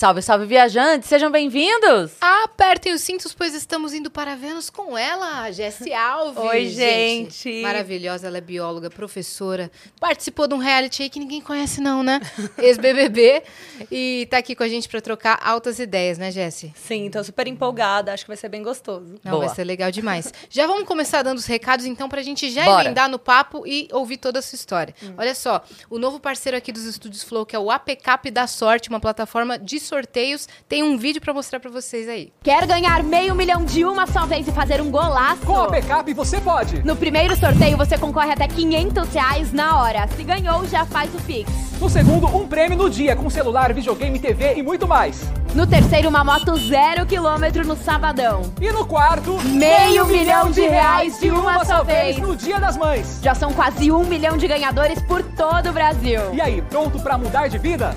Salve, salve, viajantes! Sejam bem-vindos! Apertem os cintos, pois estamos indo para Vênus com ela, a Jessie Alves. Oi, gente. Maravilhosa, ela é bióloga, professora. Participou de um reality aí que ninguém conhece não, né? Ex-BBB. e tá aqui com a gente para trocar altas ideias, né, Jessie? Sim, tô super empolgada, acho que vai ser bem gostoso. Não, Boa. vai ser legal demais. já vamos começar dando os recados, então, pra gente já Bora. emendar no papo e ouvir toda a sua história. Olha só, o novo parceiro aqui dos Estúdios Flow, que é o APCap da Sorte, uma plataforma de sorteios, tem um vídeo para mostrar para vocês aí. Quer ganhar meio milhão de uma só vez e fazer um golaço? Com a backup você pode. No primeiro sorteio você concorre até 500 reais na hora. Se ganhou, já faz o Pix. No segundo, um prêmio no dia com celular, videogame, TV e muito mais. No terceiro, uma moto zero quilômetro no sabadão. E no quarto, Meio milhão de reais de uma só vez. no Dia das Mães. Já são quase um milhão de ganhadores por todo o Brasil. E aí, pronto pra mudar de vida?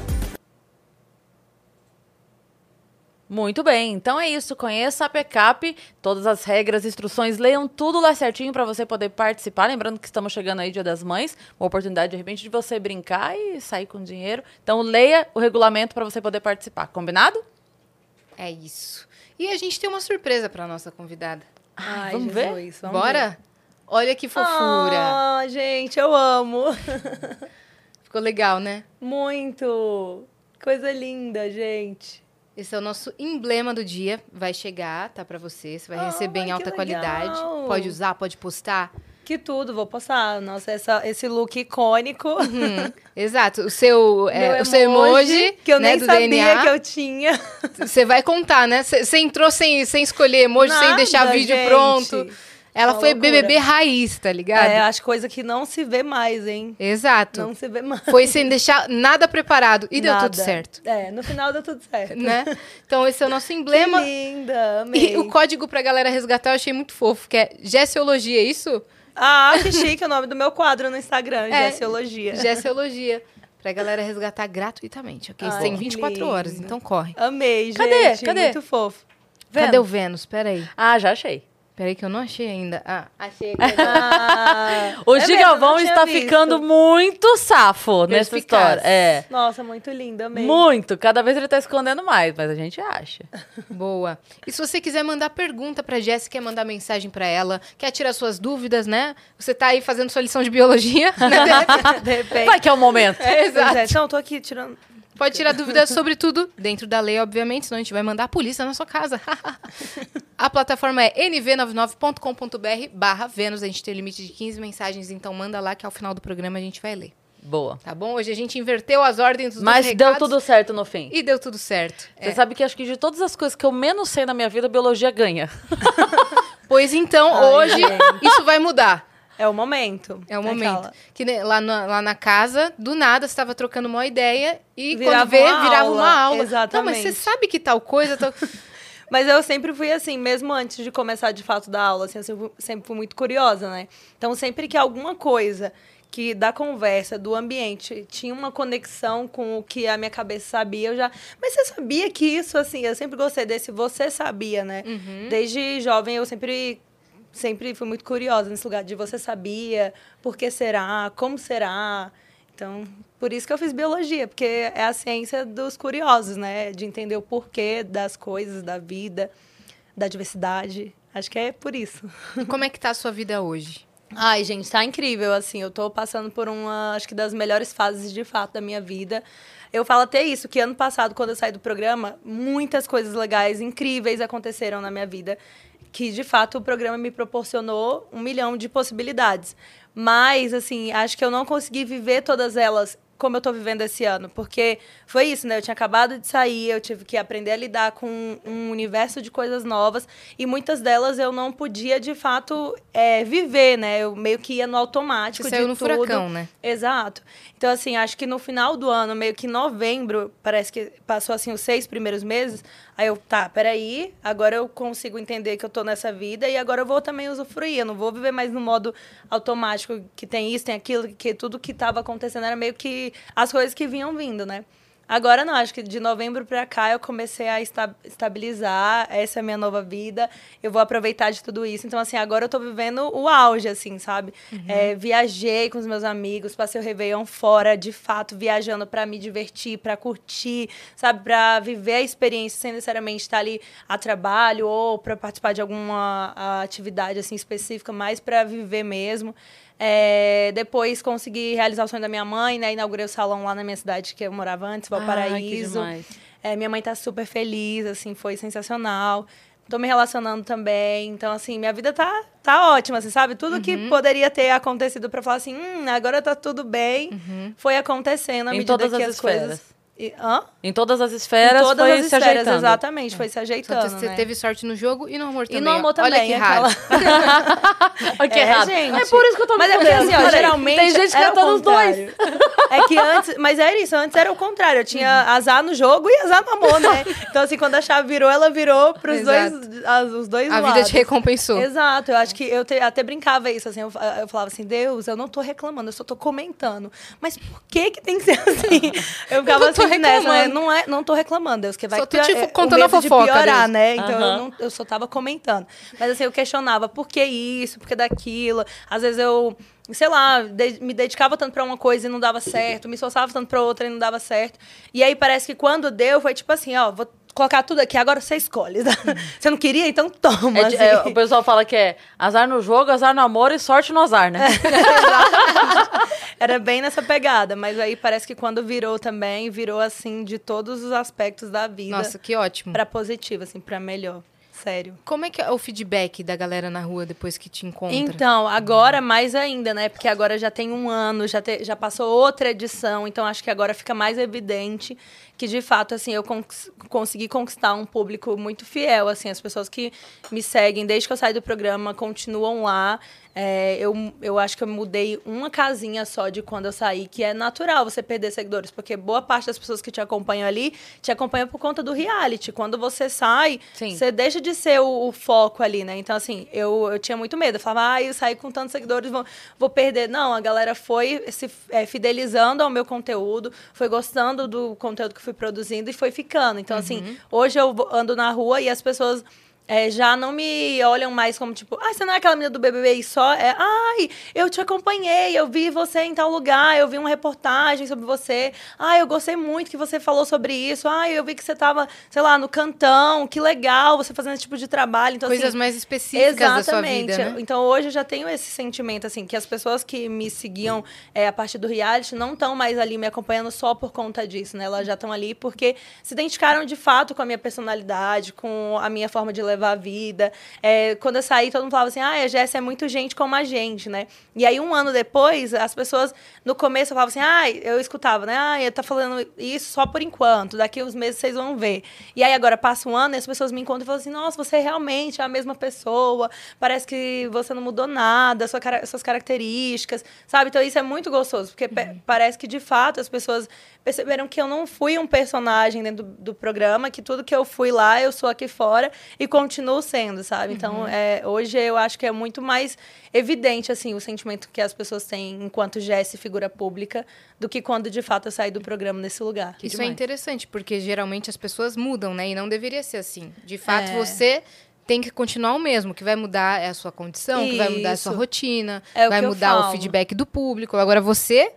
Muito bem, então é isso. Conheça a PECAP, todas as regras, instruções, leiam tudo lá certinho para você poder participar. Lembrando que estamos chegando aí Dia das Mães, uma oportunidade de repente de você brincar e sair com dinheiro. Então leia o regulamento para você poder participar. Combinado? É isso. E a gente tem uma surpresa para nossa convidada. Ai, vamos ver? Jesus, vamos Bora? ver. Olha que fofura. Ah, gente, eu amo. Ficou legal, né? Muito. Coisa linda, gente. Esse é o nosso emblema do dia. Vai chegar, tá pra você. Você vai Ai, receber em que alta qualidade. Pode usar, pode postar. Que tudo, vou postar. Nossa, essa, esse look icônico. Hum, Exato. O seu, é, Meu o seu emoji, que eu né, nem do sabia DNA. que eu tinha. Você vai contar, né? Você entrou sem, sem escolher emoji, sem Nada, deixar vídeo gente. pronto. Ela Uma foi loucura. BBB raiz, tá ligado? É, acho coisa que não se vê mais, hein? Exato. Não se vê mais. Foi sem deixar nada preparado. E deu Nada. tudo certo. É, no final deu tudo certo. Né? Então, esse é o nosso emblema. Que linda, amei. E o código pra galera resgatar eu achei muito fofo, que é Gessiologia, é isso? Ah, que chique o nome do meu quadro no Instagram, É. Gessiologia. Gessiologia. Pra galera resgatar gratuitamente, ok? Ai, tem que 24 horas, lindo. então corre. Amei, gente. Cadê? Cadê? Muito fofo. Cadê o Vênus? Peraí. Ah, já achei. Peraí que eu não achei ainda. Ah, achei. Ah, O é Gigalvão está visto. ficando muito safo nessa história. É. Nossa, muito lindo, amei. Muito. Cada vez ele tá escondendo mais, mas a gente acha. Boa. E se você quiser mandar pergunta pra Jéssica, quer mandar mensagem pra ela, quer tirar suas dúvidas, né? Você tá aí fazendo sua lição de biologia, né? De repente. Vai que é o momento. É, exato. Não, tô aqui tirando. Pode tirar dúvidas sobre tudo, dentro da lei, obviamente, senão a gente vai mandar a polícia na sua casa. a plataforma é nv99.com.br barra Vênus. A gente tem limite de 15 mensagens, então manda lá que ao final do programa a gente vai ler. Boa. Tá bom? Hoje a gente inverteu as ordens dos Mas deu tudo certo no fim. E deu tudo certo. Você É. sabe que acho que de todas as coisas que eu menos sei na minha vida, biologia ganha. Pois então, Ai, hoje gente. isso vai mudar. É o momento. É o momento. Aquela. Que nem lá, na, lá na casa, do nada, você tava trocando uma ideia e Virava quando vê, uma virava aula. uma aula. Não, mas Exatamente. você sabe que tal coisa. Tal... Mas eu sempre fui assim, mesmo antes de começar de fato da aula, assim, eu sempre, sempre fui muito curiosa, né? Então, sempre que alguma coisa que da conversa, do ambiente, tinha uma conexão com o que a minha cabeça sabia, eu já. Mas você sabia que isso, assim, eu sempre gostei desse você sabia, né? Uhum. Desde jovem eu sempre. Sempre fui muito curiosa nesse lugar de você sabia, por que será, como será. Então, por isso que eu fiz biologia, porque é a ciência dos curiosos, né? De entender o porquê das coisas, da vida, da diversidade. Acho que é por isso. Como é que tá a sua vida hoje? Ai, gente, tá incrível, assim. Eu tô passando por uma, acho que das melhores fases de fato da minha vida. Eu falo até isso, que ano passado, quando eu saí do programa, muitas coisas legais, incríveis aconteceram na minha vida. Que, de fato, o programa me proporcionou um milhão de possibilidades. Mas, assim, acho que eu não consegui viver todas elas como eu tô vivendo esse ano. Porque foi isso, né? Eu tinha acabado de sair, eu tive que aprender a lidar com um universo de coisas novas. E muitas delas eu não podia, de fato, é, viver, né? Eu meio que ia no automático Você de saiu no tudo. furacão, né? Exato. Então, assim, acho que no final do ano, meio que em novembro, parece que passou, assim, os seis primeiros meses, aí eu, tá, peraí, agora eu consigo entender que eu tô nessa vida e agora eu vou também usufruir. Eu não vou viver mais no modo automático, que tem isso, tem aquilo, que tudo que tava acontecendo era meio que as coisas que vinham vindo, né? Agora não, acho que de novembro pra cá eu comecei a esta- estabilizar, essa é a minha nova vida, eu vou aproveitar de tudo isso. Então, assim, agora eu tô vivendo o auge, assim, sabe? É, viajei com os meus amigos, passei o Réveillon fora, de fato, viajando pra me divertir, pra curtir, sabe? Pra viver a experiência sem necessariamente estar ali a trabalho ou pra participar de alguma atividade, assim, específica, mais pra viver mesmo. É, depois consegui realizar o sonho da minha mãe, né? Inaugurei o salão lá na minha cidade que eu morava antes, que Valparaíso. demais. É, minha mãe tá super feliz, assim, foi sensacional. Tô me relacionando também. Então, assim, minha vida tá, tá ótima, assim, sabe? Tudo que Uhum. poderia ter acontecido pra falar assim, hum, agora tá tudo bem, foi acontecendo à Uhum. Em medida todas que as as coisas. E, hã? Em todas as esferas em todas foi as se esferas, ajeitando. exatamente, foi se Então, ajeitando. você né? teve sorte no jogo e no amor E também. no amor ó. também. Olha que raro. aquela- Olha que É, errado. gente. É por isso que eu tô me Mas é porque assim, ó, geralmente. Tem gente era o cantando os dois. contrário. É que antes. Mas era isso, antes era o contrário. Eu tinha Uhum. azar no jogo e azar no amor, né? Então, assim, quando a chave virou, ela virou pros Exato. dois, as- os dois A lados. vida te recompensou. Exato, eu acho que eu te- até brincava isso, assim, eu, eu falava assim, Deus, eu não tô reclamando, eu só tô comentando. Mas por que que tem que ser assim? Eu ficava não tô nessa, né? reclamando. Não, é, não tô reclamando, Deus, que vai Só tô, pior- tipo, é, contando a de fofoca, piorar, Deus. né? Então eu, Aham. não- eu só tava comentando. Mas assim, eu questionava, por que isso, por que daquilo? Às vezes eu sei lá, de- me dedicava tanto pra uma coisa e não dava certo, me esforçava tanto pra outra e não dava certo. E aí parece que quando deu, foi tipo assim, ó, vou colocar tudo aqui, agora você escolhe. Você não queria? Então toma. É é, assim. o pessoal fala que é azar no jogo, azar no amor e sorte no azar, né? Era bem nessa pegada, mas aí parece que quando virou também, virou assim de todos os aspectos da vida Nossa, que ótimo. pra positivo, assim, pra melhor. Sério. Como é que é o feedback da galera na rua depois que te encontra? Então, agora mais ainda, né? Porque agora já tem um ano, já, te- já passou outra edição, então acho que agora fica mais evidente que, de fato, assim, eu cons- consegui conquistar um público muito fiel, assim, as pessoas que me seguem desde que eu saí do programa continuam lá. É, eu, eu acho que eu mudei uma casinha só de quando eu saí, que é natural você perder seguidores, porque boa parte das pessoas que te acompanham ali te acompanham por conta do reality. Quando você sai, Sim. você deixa de ser o, o foco ali, né? Então, assim, eu, eu tinha muito medo. Eu falava, ah, eu saí com tantos seguidores, vou, vou perder. Não, a galera foi se é, fidelizando ao meu conteúdo, foi gostando do conteúdo que eu fui produzindo e foi ficando. Então, assim, hoje eu ando na rua e as pessoas. É, já não me olham mais como tipo, ai, você não é aquela menina do BBB e só? É, ai, eu te acompanhei, eu vi você em tal lugar, eu vi uma reportagem sobre você. Ai, eu gostei muito que você falou sobre isso. Ai, eu vi que você tava, sei lá, no cantão, que legal você fazendo esse tipo de trabalho. Então, Coisas assim, mais específicas da sua vida, né? então hoje eu já tenho esse sentimento, assim, que as pessoas que me seguiam é, a partir do reality não estão mais ali me acompanhando só por conta disso, né? Elas já estão ali porque se identificaram de fato com a minha personalidade, com a minha forma de levar a vida. É, quando eu saí, todo mundo falava assim, ah, a Jéssica é muito gente como a gente, né? E aí, um ano depois, as pessoas, no começo, falavam assim, ah, eu escutava, né? Ah, eu tá falando isso só por enquanto, daqui uns meses vocês vão ver. E aí, agora passa um ano e as pessoas me encontram e falam assim, nossa, você realmente é a mesma pessoa, parece que você não mudou nada, sua, cara- suas características, sabe? Então, isso é muito gostoso, porque pe- parece que, de fato, as pessoas perceberam que eu não fui um personagem dentro do, do programa, que tudo que eu fui lá, eu sou aqui fora e continuo sendo, sabe? Então, é, hoje eu acho que é muito mais evidente, assim, o sentimento que as pessoas têm enquanto Jess figura pública do que quando, de fato, eu saí do programa nesse lugar. Isso é interessante, porque geralmente as pessoas mudam, né? E não deveria ser assim. De fato, É. você tem que continuar o mesmo. O que vai mudar é a sua condição, o que vai mudar é a sua rotina, É vai mudar o feedback do público. Agora você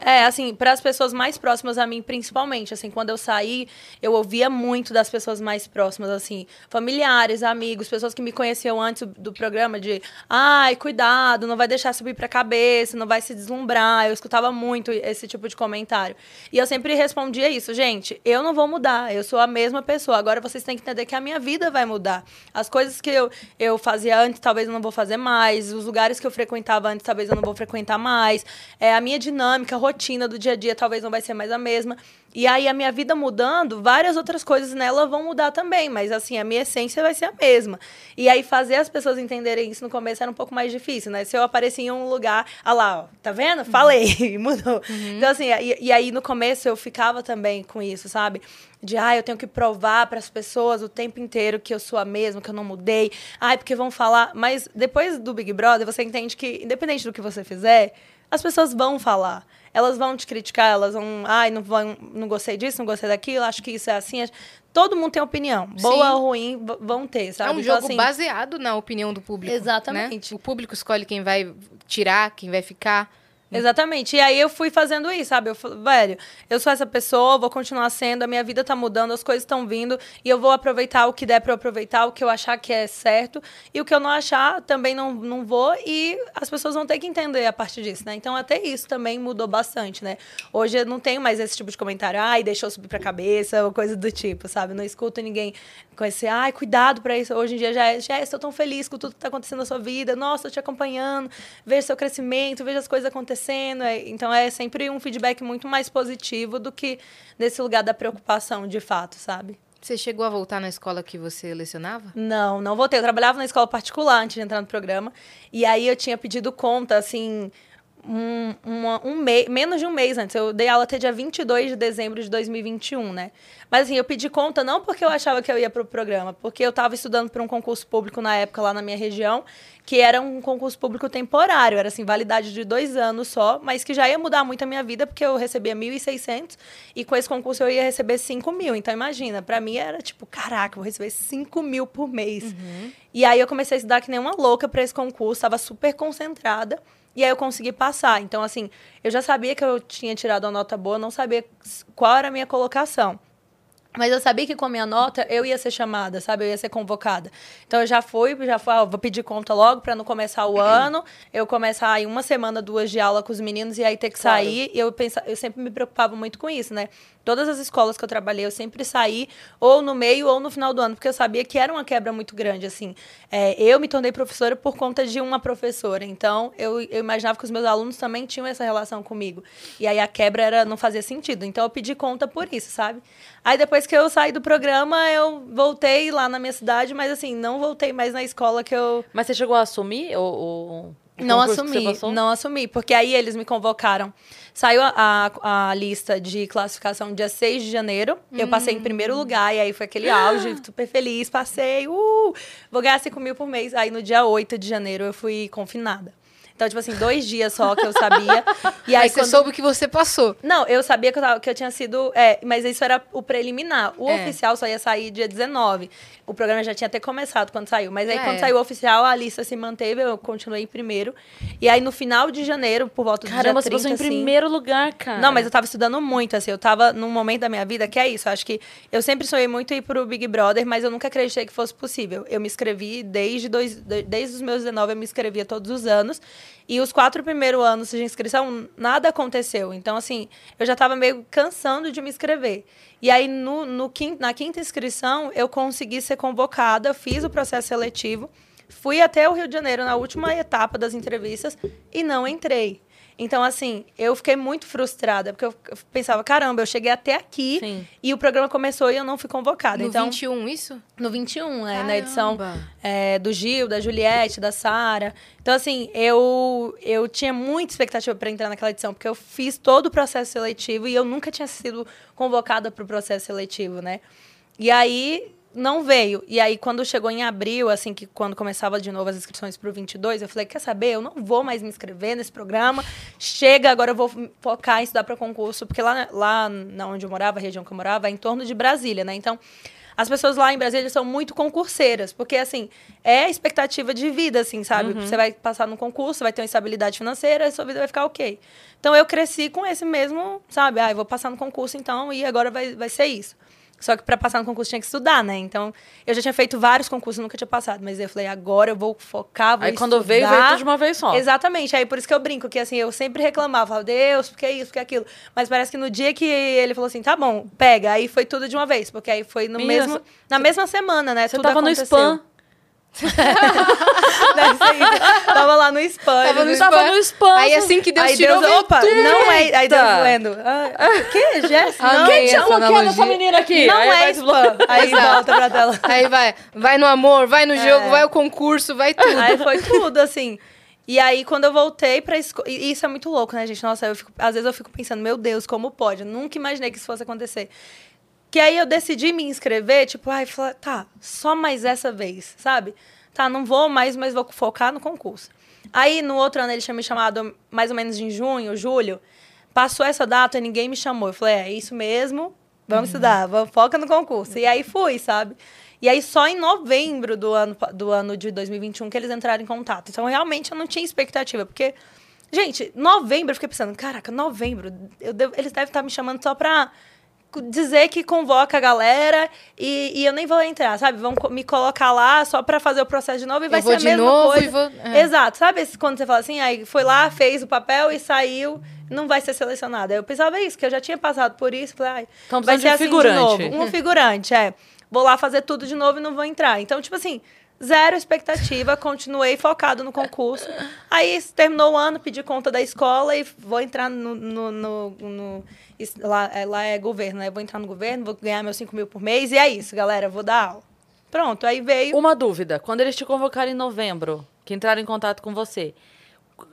É, assim, para as pessoas mais próximas a mim, principalmente, assim, quando eu saí, eu ouvia muito das pessoas mais próximas, assim, familiares, amigos, pessoas que me conheciam antes do, programa, de, ai, cuidado, não vai deixar subir pra cabeça, não vai se deslumbrar. Eu escutava muito esse tipo de comentário. E eu sempre respondia isso, gente, eu não vou mudar, eu sou a mesma pessoa. Agora vocês têm que entender que a minha vida vai mudar. As coisas que eu, eu fazia antes, talvez eu não vou fazer mais. Os lugares que eu frequentava antes, talvez eu não vou frequentar mais. É, a minha dinâmica, a rotina do dia a dia, talvez não vai ser mais a mesma. E aí, a minha vida mudando, várias outras coisas nela vão mudar também. Mas, assim, a minha essência vai ser a mesma. E aí, fazer as pessoas entenderem isso no começo era um pouco mais difícil, né? Se eu aparecia em um lugar, ah lá, ó, tá vendo? Falei, mudou. Então, assim, e, e aí, no começo, eu ficava também com isso, sabe? De, ah, eu tenho que provar para as pessoas o tempo inteiro que eu sou a mesma, que eu não mudei. Ai, porque vão falar. Mas depois do Big Brother, você entende que, independente do que você fizer, as pessoas vão falar. Elas vão te criticar, elas vão, ai, não, vão, não gostei disso, não gostei daquilo, acho que isso é assim. Todo mundo tem opinião. Boa Sim. ou ruim, vão ter, sabe? É um Então, jogo assim, baseado na opinião do público. Exatamente. né? O público escolhe quem vai tirar, quem vai ficar. Exatamente. E aí eu fui fazendo isso, sabe? Eu falei, velho, eu sou essa pessoa, vou continuar sendo, a minha vida tá mudando, as coisas estão vindo, e eu vou aproveitar o que der eu aproveitar, o que eu achar que é certo, e o que eu não achar, também não, não vou, e as pessoas vão ter que entender a partir disso, né? Então até isso também mudou bastante, né? Hoje eu não tenho mais esse tipo de comentário, ai, deixou subir pra cabeça, ou coisa do tipo, sabe? Não escuto ninguém com esse, ai, cuidado pra isso. Hoje em dia já é, já estou tão feliz com tudo que tá acontecendo na sua vida, nossa, tô te acompanhando, vejo seu crescimento, vejo as coisas acontecendo. É- Então é sempre um feedback muito mais positivo do que nesse lugar da preocupação, de fato, sabe? Você chegou a voltar na escola que você lecionava? Não, não voltei. Eu trabalhava na escola particular antes de entrar no programa. E aí eu tinha pedido conta, assim, um, uma- um mês, menos de um mês antes. Eu dei aula até dia 22 de dezembro de 2021, né? Mas assim, eu pedi conta não porque eu achava que eu ia pro programa, porque eu estava estudando para um concurso público na época lá na minha região, que era um concurso público temporário, era assim, validade de dois anos só, mas que já ia mudar muito a minha vida, porque eu recebia 1.600 e com esse concurso eu ia receber 5 mil. Então imagina, para mim era tipo, caraca, vou receber 5 mil por mês. E aí eu comecei a estudar que nem uma louca para esse concurso, estava super concentrada. E aí eu consegui passar. Então, assim, eu já sabia que eu tinha tirado uma nota boa, não sabia qual era a minha colocação. Mas eu sabia que com a minha nota eu ia ser chamada, sabe? Eu ia ser convocada. Então eu já fui, já fui, ah, vou pedir conta logo para não começar o ano. Eu começar aí uma semana, duas de aula com os meninos e aí ter que Claro. sair. E eu pensa, eu sempre me preocupava muito com isso, né? Todas as escolas que eu trabalhei, eu sempre saí ou no meio ou no final do ano, porque eu sabia que era uma quebra muito grande, assim. É, eu me tornei professora por conta de uma professora. Então, eu, eu imaginava que os meus alunos também tinham essa relação comigo. E aí a quebra era, não fazia sentido. Então, eu pedi conta por isso, sabe? Aí, depois que eu saí do programa, eu voltei lá na minha cidade, mas assim, não voltei mais na escola que eu... Mas você chegou a assumir o, o, o Não assumi, não assumi, porque aí eles me convocaram. Saiu a, a, a lista de classificação dia 6 de janeiro. Eu passei em primeiro lugar, e aí foi aquele auge, super feliz, passei, uh, vou ganhar 5 mil por mês. Aí no dia 8 de janeiro eu fui confinada. Então, tipo assim, dois dias só que eu sabia. E aí, Aí você quando... soube que você passou. Não, eu sabia que eu, tava- que eu tinha sido. É, mas isso era o preliminar. O É. oficial só ia sair dia 19. O programa já tinha até começado quando saiu. Mas aí, É. quando saiu o oficial, a lista se manteve, eu continuei em primeiro. E aí, no final de janeiro, por volta do Caramba, dia você 30, passou em assim, primeiro lugar, cara. não, mas eu tava estudando muito, assim. Eu tava num momento da minha vida que é isso. Acho que eu sempre sonhei muito ir pro Big Brother, mas eu nunca acreditei que fosse possível. Eu me inscrevi desde, dois, de- desde os meus 19, eu me inscrevia todos os anos. E os quatro primeiros anos de inscrição, nada aconteceu. Então, assim, eu já tava meio cansando de me inscrever. E aí, no, no quin- na quinta inscrição, eu consegui ser convocada, fiz o processo seletivo, fui até o Rio de Janeiro na última etapa das entrevistas e não entrei. Então, assim, eu fiquei muito frustrada, porque eu pensava, caramba, eu cheguei até aqui Sim. e o programa começou e eu não fui convocada. No então, 21, isso? no 21, é, na edição é, do Gil, da Juliette, da Sara. Então, assim, eu, eu tinha muita expectativa para entrar naquela edição, porque eu fiz todo o processo seletivo e eu nunca tinha sido convocada para o processo seletivo, né? E aí não veio. E aí, quando chegou em abril, assim, que quando começava de novo as inscrições para o 22, eu falei: quer saber? Eu não vou mais me inscrever nesse programa. Chega, agora eu vou focar em estudar para concurso, porque lá, lá na onde eu morava, a região que eu morava, é em torno de Brasília, né? Então. As pessoas lá em Brasília são muito concurseiras, porque, assim, é a expectativa de vida, assim, sabe? Você vai passar no concurso, vai ter uma estabilidade financeira, a sua vida vai ficar ok. Então, eu cresci com esse mesmo, sabe? Ah, eu vou passar no concurso, então, e agora vai, vai ser isso. Só que para passar no concurso tinha que estudar, né? Então, eu já tinha feito vários concursos, nunca tinha passado. Mas eu falei, agora eu vou focar, vou Aí quando veio, estudar. veio tudo de uma vez só. Exatamente. Aí por isso que eu brinco, que assim, eu sempre reclamava, falava, Deus, porque isso, porque aquilo. Mas parece que no dia que ele falou assim, tá bom, pega, aí foi tudo de uma vez. Porque aí foi no Menina, mesmo, na mesma semana, né? Você tudo tava no aconteceu. spam. Tava lá no spam. Tava no spam. Aí assim que Deus aí tirou, Deus, opa, tudo. não é. Aí Deus Eita. lendo. Ah, o quê, Jéssica? Não, Amei Quem bloqueado analogia. essa menina aqui? não Aí é spam. Aí volta pra tela. Aí vai, vai no amor, vai no jogo, É. vai o concurso, vai tudo. Aí foi tudo, assim. E aí, quando eu voltei pra escola. E isso é muito louco, né, gente? Nossa, eu fico- às vezes eu fico pensando, meu Deus, como pode? Eu nunca imaginei que isso fosse acontecer. Que aí eu decidi me inscrever, tipo, ai, falar, tá, só mais essa vez, sabe? Tá, não vou mais, mas vou focar no concurso. Aí, no outro ano, ele tinha me chamado mais ou menos em junho, julho. Passou essa data, ninguém me chamou. Eu falei, é isso mesmo, vamos estudar, vamos, foca no concurso. E aí fui, sabe? E aí, só em novembro do ano, do ano de 2021 que eles entraram em contato. Então, realmente, eu não tinha expectativa, porque... Gente, novembro, eu fiquei pensando, caraca, novembro, eu devo- eles devem estar me chamando só pra dizer que convoca a galera e, e eu nem vou entrar, sabe? Vão me colocar lá só pra fazer o processo de novo e vai ser a de mesma novo coisa. e vou... é. Exato, sabe quando você fala assim, aí foi lá, fez o papel e saiu, não vai ser selecionado. Aí eu pensava isso, que eu já tinha passado por isso, falei, ai, Então vai precisa ser de assim de figurante. novo. Um figurante, é. Vou lá fazer tudo de novo e não vou entrar. Então, tipo assim, zero expectativa, continuei focado no concurso. Aí terminou o ano, pedi conta da escola e vou entrar no. no, no- no- lá, é, lá é governo, né? Vou entrar no governo, vou ganhar meus 5 mil por mês e é isso, galera, vou dar aula. Pronto, aí veio. Uma dúvida. Quando eles te convocaram em novembro, que entraram em contato com você,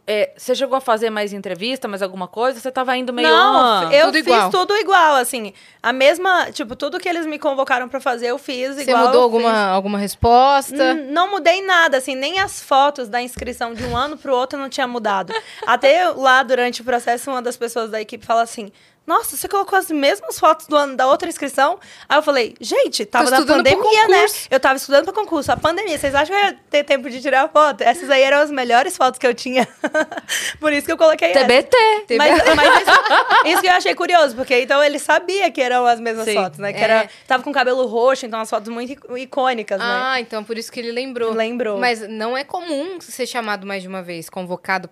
é, você chegou a fazer mais entrevista, mais alguma coisa? Você tava indo meio... Não, ah, eu Tudo fiz igual. tudo igual, assim. A mesma, tipo, tudo que eles me convocaram pra fazer, eu fiz Você igual. mudou eu alguma, fiz. alguma resposta? N- Não mudei nada, assim, nem as fotos da inscrição de um ano pro outro não tinha mudado. Até lá, durante o processo, uma das pessoas da equipe fala assim: Nossa, você colocou as mesmas fotos do ano da outra inscrição? Aí eu falei, gente, tava na estudando pro pandemia, né? Eu tava estudando pra concurso. A pandemia, vocês acham que eu ia ter tempo de tirar foto? Essas aí eram as melhores fotos que eu tinha. Por isso que eu coloquei essa. TBT. Mas, mas isso, isso que eu achei curioso, porque então ele sabia que eram as mesmas Sim. fotos, né? Que É. era, tava com cabelo roxo, então as fotos muito ic- icônicas, né? Ah, então por isso que ele lembrou. Lembrou. Mas não é comum ser chamado mais de uma vez, convocado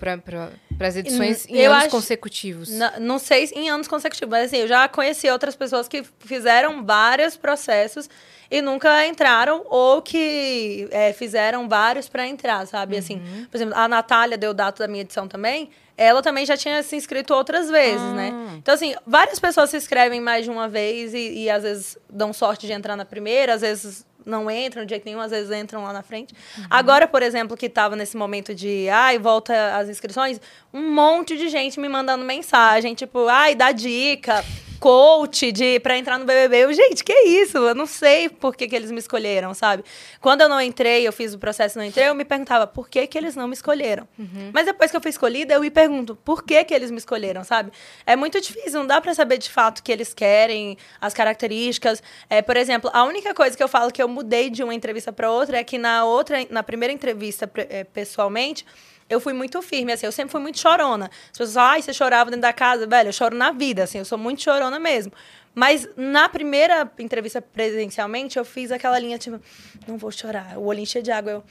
para as edições em Eu anos acho- consecutivos. Não sei se em anos consecutivos, mas assim, eu já conheci outras pessoas que fizeram vários processos e nunca entraram, ou que é, fizeram vários para entrar, sabe? Assim, por exemplo, a Natália deu data da minha edição também. Ela também já tinha se inscrito outras vezes, né? Então, assim, várias pessoas se inscrevem mais de uma vez e, e às vezes dão sorte de entrar na primeira, às vezes não entram de jeito nenhum, às vezes entram lá na frente. Agora, por exemplo, que estava nesse momento de, ai, volta as inscrições, um monte de gente me mandando mensagem, tipo, ai, dá dica, coach de para entrar no BBB. Eu, gente, que isso? Eu não sei por que, que eles me escolheram, sabe? Quando eu não entrei, eu fiz o processo e não entrei, eu me perguntava por que, que eles não me escolheram. Mas depois que eu fui escolhida, eu me pergunto por que, que eles me escolheram, sabe? É muito difícil, não dá para saber de fato o que eles querem, as características. É, por exemplo, a única coisa que eu falo que eu mudei de uma entrevista para outra é que na outra, na primeira entrevista eh, pessoalmente, eu fui muito firme, assim, eu sempre fui muito chorona. As pessoas falam, ai, você chorava dentro da casa, velho, eu choro na vida, assim, eu sou muito chorona mesmo. Mas na primeira entrevista presencialmente, eu fiz aquela linha, tipo, não vou chorar, o olhinho cheio de água, eu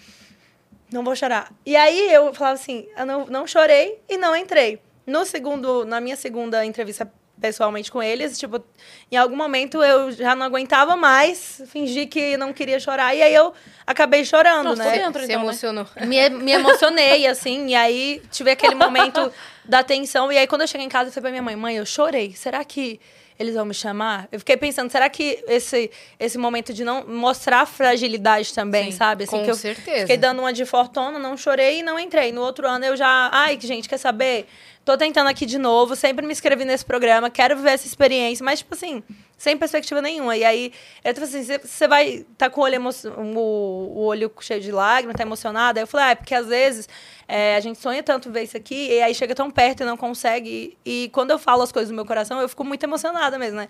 não vou chorar. E aí eu falava assim, eu não, não chorei e não entrei. No segundo, na minha segunda entrevista pessoalmente com eles, tipo, em algum momento eu já não aguentava mais, fingi que não queria chorar, e aí eu acabei chorando, Nossa, né? dentro, Você então, né? emocionou. me, me emocionei, assim, e aí tive aquele momento da tensão. E aí, quando eu cheguei em casa, eu falei pra minha mãe, mãe, eu chorei. Será que eles vão me chamar? Eu fiquei pensando, será que esse, esse momento de não mostrar fragilidade também, Sim, sabe? Assim, com que eu certeza. Fiquei dando uma de fortuna, não chorei e não entrei. No outro ano eu já. Ai, que gente, quer saber? Tô tentando aqui de novo, sempre me inscrevi nesse programa, quero viver essa experiência, mas, tipo assim, sem perspectiva nenhuma. E aí, eu falei assim: você- vai tá com o olho, emo- o, o olho cheio de lágrimas, tá emocionada? Aí eu falei: ah, é porque às vezes é, a gente sonha tanto ver isso aqui, e aí chega tão perto e não consegue. E, e quando eu falo as coisas do meu coração, eu fico muito emocionada mesmo, né?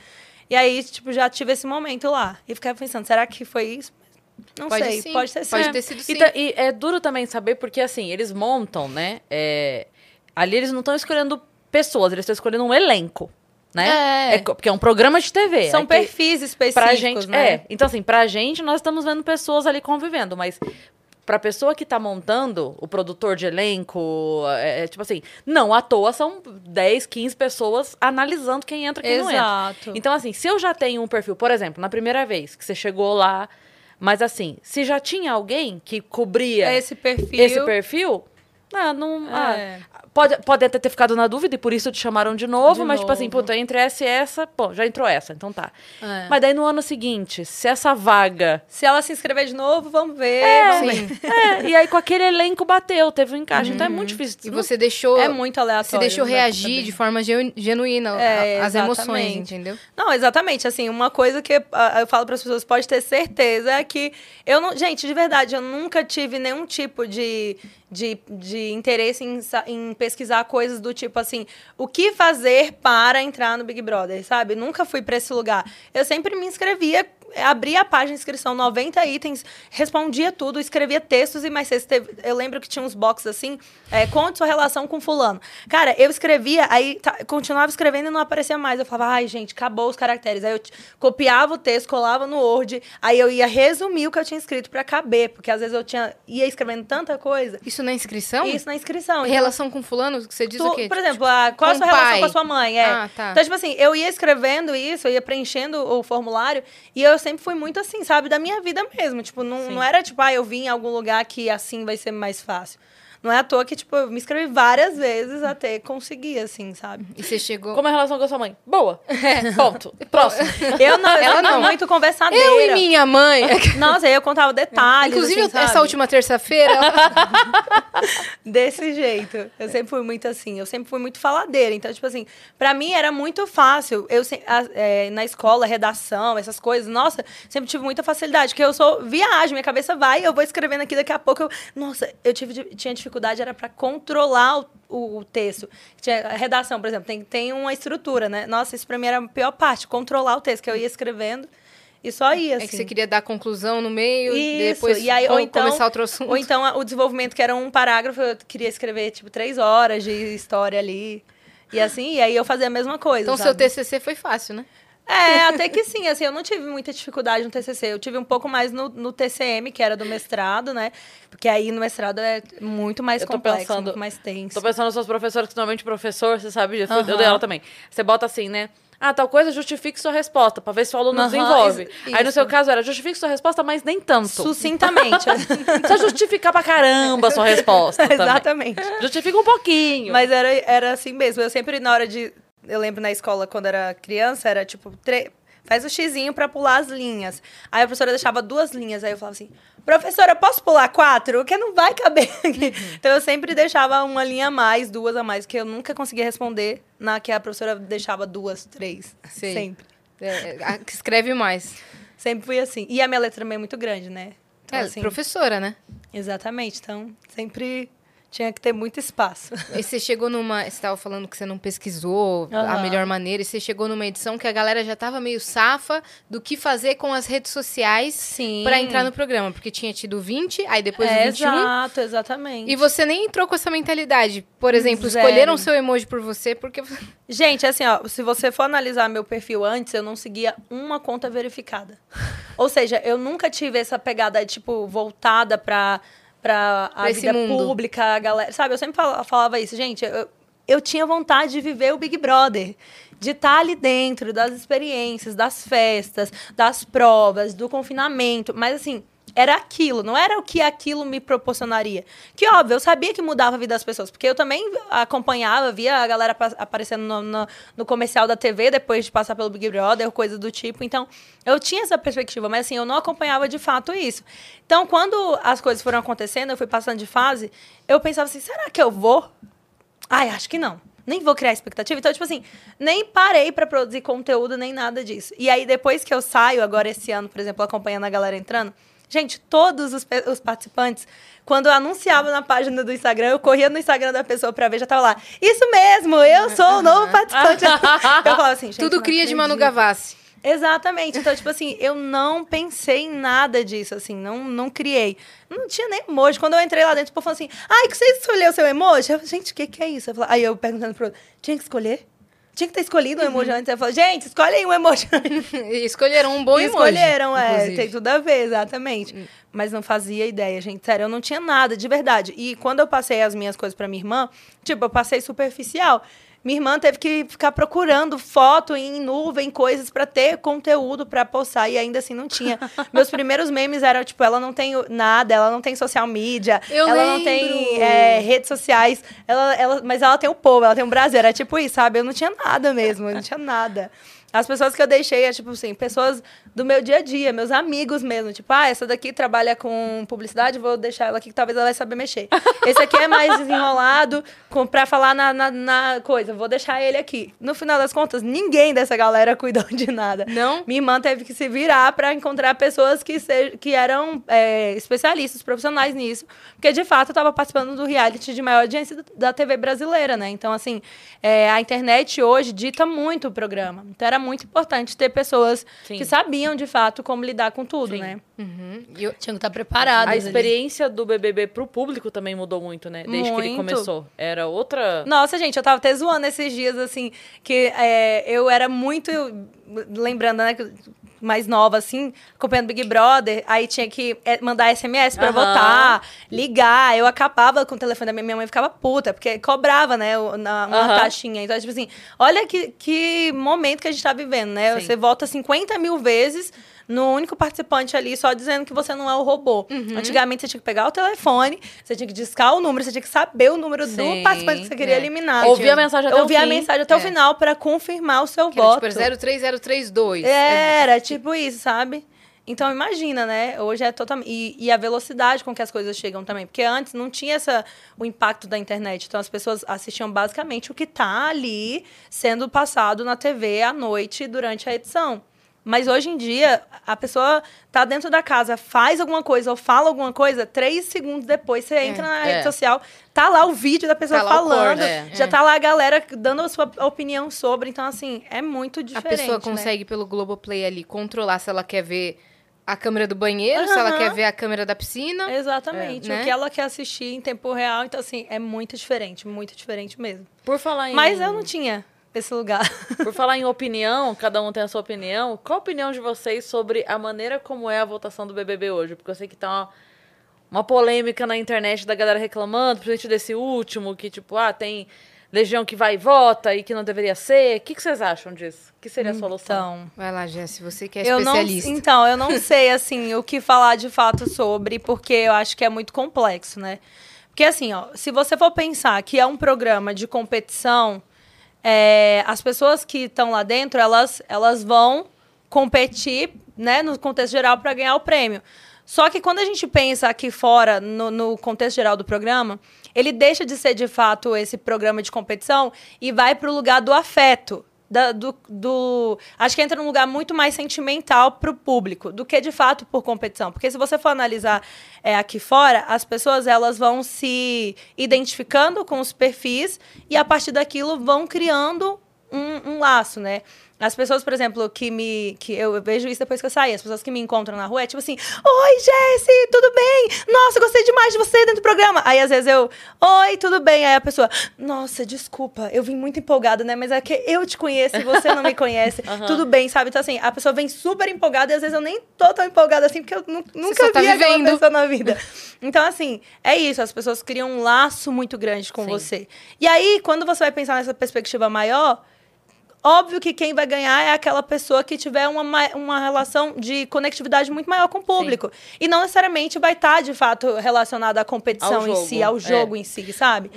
E aí, tipo, já tive esse momento lá. E ficava pensando: será que foi isso? Não Pode sei, sim, pode ter pode sido. ter sido sim. E, e é duro também saber, porque assim, eles montam, né? é, ali eles não estão escolhendo pessoas, eles estão escolhendo um elenco, né? É. co- porque é um programa de TV. São aí tem- perfis específicos, pra gente, né? é. Então assim, pra gente nós estamos vendo pessoas ali convivendo, mas pra pessoa que tá montando, o produtor de elenco, é, é, tipo assim, não à toa são 10, 15 pessoas analisando quem entra e quem não entra. Exato. Então assim, se eu já tenho um perfil, por exemplo, na primeira vez que você chegou lá, mas assim, se já tinha alguém que cobria esse perfil. esse perfil, ah, não, É. ah, Pode, pode até ter ficado na dúvida e por isso te chamaram de novo, De mas tipo assim, novo. puta, entre essa e essa, pô, já entrou essa, então tá. É. Mas daí no ano seguinte, se essa vaga. Se ela se inscrever de novo, vamos ver. É, vamos ver. É, e aí com aquele elenco bateu, teve um encaixe. Então é muito difícil. E Não- você deixou. É muito aleatório. Você deixou reagir de forma genu- genuína É, a- as emoções, entendeu? Não, exatamente. Assim, uma coisa que ah, eu falo para as pessoas, pode ter certeza, é que eu não. Gente, de verdade, eu nunca tive nenhum tipo de, de, de interesse em, em pesquisar coisas do tipo assim, o que fazer para entrar no Big Brother, sabe? Nunca fui para esse lugar. Eu sempre me inscrevia. Abria a página de inscrição, 90 itens, respondia tudo, escrevia textos e mais textos. Teve- Eu lembro que tinha uns boxes assim, é, conte sua relação com fulano. Cara, eu escrevia, aí tá- continuava escrevendo e não aparecia mais. Eu falava, ai, gente, acabou os caracteres. Aí eu copiava o texto, colava no Word, aí eu ia resumir o que eu tinha escrito pra caber, porque às vezes eu tinha ia escrevendo tanta coisa. Isso na inscrição? Isso na inscrição. Então, Relação com fulano, que você diz tu- o quê? Por exemplo, a, qual a sua o relação pai. com a sua mãe? É. Ah, tá. Então, tipo assim, eu ia escrevendo isso, eu ia preenchendo o formulário, e eu sempre fui muito assim, sabe, da minha vida mesmo. Tipo, não, não era tipo, ah, eu vim em algum lugar que assim vai ser mais fácil. Não é à toa que, tipo, eu me inscrevi várias vezes até conseguir, assim, sabe? E você chegou. Como é a relação com a sua mãe? Boa. Ponto. Próximo. Eu não, eu Ela não. muito conversadeira. Eu e minha mãe. Nossa, aí eu contava detalhes. Inclusive, assim, essa última terça-feira. Desse jeito. Eu sempre fui muito assim. Eu sempre fui muito faladeira. Então, tipo assim, pra mim era muito fácil. Eu a- é, na escola, redação, essas coisas, nossa, sempre tive muita facilidade. Porque eu sou viagem, minha cabeça vai, eu vou escrevendo aqui, daqui a pouco eu. Nossa, eu tive, tinha dificuldade, era pra controlar o, o- texto. Tinha, a redação, por exemplo, tem, tem uma estrutura, né? Nossa, isso pra mim era a pior parte, controlar o texto, que eu ia escrevendo e só ia. Assim. É que você queria dar conclusão no meio, Isso, depois e aí, ou então, começar outro assunto. Ou então o desenvolvimento, que era um parágrafo, eu queria escrever, tipo, três horas de história ali. E assim, e aí eu fazia a mesma coisa. Então, seu sabe? TCC foi fácil, né? É, até que sim, assim, eu não tive muita dificuldade no TCC. Eu tive um pouco mais no, no TCM, que era do mestrado, né? Porque aí no mestrado é muito mais Eu complexo, pensando- muito mais tenso. Tô pensando nas suas professoras, que normalmente professor, você sabe disso, eu Aham. dei aula também. Você bota assim, né? Ah, tal coisa, justifique sua resposta, pra ver se o aluno Aham, desenvolve. isso- Aí no seu caso era, justifique sua resposta, mas nem tanto. Sucintamente. Precisa justificar pra caramba a sua resposta. também. Exatamente. Justifica um pouquinho. Mas era, era assim mesmo. Eu sempre, na hora de. Eu lembro na escola, quando era criança, era tipo. Tre... Faz o xizinho pra pular as linhas. Aí a professora deixava duas linhas. Aí eu falava assim: professora, posso pular quatro? Porque não vai caber aqui. Então eu sempre deixava uma linha a mais, duas a mais, que eu nunca conseguia responder na que a professora deixava duas, três. Sei. Sempre. É, que escreve mais. Sempre fui assim. E a minha letra também é muito grande, né? Então, é, assim, professora, né? Exatamente. Então, sempre tinha que ter muito espaço. E você chegou numa. Você estava falando que você não pesquisou a Aham. melhor maneira, e você chegou numa edição que a galera já tava meio safa do que fazer com as redes sociais Sim. pra entrar no programa. Porque tinha tido 20, aí depois é, 21. Exato, exatamente. E você nem entrou com essa mentalidade. Por exemplo, Zero. escolheram seu emoji por você porque. Gente, assim, ó, se você for analisar meu perfil antes, eu não seguia uma conta verificada. Ou seja, eu nunca tive essa pegada, tipo, voltada pra, pra a Pra vida pública, a galera. Sabe, eu sempre fala- falava isso, gente, eu, eu tinha vontade de viver o Big Brother. De estar ali dentro das experiências, das festas, das provas, do confinamento. Mas assim, era aquilo, não era o que aquilo me proporcionaria. Que óbvio, eu sabia que mudava a vida das pessoas, porque eu também acompanhava, via a galera pa- aparecendo no, no- no comercial da TV depois de passar pelo Big Brother, coisa do tipo. Então, eu tinha essa perspectiva, mas assim, eu não acompanhava de fato isso. Então, quando as coisas foram acontecendo, eu fui passando de fase, eu pensava assim, será que eu vou? Ai, acho que não. Nem vou criar expectativa. Então, tipo assim, nem parei pra produzir conteúdo, nem nada disso. E aí, depois que eu saio, agora esse ano, por exemplo, acompanhando a galera entrando, gente, todos os, os participantes, quando eu anunciava na página do Instagram, eu corria no Instagram da pessoa pra ver, já tava lá. Isso mesmo, eu sou o novo participante. eu falava assim, gente. Tudo cria de Manu acredito. Gavassi. Exatamente. Então, tipo assim, eu não pensei em nada disso, assim, não, não criei. Não tinha nem emoji. Quando eu entrei lá dentro, o povo falou assim, ai, que você escolheu seu emoji? Eu falei, gente, o que, que é isso? Eu aí eu perguntando pro outro, tinha que escolher? Tinha que ter escolhido um emoji antes. Eu falei, gente, escolhe aí um emoji escolheram um bom emoji. escolheram, é, inclusive. tem tudo a ver, exatamente. Mas não fazia ideia, gente. Sério, eu não tinha nada, de verdade. E quando eu passei as minhas coisas pra minha irmã, tipo, eu passei superficial. Minha irmã teve que ficar procurando foto em nuvem, coisas pra ter conteúdo pra postar e ainda assim não tinha. Meus primeiros memes eram tipo, ela não tem nada, ela não tem social media, Eu ela não lembro. tem é, redes sociais, ela, ela, mas ela tem o povo, ela tem o Brasil, era tipo isso, sabe? Eu não tinha nada mesmo, eu não tinha nada. As pessoas que eu deixei é, tipo assim, pessoas do meu dia a dia, meus amigos mesmo. Tipo, ah, essa daqui trabalha com publicidade, vou deixar ela aqui que talvez ela vai saber mexer. Esse aqui é mais desenrolado com, pra falar na, na, na coisa, vou deixar ele aqui. No final das contas, ninguém dessa galera cuidou de nada. Não? Minha irmã teve que se virar pra encontrar pessoas que, se, que eram é, especialistas, profissionais nisso. Porque, de fato, eu tava participando do reality de maior audiência da- da TV brasileira, né? Então, assim, é, a internet hoje dita muito o programa. Então, era muito importante ter pessoas Sim. que sabiam, de fato, como lidar com tudo, Sim. né? Uhum. E eu- Tinham que estar preparadas. A ali. experiência do BBB pro público também mudou muito, né? Desde que ele Muito. começou. Era outra. Nossa, gente, eu tava até zoando esses dias, assim, que é, eu era muito. Lembrando, né? Mais nova, assim, acompanhando Big Brother, aí tinha que é, mandar SMS pra Aham. votar, ligar. Eu acabava com o telefone da minha, minha mãe, ficava puta, porque cobrava, né, uma Aham. taxinha. Então, tipo assim, olha que, que momento que a gente tá vivendo, né? Sim. Você vota 50 mil vezes no único participante ali, só dizendo que você não é o robô. Uhum. Antigamente, você tinha que pegar o telefone, você tinha que discar o número, você tinha que saber o número Sim, do participante que você queria é. eliminar. Ouvir a mensagem até o Ouvir a mensagem até É. o final pra confirmar o seu que era, voto. tipo, 03032. Era, tipo isso, sabe? Então imagina, né? Hoje é totalmente. E, e a velocidade com que as coisas chegam também. Porque antes não tinha essa, o impacto da internet. Então as pessoas assistiam basicamente o que tá ali sendo passado na TV à noite durante a edição. Mas hoje em dia, a pessoa tá dentro da casa, faz alguma coisa ou fala alguma coisa, três segundos depois você entra na é. rede social, tá lá o vídeo da pessoa Tá falando, corte, é. já tá lá a galera dando a sua opinião sobre. Então, assim, é muito A diferente. pessoa né? consegue, pelo Globoplay ali, controlar se ela quer ver a câmera do banheiro, se ela quer ver a câmera da piscina. Exatamente. É, né? O que ela quer assistir em tempo real. Então, assim, é muito diferente, muito diferente mesmo. Por falar em. Mas eu não tinha esse lugar. Por falar em opinião, cada um tem a sua opinião. Qual a opinião de vocês sobre a maneira como é a votação do BBB hoje? Porque eu sei que tá uma, uma polêmica na internet da galera reclamando, principalmente desse último, que tipo, ah, tem legião que vai e vota e que não deveria ser. O que, que vocês acham disso? O que seria a solução? Então. Vai lá, Jess, você que é Eu não, especialista. então, eu não sei, assim, o que falar de fato sobre, porque eu acho que é muito complexo, né? Porque, assim, ó, se você for pensar que é um programa de competição, é, as pessoas que estão lá dentro, elas, elas vão competir, né, no contexto geral, para ganhar o prêmio. Só que quando a gente pensa aqui fora, no, no contexto geral do programa, ele deixa de ser de fato esse programa de competição e vai para o lugar do afeto. Da- do, do- acho que entra num lugar muito mais sentimental para o público do que de fato por competição. Porque se você for analisar é, aqui fora, as pessoas elas vão se identificando com os perfis e a partir daquilo vão criando um, um laço, né? As pessoas, por exemplo, que me. que eu vejo isso depois que eu saí, as pessoas que me encontram na rua é tipo assim: Oi, Jesse, tudo bem? Nossa, gostei demais de você dentro do programa. Aí às vezes eu, Oi, tudo bem? Aí a pessoa, Nossa, desculpa, eu vim muito empolgada, né? Mas é que eu te conheço e você não me conhece. Tudo bem, sabe? Então, assim, a pessoa vem super empolgada e às vezes eu nem tô tão empolgada assim, porque eu nu- nunca tá vi aquela vivendo. pessoa na vida. Então, assim, é isso. As pessoas criam um laço muito grande com Sim. você. E aí, quando você vai pensar nessa perspectiva maior, óbvio que quem vai ganhar é aquela pessoa que tiver uma, ma- uma relação de conectividade muito maior com o público. E não necessariamente vai estar, de fato, relacionada à competição em si, ao é. jogo em si, sabe?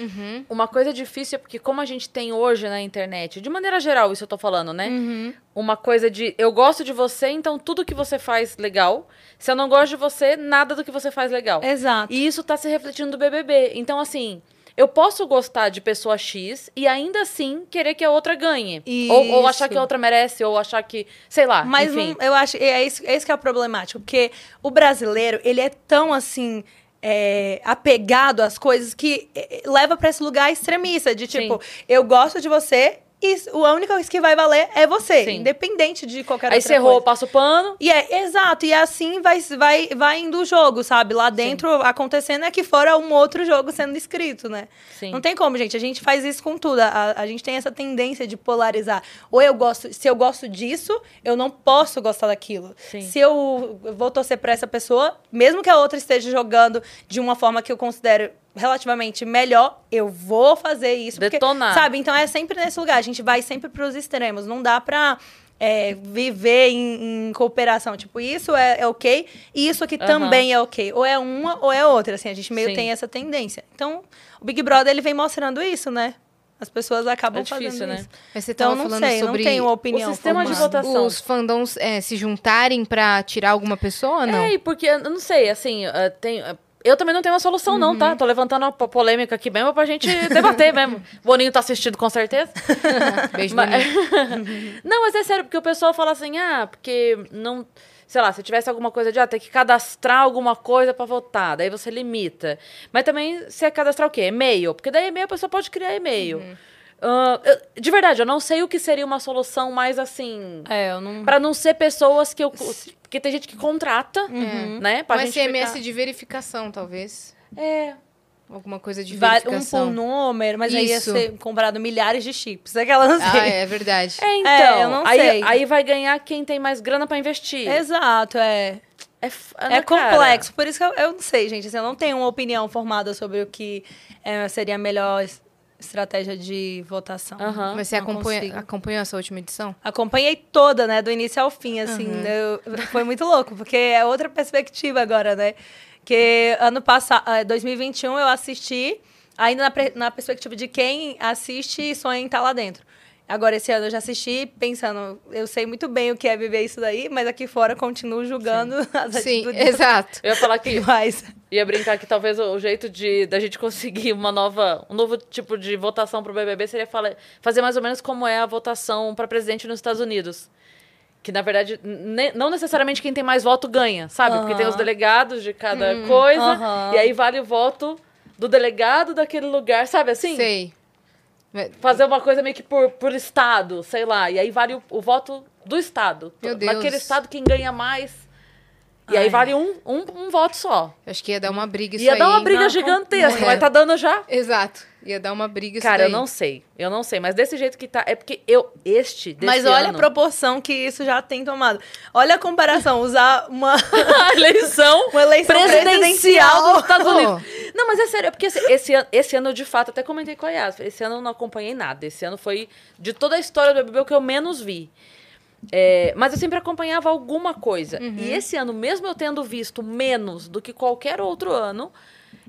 Uma coisa difícil é porque, como a gente tem hoje na internet, de maneira geral, isso eu tô falando, né? Uhum. Uma coisa de eu gosto de você, então tudo que você faz legal. Se eu não gosto de você, nada do que você faz legal. Exato. E isso tá se refletindo no BBB. Então, assim, eu posso gostar de pessoa X e ainda assim querer que a outra ganhe. Ou, ou achar que a outra merece, ou achar que. Sei lá. Mas enfim. não- eu acho é isso, é isso que é o problemático, porque o brasileiro, ele é tão assim. é, apegado às coisas que é, leva pra esse lugar extremista de tipo, eu gosto de você e a única coisa que vai valer é você, Sim. independente de qualquer Aí outra você errou, coisa. passa o pano. E é, exato, e assim vai, vai, vai indo o jogo, sabe? Lá dentro acontecendo é que fora um outro jogo sendo escrito, né? Sim. Não tem como, gente. A gente faz isso com tudo. A, a gente tem essa tendência de polarizar. Ou eu gosto, se eu gosto disso, eu não posso gostar daquilo. Sim. Se eu vou torcer pra essa pessoa, mesmo que a outra esteja jogando de uma forma que eu considero relativamente melhor, eu vou fazer isso. porque, Detonar. sabe? Então é sempre nesse lugar. A gente vai sempre pros extremos. Não dá pra é, viver em, em cooperação. Tipo, isso é, é ok e isso aqui Aham. também é ok. Ou é uma ou é outra. Assim, a gente meio Sim. tem essa tendência. Então, o Big Brother, ele vem mostrando isso, né? As pessoas acabam É difícil, fazendo né? isso. Mas você Então, não falando sei, sobre não tenho uma opinião o sistema de formada. votação. os fandoms é, se juntarem pra tirar alguma pessoa, não? É, porque, eu não sei, assim, tem... Eu também não tenho uma solução, não, Uhum. tá? Tô levantando uma po- polêmica aqui mesmo pra gente debater mesmo. Boninho tá assistindo com certeza. Beijo, Mas- não, mas é sério, porque o pessoal fala assim, ah, porque não. Sei lá, se tivesse alguma coisa de, ah, tem que cadastrar alguma coisa pra votar, daí você limita. Mas também, se é cadastrar o quê? E-mail? Porque daí e-mail a pessoa pode criar e-mail. Uhum. Ah, eu- de verdade, eu não sei o que seria uma solução mais assim. É, não. Pra não ser pessoas que eu. Porque tem gente que contrata, Uhum. né? Pra Um gente SMS ficar- de verificação, talvez. É. Alguma coisa de Vai- um verificação. por número, mas aí ia Isso. ser comprado milhares de chips. Aquela não sei. Ah, é verdade. É, então. É, eu não aí, sei. aí vai ganhar quem tem mais grana pra investir. Exato, é. É, f- É cara. complexo. Por isso que eu, eu não sei, gente. assim, eu não tenho uma opinião formada sobre o que é, seria a melhor estratégia de votação. Aham. Mas você acompanha, acompanhou essa última edição? Acompanhei toda, né? Do início ao fim, assim. eu- foi muito louco, porque é outra perspectiva agora, né? Que ano passado, 2021, eu assisti, ainda na, na perspectiva de quem assiste e sonha em estar lá dentro. Agora, esse ano eu já assisti pensando, eu sei muito bem o que é viver isso daí, mas aqui fora continuo julgando as Sim, atitudes exato. Eu ia falar que mais. ia brincar que talvez o, o jeito de da gente conseguir uma nova, um novo tipo de votação pro BBB seria fala- fazer mais ou menos como é a votação pra presidente nos Estados Unidos. Que na verdade ne- não necessariamente quem tem mais voto ganha, sabe? Porque tem os delegados de cada coisa aham. e aí vale o voto do delegado daquele lugar, sabe assim? Sei. Fazer uma coisa meio que por, por estado, sei lá. E aí vale o, o voto do estado. Meu Deus. Naquele estado, quem ganha mais. E aí Ai. vale um, um, um voto só. Acho que ia dar uma briga isso Ia aí. dar uma briga Não, gigantesca, mas tá dando já. Exato. Ia dar uma briga isso Cara, eu daí. não sei. Eu não sei. Mas desse jeito que tá. É porque eu. Este. Desse Mas olha ano, a proporção que isso já tem tomado. Olha a comparação, usar uma, eleição. uma eleição Presidencial presidencial. dos Estados. Unidos. Não, mas é sério, é porque esse, esse, ano, esse ano, de fato, até comentei com a Yas. Esse ano eu não acompanhei nada. Esse ano foi, de toda a história do BBB, o que eu menos vi. É, mas eu sempre acompanhava alguma coisa. E esse ano, mesmo eu tendo visto menos do que qualquer outro ano,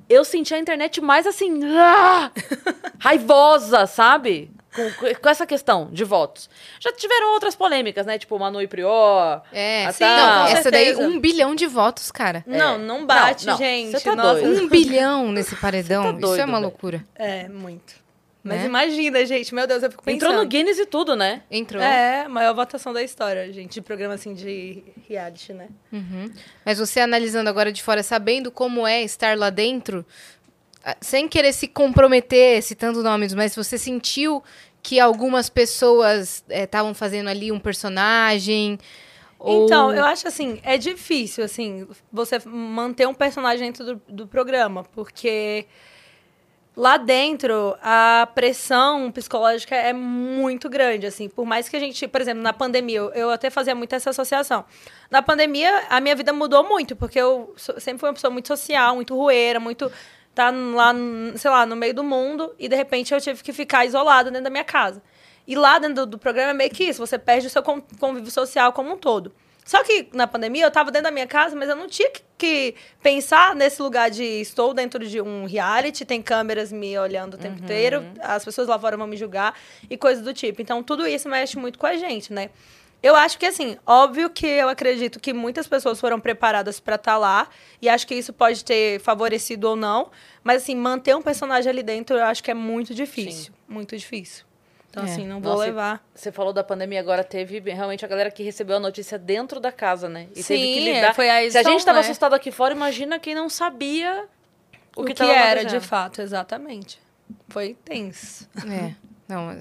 eu senti a internet mais assim, ah, raivosa, sabe? Com, com essa questão de votos. Já tiveram outras polêmicas, né? Tipo Manu e Prior. É, a sim. tal. Não, essa daí, um bilhão de votos, cara. Não, não bate, Não, não, gente. você tá Nossa. doido. Um bilhão nesse paredão. Você tá Isso doido, é uma velho. loucura. É, muito. Mas Né? imagina, gente. Meu Deus, eu fico pensando. Entrou no Guinness e tudo, né? Entrou. É, a maior votação da história, gente, de programa assim de reality, né? Uhum. Mas você analisando agora de fora, sabendo como é estar lá dentro, ah, sem querer se comprometer citando nomes, mas você sentiu que algumas pessoas estavam fazendo ali um personagem? ou- Então, eu acho assim, é difícil, assim, você manter um personagem dentro do, do programa, porque lá dentro a pressão psicológica é muito grande, assim, por mais que a gente, por exemplo, na pandemia, eu, até fazia muito essa associação. Na pandemia, a minha vida mudou muito, porque eu sempre fui uma pessoa muito social, muito rueira, muito tá lá, sei lá, no meio do mundo, e de repente eu tive que ficar isolada dentro da minha casa. E lá dentro do, do programa é meio que isso, você perde o seu con- convívio social como um todo. Só que na pandemia eu tava dentro da minha casa, mas eu não tinha que, que pensar nesse lugar de estou dentro de um reality, tem câmeras me olhando o tempo inteiro, as pessoas lá fora vão me julgar e coisas do tipo. Então tudo isso mexe muito com a gente, né? Eu acho que, assim, óbvio que eu acredito que muitas pessoas foram preparadas pra estar lá, e acho que isso pode ter favorecido ou não, mas, assim, manter um personagem ali dentro eu acho que é muito difícil. Muito difícil. Então, É. assim, não vou Nossa, levar. Você falou da pandemia, agora teve realmente a galera que recebeu a notícia dentro da casa, né? E teve Sim, que é, lidar. foi a Se a edição, gente tava né? assustado aqui fora, imagina quem não sabia o O que, que, tava era, de fato, exatamente. Foi tenso. É, não,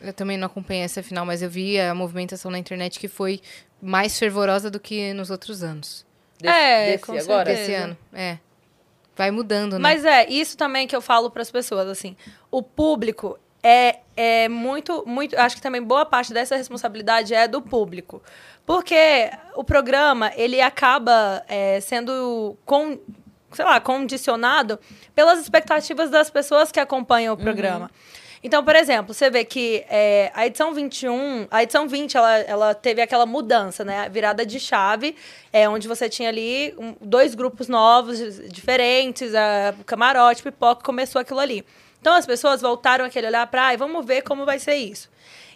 eu também não acompanhei essa final, mas eu vi a movimentação na internet que foi mais fervorosa do que nos outros anos. Desse, É, desse agora? certeza. Desse ano, é. Vai mudando, né? Mas é, isso também que eu falo para as pessoas, assim, o público é, é muito, muito, acho que também boa parte dessa responsabilidade é do público. Porque o programa, ele acaba é, sendo com, sei lá, condicionado pelas expectativas das pessoas que acompanham o Uhum. programa. Então, por exemplo, você vê que é, a edição 21, a edição 20, ela, ela teve aquela mudança, né? A virada de chave, é, onde você tinha ali um- dois grupos novos, di- diferentes, a camarote, pipoca, começou aquilo ali. Então, as pessoas voltaram aquele olhar para, ai, vamos ver como vai ser isso.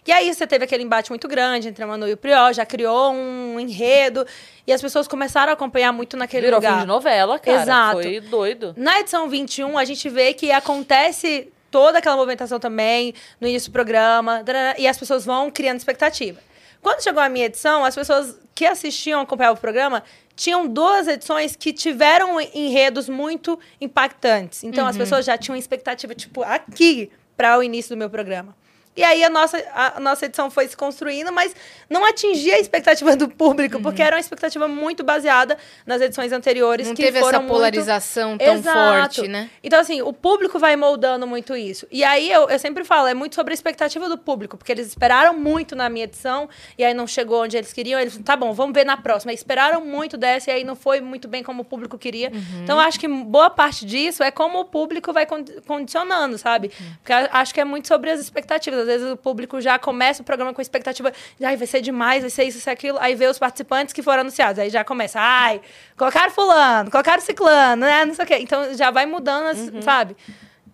E aí você teve aquele embate muito grande entre a Manu e o Prió, já criou um enredo, e as pessoas começaram a acompanhar muito naquele Virou lugar. fim de novela, cara. Exato. Foi doido. Na edição 21, a gente vê que acontece toda aquela movimentação também no início do programa, e as pessoas vão criando expectativa. Quando chegou a minha edição, as pessoas que assistiam, acompanhavam o programa, tinham duas edições que tiveram enredos muito impactantes. Então, as pessoas já tinham expectativa, tipo, aqui, para o início do meu programa. E aí a nossa, a nossa edição foi se construindo, mas não atingia a expectativa do público, porque era uma expectativa muito baseada nas edições anteriores. Não que teve foram essa muito- polarização tão Exato. forte, né? Então, assim, o público vai moldando muito isso. E aí, eu, eu sempre falo, é muito sobre a expectativa do público, porque eles esperaram muito na minha edição, e aí não chegou onde eles queriam, eles tá bom, vamos ver na próxima. E esperaram muito dessa, e aí não foi muito bem como o público queria. Uhum. Então, eu acho que boa parte disso é como o público vai con- condicionando, sabe? Uhum. Porque eu acho que é muito sobre as expectativas. Às vezes o público já começa o programa com expectativa, de, ai, vai ser demais, vai ser isso, isso, aquilo. Aí vê os participantes que foram anunciados. Aí já começa, ai, colocaram fulano, colocaram ciclano, né? Não sei o quê. Então já vai mudando, Uhum. sabe?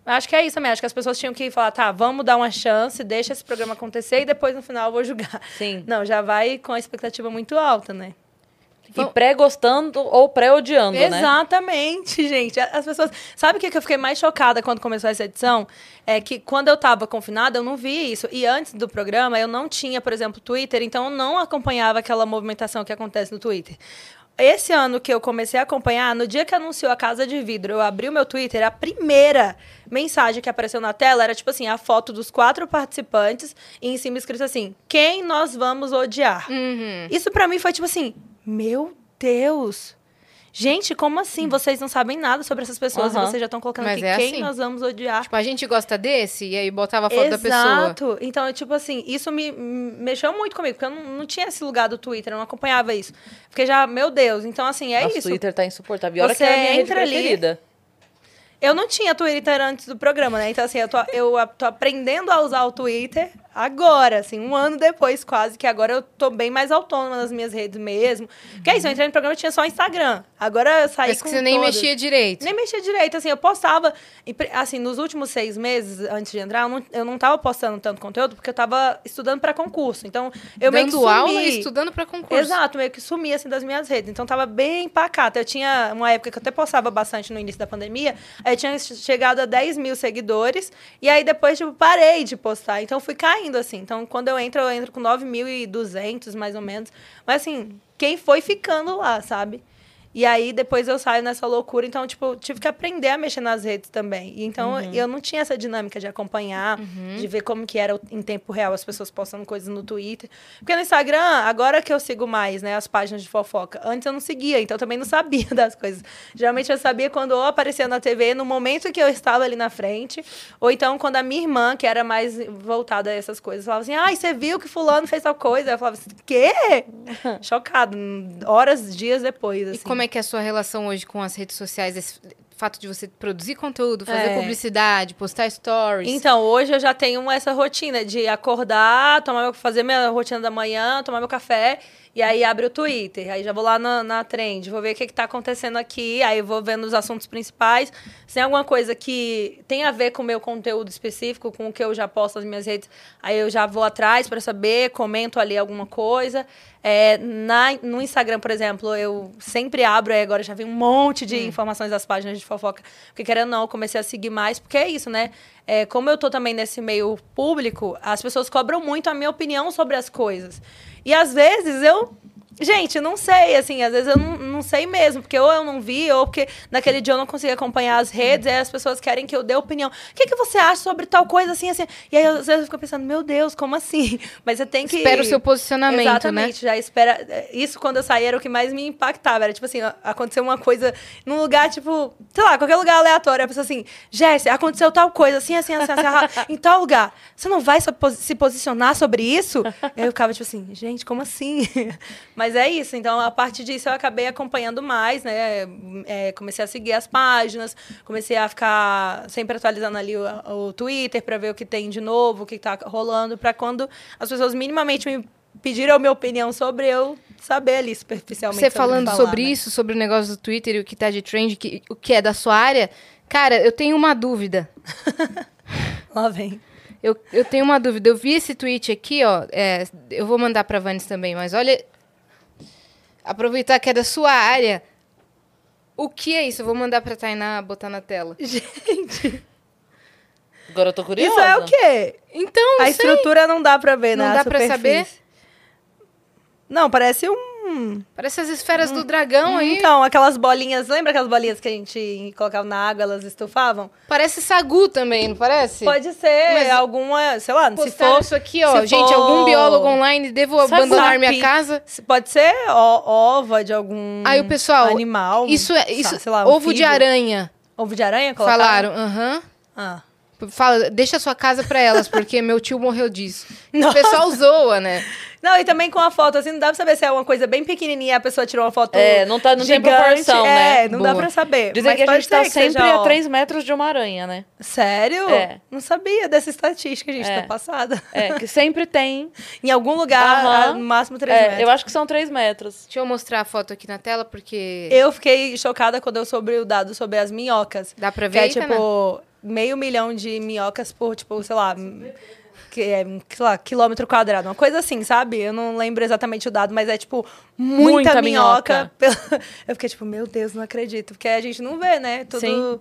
Acho que é isso também. Acho que as pessoas tinham que falar, tá, vamos dar uma chance, deixa esse programa acontecer e depois no final eu vou julgar. Sim. Não, já vai com a expectativa muito alta, né? E pré-gostando ou pré-odiando, né? Exatamente, gente. As pessoas. Sabe o que eu fiquei mais chocada quando começou essa edição? É que quando eu tava confinada, eu não vi isso. E antes do programa, eu não tinha, por exemplo, Twitter, então eu não acompanhava aquela movimentação que acontece no Twitter. Esse ano que eu comecei a acompanhar, no dia que anunciou a Casa de Vidro, eu abri o meu Twitter, a primeira mensagem que apareceu na tela era tipo assim, a foto dos quatro participantes e em cima escrito assim: "Quem nós vamos odiar?". Uhum. Isso pra mim foi tipo assim, meu Deus. Gente, como assim? Vocês não sabem nada sobre essas pessoas Aham. e vocês já estão colocando Mas aqui é quem assim. nós vamos odiar. Tipo, a gente gosta desse, e aí botava a foto da pessoa. Exato. Então, é tipo assim, isso me me mexeu muito comigo, porque eu não, não tinha esse lugar do Twitter, eu não acompanhava isso. Porque já, meu Deus, então assim, é Nossa, isso. O Twitter tá insuportável. E olha Você que é a minha rede entra ali- preferida. Eu não tinha Twitter antes do programa, né? Então, assim, eu tô, eu tô aprendendo a usar o Twitter agora, assim, um ano depois, quase, que agora eu tô bem mais autônoma nas minhas redes mesmo. Que é isso, eu entrei no programa e tinha só Instagram. Agora eu saí Mas com que você nem todas. mexia direito. Nem mexia direito, assim, eu postava, assim, nos últimos seis meses, antes de entrar, eu não, eu não tava postando tanto conteúdo, porque eu tava estudando para concurso, então eu meio que Dando sumi. aula e estudando pra concurso. Exato, meio que sumi, assim, das minhas redes, então tava bem pacata. Eu tinha uma época que eu até postava bastante no início da pandemia, aí eu tinha chegado a 10 mil seguidores, e aí depois, tipo, parei de postar, então fui caindo, assim, então quando eu entro, eu entro com 9.200, mais ou menos, mas assim, quem foi ficando lá, sabe? E aí depois eu saio nessa loucura, então tipo, eu tive que aprender a mexer nas redes também. E então eu não tinha essa dinâmica de acompanhar, de ver como que era em tempo real as pessoas postando coisas no Twitter. Porque no Instagram, agora que eu sigo mais, né, as páginas de fofoca, antes eu não seguia, então eu também não sabia das coisas. Geralmente eu sabia quando ou aparecia na TV no momento que eu estava ali na frente, ou então quando a minha irmã, que era mais voltada a essas coisas, falava assim: "Ai, você viu que fulano fez tal coisa?" Eu falava assim: "Quê?" Chocado, horas, dias depois, assim. Como é que é a sua relação hoje com as redes sociais? Esse fato de você produzir conteúdo, fazer É. publicidade, postar stories. Então, hoje eu já tenho essa rotina de acordar, tomar meu- fazer minha rotina da manhã, tomar meu café, e aí abre o Twitter. Aí já vou lá na, na trend, vou ver o que, que tá acontecendo aqui, aí vou vendo os assuntos principais. Se tem alguma coisa que tem a ver com o meu conteúdo específico, com o que eu já posto nas minhas redes, aí eu já vou atrás para saber, comento ali alguma coisa. É, na, no Instagram, por exemplo, eu sempre abro, aí agora já vem um monte de informações das páginas de fofoca. Porque querendo ou não, eu comecei a seguir mais, porque é isso, né? É, como eu tô também nesse meio público, as pessoas cobram muito a minha opinião sobre as coisas. E às vezes eu. Gente, não sei, assim, às vezes eu não, não sei mesmo, porque ou eu não vi, ou porque naquele dia eu não consegui acompanhar as redes, aí as pessoas querem que eu dê opinião. O que, que você acha sobre tal coisa, assim, assim? E aí, às vezes, eu fico pensando, meu Deus, como assim? Mas você tem que... Espera o seu posicionamento, né? Exatamente, já espera... Isso, quando eu saí, era o que mais me impactava. Era, tipo assim, aconteceu uma coisa num lugar, tipo... Sei lá, qualquer lugar aleatório. A pessoa assim, Jéssica, aconteceu tal coisa, assim, assim, assim, assim, assim em tal lugar. Você não vai se posicionar sobre isso? Aí eu ficava, tipo assim, gente, como assim? Mas é isso. Então, a partir disso, eu acabei acompanhando mais, né? É, comecei a seguir as páginas, comecei a ficar sempre atualizando ali o, o Twitter para ver o que tem de novo, o que tá rolando, para quando as pessoas minimamente me pediram a minha opinião sobre eu saber ali superficialmente. Você sobre falando falar, sobre né? isso, sobre o negócio do Twitter e o que tá de trend, que, o que é da sua área, cara, eu tenho uma dúvida. Lá vem. Eu, eu tenho uma dúvida. Eu vi esse tweet aqui, ó. é, eu vou mandar pra Vanes também, mas olha. Aproveitar que é da sua área. O que é isso? Eu vou mandar pra Tainá botar na tela. Gente, Agora eu tô curiosa. isso é o quê? Então, A sei. estrutura não dá pra ver, Não na dá pra superfície. saber? Não, parece um... Parece as esferas do dragão aí. Então, aquelas bolinhas... Lembra aquelas bolinhas que a gente colocava na água, elas estufavam? Parece sagu também, não parece? Pode ser Mas alguma... Sei lá, se for... isso aqui, ó. Gente, for- algum biólogo online, devo Sabe abandonar sapi- minha casa? Pode ser ó- ova de algum Aí o pessoal, animal. Isso é isso, sei lá, um ovo de anfíbio. aranha. Ovo de aranha? colocaram? Falaram, aham. Ah. Fala, deixa a sua casa pra elas, porque meu tio morreu disso. O pessoal zoa, né? Não, e também com a foto, assim, não dá pra saber se é uma coisa bem pequenininha, a pessoa tirou uma foto É, não tá- não tem gigante, proporção, né? É, não dá Boa. pra saber. Dizem que a gente tá ser que seja, sempre a ó. 3 metros de uma aranha, né? Sério? É. Não sabia dessa estatística, gente, É. tô passada. É, que sempre tem. em algum lugar, Aham. a- no máximo 3 É, metros. eu acho que são 3 metros. Deixa eu mostrar a foto aqui na tela, porque Eu fiquei chocada quando eu soube o dado sobre as minhocas. dá pra Que ver é, aí, Tainá? tipo, meio milhão de minhocas por, tipo, sei lá, que é, sei lá, quilômetro quadrado. Uma coisa assim, sabe? Eu não lembro exatamente o dado, mas é, tipo, muita, Muita minhoca. pela- Eu fiquei, tipo, meu Deus, não acredito. Porque a gente não vê, né? Tudo Sim.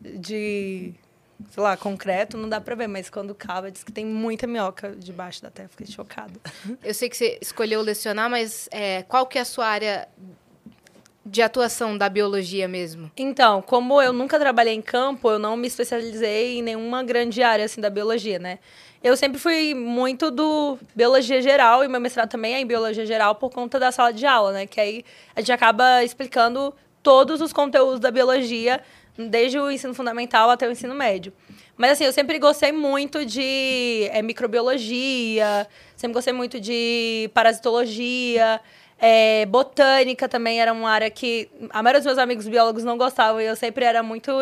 de, sei lá, concreto, não dá pra ver. Mas quando cava, diz que tem muita minhoca debaixo da terra. Fiquei chocada. Eu sei que você escolheu lecionar, mas é, qual que é a sua área de atuação da biologia mesmo? Então, como eu nunca trabalhei em campo, eu não me especializei em nenhuma grande área assim da biologia, né? Eu sempre fui muito do biologia geral e meu mestrado também é em biologia geral por conta da sala de aula, né? Que aí a gente acaba explicando todos os conteúdos da biologia, desde o ensino fundamental até o ensino médio. Mas assim, eu sempre gostei muito de eh, microbiologia, sempre gostei muito de parasitologia, eh, botânica também era uma área que a maioria dos meus amigos biólogos não gostavam e eu sempre era muito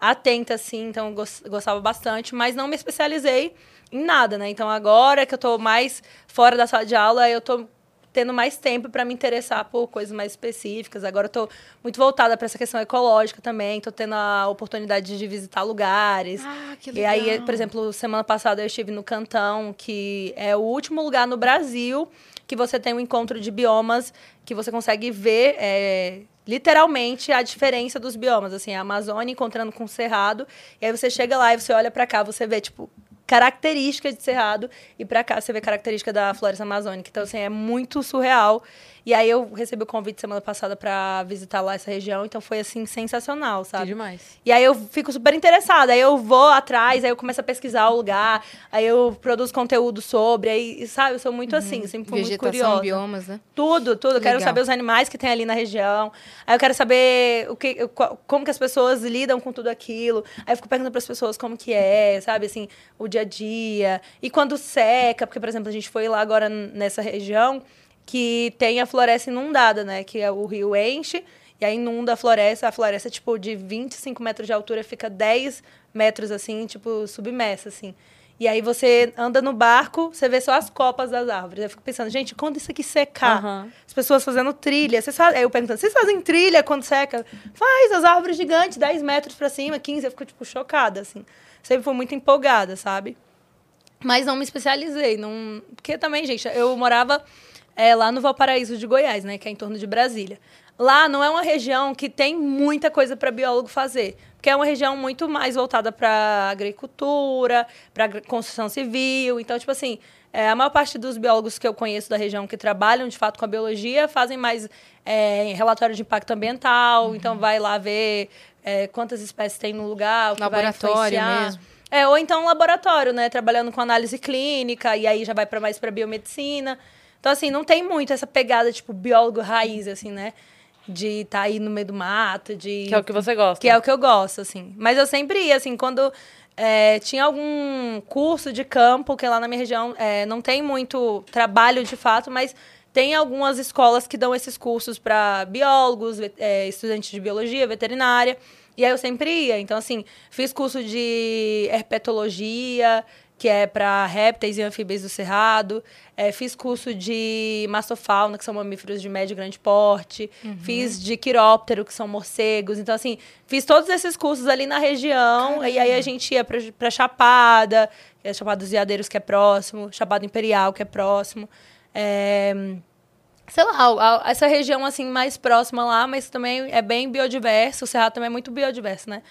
atenta, assim, então gostava bastante, mas não me especializei em nada, né? Então agora que eu tô mais fora da sala de aula, eu tô tendo mais tempo para me interessar por coisas mais específicas. Agora eu tô muito voltada para essa questão ecológica também, tô tendo a oportunidade de visitar lugares. Ah, que E aí, por exemplo, semana passada eu estive no Cantão, que é o último lugar no Brasil que você tem um encontro de biomas que você consegue ver é, literalmente a diferença dos biomas. Assim, a Amazônia encontrando com o Cerrado. E aí você chega lá e você olha pra cá, você vê, tipo, característica de Cerrado. E pra cá você vê característica da floresta amazônica. Então, assim, é muito surreal. E aí eu recebi o convite semana passada pra visitar lá essa região. Então foi, assim, sensacional, Que sabe? demais. E aí eu fico super interessada, aí eu vou atrás, aí eu começo a pesquisar o lugar, aí eu produzo conteúdo sobre, aí, sabe, eu sou muito assim, sempre fui muito Vegetação, curiosa. biomas, né? Tudo, tudo. Eu Quero Legal. saber os animais que tem ali na região. Aí eu quero saber o que, como que as pessoas lidam com tudo aquilo. Aí eu fico perguntando para as pessoas como que é, sabe, assim, o dia a dia. E quando seca, porque, por exemplo, a gente foi lá agora nessa região que tem a floresta inundada, né? Que é o rio enche e aí inunda a floresta. A floresta, tipo, de 25 metros de altura fica 10 metros, assim, tipo, submersa, assim. E aí você anda no barco, você vê só as copas das árvores. Eu fico pensando, gente, quando isso aqui secar? Aham. As pessoas fazendo trilha. Vocês fazem, aí eu perguntando, vocês fazem trilha quando seca? Faz, as árvores gigantes, 10 metros pra cima, 15. Eu fico, tipo, chocada, assim. Sempre fui muito empolgada, sabe? Mas não me especializei. Não... Porque também, gente, eu morava é, lá no Valparaíso de Goiás, né? Que é em torno de Brasília. Lá não é uma região que tem muita coisa para biólogo fazer. Porque é uma região muito mais voltada para agricultura, para construção civil. Então, tipo assim, é, a maior parte dos biólogos que eu conheço da região que trabalham de fato com a biologia fazem mais é, relatório de impacto ambiental. Então, vai lá ver é, quantas espécies tem no lugar, o que vai Laboratório influenciar. mesmo. É, ou então um laboratório, né? Trabalhando com análise clínica, e aí já vai para mais para biomedicina. Então, assim, não tem muito essa pegada, tipo, biólogo raiz, assim, né? De estar aí no meio do mato, de. Que é o que você gosta. Que é o que eu gosto, assim. Mas eu sempre ia, assim, quando é, tinha algum curso de campo, que lá na minha região é, não tem muito trabalho de fato, mas Tem algumas escolas que dão esses cursos para biólogos, é, estudantes de biologia, veterinária. E aí eu sempre ia. Então, assim, fiz curso de herpetologia, que é para répteis e anfíbios do cerrado. É, fiz curso de mastofauna, que são mamíferos de médio e grande porte. Fiz de quiróptero, que são morcegos. Então, assim, fiz todos esses cursos ali na região. E aí a gente ia para Chapada, que é Chapada dos Veadeiros, que é próximo. Chapada Imperial, que é próximo. É, sei lá, essa região assim mais próxima lá, mas também é bem biodiverso, o Cerrado também é muito biodiverso, né?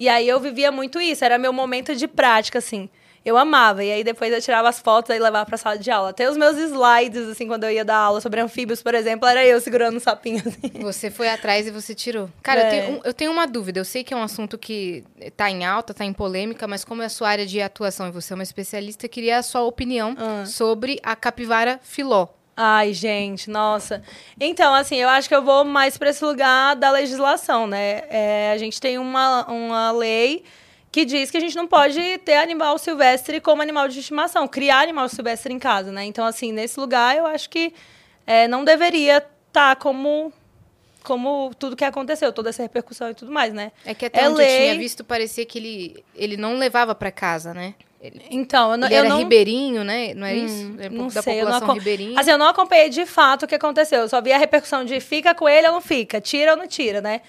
E aí eu vivia muito isso, era meu momento de prática, assim. Eu amava. E aí depois eu tirava as fotos e levava pra sala de aula. Até os meus slides, assim, quando eu ia dar aula sobre anfíbios, por exemplo, era eu segurando um sapinho, assim. Você foi atrás e você tirou. Cara, eu, É. tenho, um- eu tenho uma dúvida. Eu sei que é um assunto que tá em alta, tá em polêmica, mas como é a sua área de atuação e você é uma especialista, eu queria a sua opinião Ah. sobre a capivara filó. Ai, gente, nossa. Então, assim, eu acho que eu vou mais para esse lugar da legislação, né? É, a gente tem uma, uma lei que diz que a gente não pode ter animal silvestre como animal de estimação, criar animal silvestre em casa, né? Então, assim, nesse lugar eu acho que é, não deveria estar como, como tudo que aconteceu, toda essa repercussão e tudo mais, né? É que até É onde eu lei. tinha visto, parecia que ele, ele não levava pra casa, né? Ele, Então, eu não, ele eu era não... ribeirinho, né? Não é Hum, isso? Um não da sei, eu não população acom- ribeirinha. Assim, eu não acompanhei de fato o que aconteceu. Eu só vi a repercussão de fica com ele ou não fica, tira ou não tira, né?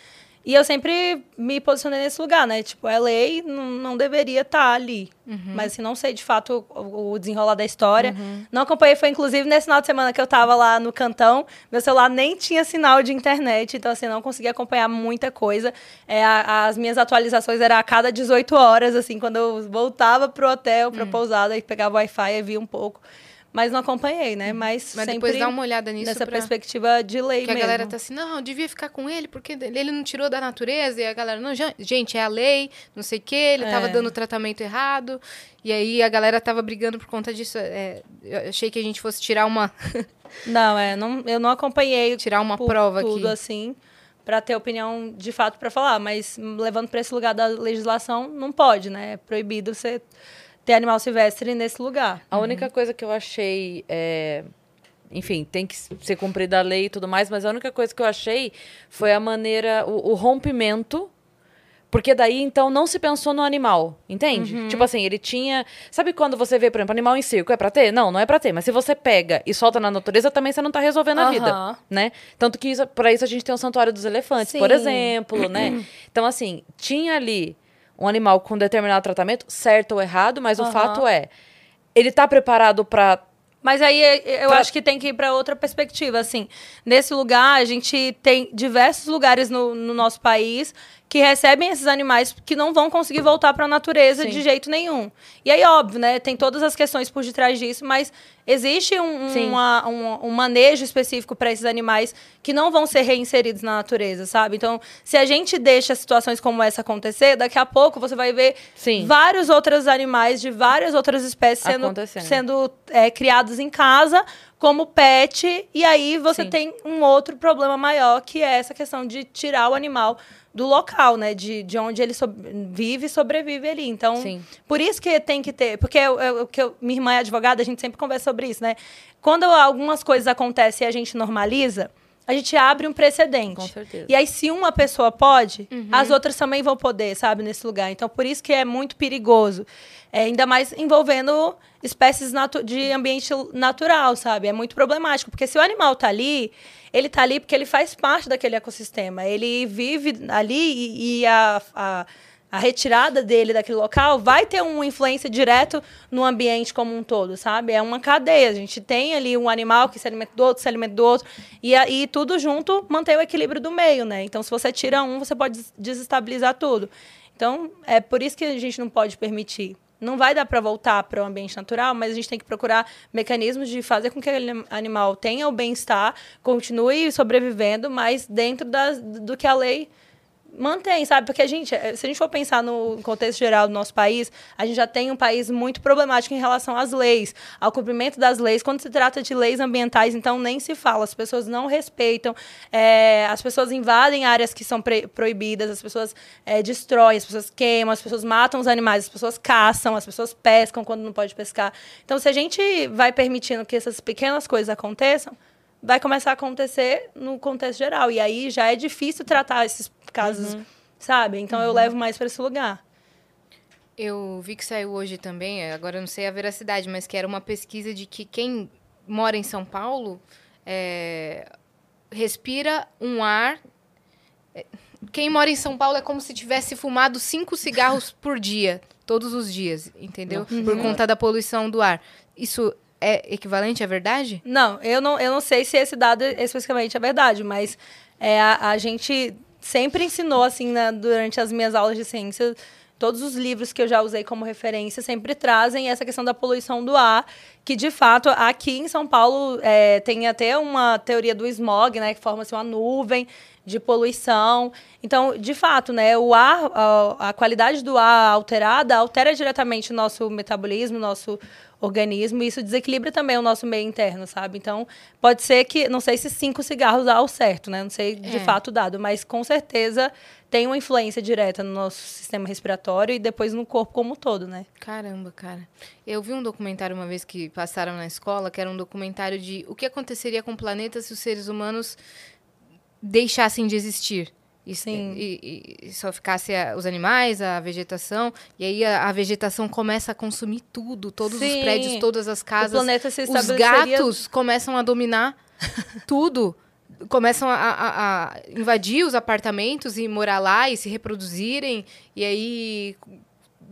E eu sempre me posicionei nesse lugar, né? Tipo, é lei, não, deveria estar ali. Uhum. Mas, assim, não sei de fato o, o desenrolar da história. Não acompanhei, foi inclusive nesse final de semana que eu tava lá no cantão. Meu celular nem tinha sinal de internet, então, assim, não consegui acompanhar muita coisa. É, a- as minhas atualizações eram a cada 18 horas, assim, quando eu voltava pro hotel, pra pousada, e pegava Wi-Fi e via um pouco. Mas não acompanhei, né? Mas. Mas depois dá uma olhada nisso nessa pra... perspectiva de lei Que a mesmo. galera tá assim, não, devia ficar com ele, porque ele não tirou da natureza. E a galera, não, gente, é a lei, não sei o quê, ele tava É. dando o tratamento errado. E aí a galera tava brigando por conta disso. É, eu achei que a gente fosse tirar uma, Não, é, não, eu não acompanhei tirar uma prova tudo aqui. assim para ter opinião de fato para falar, mas levando para esse lugar da legislação não pode, né? É proibido você ter animal silvestre nesse lugar. A única coisa que eu achei. é, Enfim, tem que ser cumprida a lei e tudo mais, mas a única coisa que eu achei foi a maneira, o, o rompimento. Porque daí, então, não se pensou no animal, entende? Tipo assim, ele tinha... Sabe quando você vê, por exemplo, animal em circo, é pra ter? Não, não é pra ter. Mas se você pega e solta na natureza, também você não tá resolvendo a vida, né? Tanto que isso, pra isso a gente tem o Santuário dos Elefantes, por Sim. exemplo, né? Então, assim, tinha ali um animal com determinado tratamento, certo ou errado, mas o Aham. fato é, ele tá preparado pra Mas aí eh, eu Pra- acho que tem que ir para outra perspectiva. Assim, nesse lugar, a gente tem diversos lugares no, no nosso país que recebem esses animais que não vão conseguir voltar para a natureza Sim. de jeito nenhum. E aí, óbvio, né? Tem todas as questões por detrás disso, mas existe um, um- uma- um, um manejo específico para esses animais que não vão ser reinseridos na natureza, sabe? Então, se a gente deixa situações como essa acontecer, daqui a pouco você vai ver Sim. vários outros animais de várias outras espécies sendo, sendo é, criados em casa como pet, e aí você Sim. tem um outro problema maior, que é essa questão de tirar o animal do local, né? De, de onde ele vive e sobrevive ali. Então, Sim. por isso que tem que ter. Porque eu, eu- que eu- minha irmã é advogada, a gente sempre conversa sobre isso, né? Quando algumas coisas acontecem e a gente normaliza, a gente abre um precedente. Com certeza. E aí, se uma pessoa pode, Uhum. as outras também vão poder, sabe, nesse lugar. Então, por isso que é muito perigoso. É, ainda mais envolvendo espécies de ambiente natural, sabe? É muito problemático. Porque se o animal tá ali, ele tá ali porque ele faz parte daquele ecossistema. Ele vive ali e, e a, a, a retirada dele daquele local vai ter uma influência direto no ambiente como um todo, sabe? É uma cadeia. A gente tem ali um animal que se alimenta do outro, se alimenta do outro. E, aí tudo junto mantém o equilíbrio do meio, né? Então, se você tira um, você pode des- desestabilizar tudo. Então, é por isso que a gente não pode permitir. Não vai dar para voltar para o ambiente natural, mas a gente tem que procurar mecanismos de fazer com que aquele animal tenha o bem-estar, continue sobrevivendo, mas dentro das, do que a lei mantém, sabe? Porque a gente, eh, se a gente for pensar no contexto geral do nosso país, a gente já tem um país muito problemático em relação às leis, ao cumprimento das leis. Quando se trata de leis ambientais, então nem se fala. As pessoas não respeitam, eh, as pessoas invadem áreas que são proibidas, as pessoas eh, destroem, as pessoas queimam, as pessoas matam os animais, as pessoas caçam, as pessoas pescam quando não pode pescar. Então, se a gente vai permitindo que essas pequenas coisas aconteçam, vai começar a acontecer no contexto geral. E aí já é difícil tratar esses casos, sabe? Então eu levo mais para esse lugar. Eu vi que saiu hoje também, agora eu não sei a veracidade, mas que era uma pesquisa de que quem mora em São Paulo é, respira um ar. é, Quem mora em São Paulo é como se tivesse fumado cinco cigarros por dia, todos os dias, entendeu? Por conta da poluição do ar. Isso é equivalente à verdade? Não, eu não, eu não sei se esse dado especificamente é verdade, mas é, a, a gente sempre ensinou, assim, né, durante as minhas aulas de ciência, todos os livros que eu já usei como referência sempre trazem essa questão da poluição do ar, que de fato aqui em São Paulo é, tem até uma teoria do smog, né, que forma assim, uma nuvem de poluição. Então, de fato, né, o ar, a, a qualidade do ar alterada altera diretamente o nosso metabolismo, nosso organismo, e isso desequilibra também o nosso meio interno, sabe? Então, pode ser que, não sei se cinco cigarros dá ao certo, né? Não sei de É. fato dado, mas com certeza tem uma influência direta no nosso sistema respiratório e depois no corpo como um todo, né? Caramba, cara. Eu vi um documentário uma vez que passaram na escola, que era um documentário de o que aconteceria com o planeta se os seres humanos deixassem de existir. E, Sim. e- e- e só ficasse a- os animais, a vegetação, e aí a, a vegetação começa a consumir tudo, todos os Sim. prédios, todas as o casas. planeta se Os gatos começam a dominar tudo. Começam a, a- a invadir os apartamentos e morar lá e se reproduzirem. E aí,